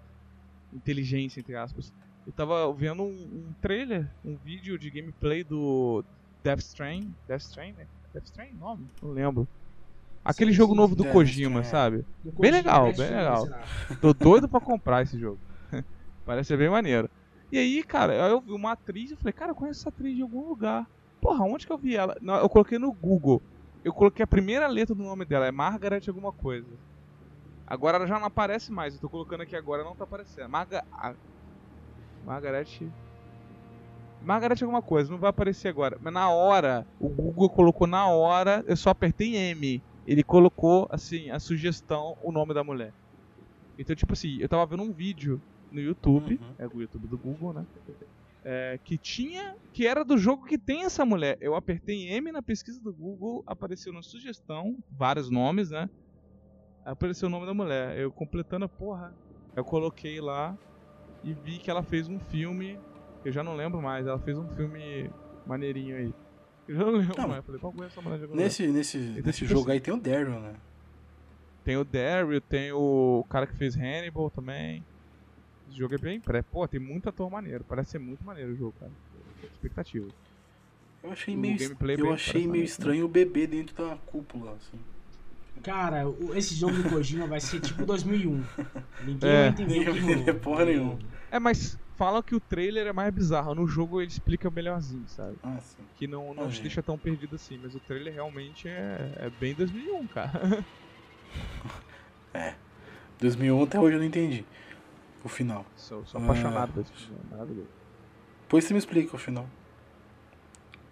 inteligência, entre aspas. Eu tava vendo um, um, trailer, um vídeo de gameplay do Death Stranding. Death Stranding, né? Death Stranding? Nome? Não lembro. Aquele sim, jogo sim, novo do Kojima, sabe? Do bem Kojima, legal, bem legal. Tô doido pra comprar esse jogo. Parece ser bem maneiro. E aí, cara, eu vi uma atriz e falei, cara, eu conheço essa atriz de algum lugar. Porra, onde que eu vi ela? Não, eu coloquei no Google. Eu coloquei a primeira letra do nome dela, é Margaret alguma coisa. Agora ela já não aparece mais, eu tô colocando aqui agora, não tá aparecendo. Marga... Margaret. Margaret alguma coisa, não vai aparecer agora. Mas na hora, o Google colocou na hora, eu só apertei M. Ele colocou, assim, a sugestão, o nome da mulher. Então, tipo assim, eu tava vendo um vídeo no YouTube, uhum. é o YouTube do Google, né? É, que tinha, que era do jogo que tem essa mulher. Eu apertei M na pesquisa do Google, apareceu na sugestão, vários nomes, né? Apareceu o nome da mulher. Eu completando a porra, eu coloquei lá e vi que ela fez um filme, eu já não lembro mais, ela fez um filme maneirinho aí. Eu já não lembro não, mais. Eu falei, qual é essa mulher Nesse, nesse, nesse tipo jogo assim, aí tem o Daryl, né? Tem o Daryl, tem o cara que fez Hannibal também. Esse jogo é bem pré. Pô, tem muito ator maneiro. Parece ser muito maneiro o jogo, cara. Expectativa. Eu achei meio, eu achei meio estranho o bebê dentro da cúpula, assim. Cara, esse jogo do Kojima vai ser tipo 2001. Ninguém é. vai entender que porra nenhuma. É, mas falam que o trailer é mais bizarro. No jogo ele explica melhorzinho, sabe? Ah, sim. Que não, não ah, te é. deixa tão perdido assim. Mas o trailer realmente é, é bem 2001, cara. É. 2001 até hoje eu não entendi o final. Sou, sou apaixonado por esse filme, maravilhoso. Depois você me explica o final.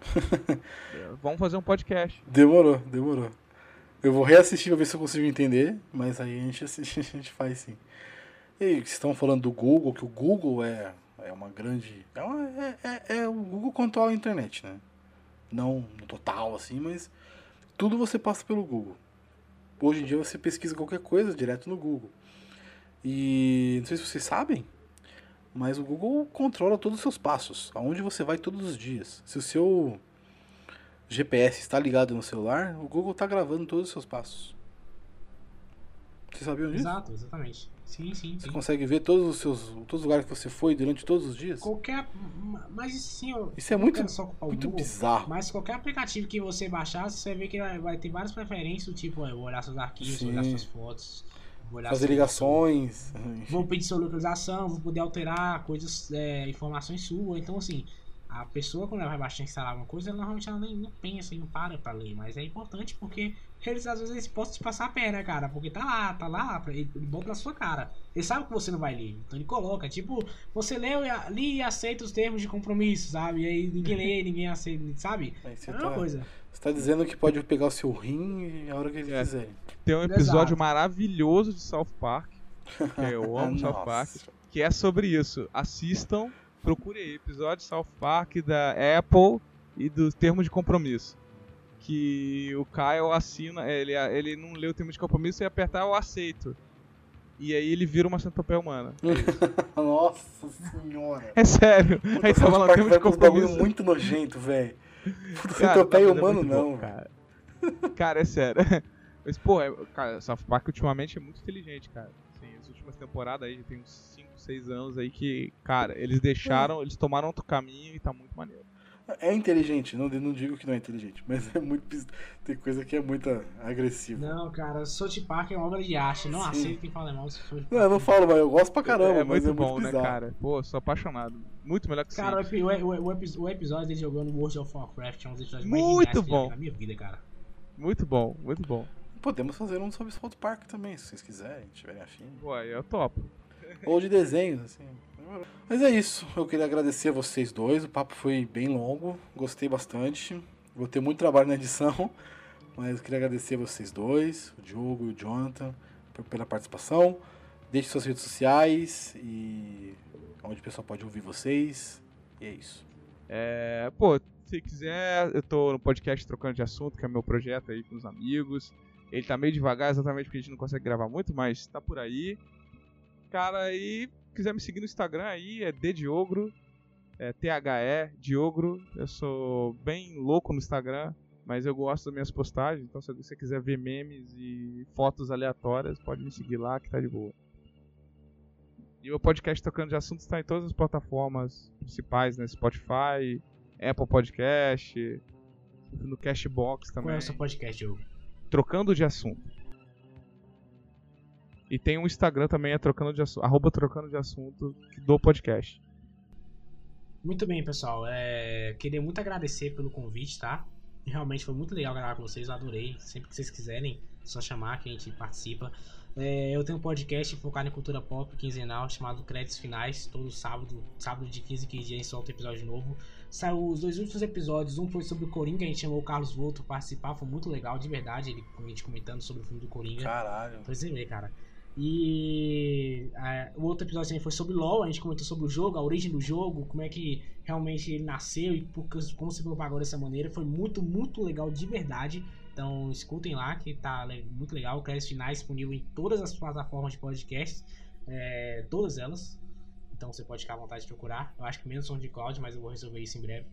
Vamos fazer um podcast. Demorou, demorou. Eu vou reassistir pra ver se eu consigo entender, mas aí a gente assiste, a gente faz sim. E vocês estão falando do Google, que o Google é, é uma grande. É, uma, é, é, é, o Google controla a internet, né? Não no total assim, mas tudo você passa pelo Google. Hoje em dia você pesquisa qualquer coisa direto no Google. E não sei se vocês sabem, mas o Google controla todos os seus passos, aonde você vai todos os dias. Se o seu GPS está ligado no celular, o Google está gravando todos os seus passos. Você sabiam disso? Exato, exatamente. Sim, sim. Você sim. consegue ver todos os seus, todos os lugares que você foi durante todos os dias? Qualquer, mas sim, isso é muito, muito Google, bizarro. Mas qualquer aplicativo que você baixar, você ver que vai ter várias preferências, tipo, é, olhar seus arquivos, sim. olhar suas fotos, fazer ligações. Vou pedir sua localização, vou poder alterar coisas, é, informações suas. Então, assim, a pessoa, quando ela vai baixar e instalar alguma coisa, ela, normalmente ela nem, nem pensa e não para pra ler. Mas é importante porque eles às vezes eles possam te passar a perna, cara. Porque tá lá, tá lá, ele bota na sua cara. Ele sabe que você não vai ler. Então ele coloca, tipo, você leu, li e aceita os termos de compromisso, sabe? E aí ninguém lê, ninguém aceita, sabe? É, é uma tá, coisa. Você tá dizendo que pode pegar o seu rim a hora que ele é. quiser. Tem um episódio Exato. maravilhoso de South Park. Que eu amo South Park. Que é sobre isso. Assistam procure aí, episódio South Park da Apple e do termo de compromisso. Que o Kyle assina, ele, ele não lê o termo de compromisso e apertar eu aceito. E aí ele vira uma centopeia humana. É Nossa senhora. É sério. Puta, aí tava lá o termo de compromisso. muito nojento, velho. Centopeia humano é não, cara. cara, é sério. Mas, pô, é, cara, South Park ultimamente é muito inteligente, cara. Assim, as últimas temporadas aí, tem uns seis anos aí que, cara, eles deixaram, eles tomaram outro caminho e tá muito maneiro. É inteligente, não, não digo que não é inteligente, mas é muito. Tem coisa que é muito agressiva. Não, cara, South Park é uma obra de arte. Não Sim. aceito quem fala mal. Não, eu não falo, mas eu gosto pra caramba. É, muito é bom, muito né, cara? Pô, sou apaixonado. Muito melhor que Cara, o, o, o, o, episódio dele jogando World of Warcraft é um dos episódios mais muito bom. na minha vida, cara. Muito bom, muito bom. Podemos fazer um sobre South Park também, se vocês quiserem, tiverem afim. Ué, eu topo. Ou de desenhos, assim. Mas é isso. Eu queria agradecer a vocês dois. O papo foi bem longo. Gostei bastante. Vou ter muito trabalho na edição. Mas eu queria agradecer a vocês dois, o Diogo e o Jonathan, pela participação. Deixe suas redes sociais e onde o pessoal pode ouvir vocês. E é isso. É, pô, se quiser, eu tô no podcast Trocando de Assunto, que é meu projeto aí com os amigos. Ele tá meio devagar, exatamente porque a gente não consegue gravar muito, mas tá por aí. Cara, e quiser me seguir no Instagram aí, é Dediogro. é THE Diogro. Eu sou bem louco no Instagram, mas eu gosto das minhas postagens. Então, se você quiser ver memes e fotos aleatórias, pode me seguir lá que tá de boa. E o podcast Tocando de Assuntos está em todas as plataformas principais, né? Spotify, Apple Podcast, no Cashbox também. Qual é o seu podcast, Diogo? Trocando de Assunto. E tem um Instagram também, é trocando de assunto, arroba trocando de assunto do podcast. Muito bem, pessoal. É, queria muito agradecer pelo convite, tá? Realmente foi muito legal gravar com vocês, eu adorei. Sempre que vocês quiserem, é só chamar que a gente participa. É, eu tenho um podcast focado em cultura pop quinzenal chamado Créditos Finais. Todo sábado, sábado de 15 em 15 dias, solta episódio novo. Saiu os dois últimos episódios. Um foi sobre o Coringa, a gente chamou o Carlos Volto para participar. Foi muito legal, de verdade. Ele, a gente comentando sobre o filme do Coringa. Caralho. Foi você ver, cara. E o outro episódio também foi sobre LoL, a gente comentou sobre o jogo, a origem do jogo, como é que realmente ele nasceu e por, como se propagou dessa maneira. Foi muito, muito legal de verdade. Então escutem lá, que tá muito legal. O Créditos Finais disponível em todas as plataformas de podcast, é, todas elas. Então você pode ficar à vontade de procurar. Eu acho que menos som de cloud, mas eu vou resolver isso em breve.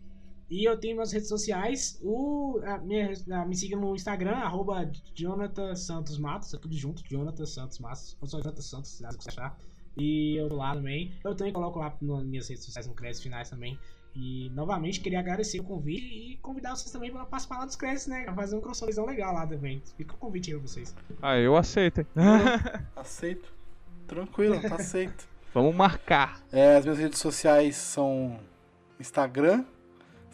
E eu tenho minhas redes sociais. O, a minha, a, me siga no Instagram, arroba Jonathan Santos Matos. É tudo junto, Jonathan Santos Matos. Eu sou Jonathan Santos, se você achar. E eu tô lá também. Eu também coloco lá nas minhas redes sociais no créditos finais também. E novamente queria agradecer o convite e convidar vocês também para participar lá dos créditos, né? Pra fazer um crossoverzão legal lá também. Fica o convite aí pra vocês. Ah, eu aceito. aceito. Tranquilo, tá aceito. Vamos marcar. É, as minhas redes sociais são Instagram,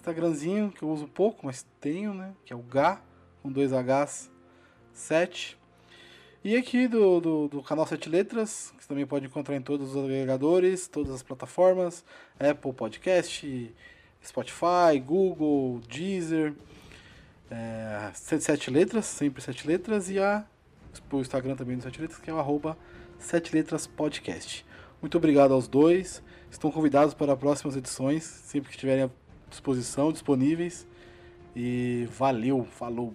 Instagramzinho, que eu uso pouco, mas tenho, né? Que é o Gá, com dois Hs, 7. E aqui do, do, do, canal Sete Letras, que você também pode encontrar em todos os agregadores, todas as plataformas, Apple Podcast, Spotify, Google, Deezer, é, Sete Letras, sempre Sete Letras, e a, o Instagram também do Sete Letras, que é o arroba Sete Letras Podcast. Muito obrigado aos dois, estão convidados para próximas edições, sempre que estiverem disposição, disponíveis. E valeu, falou.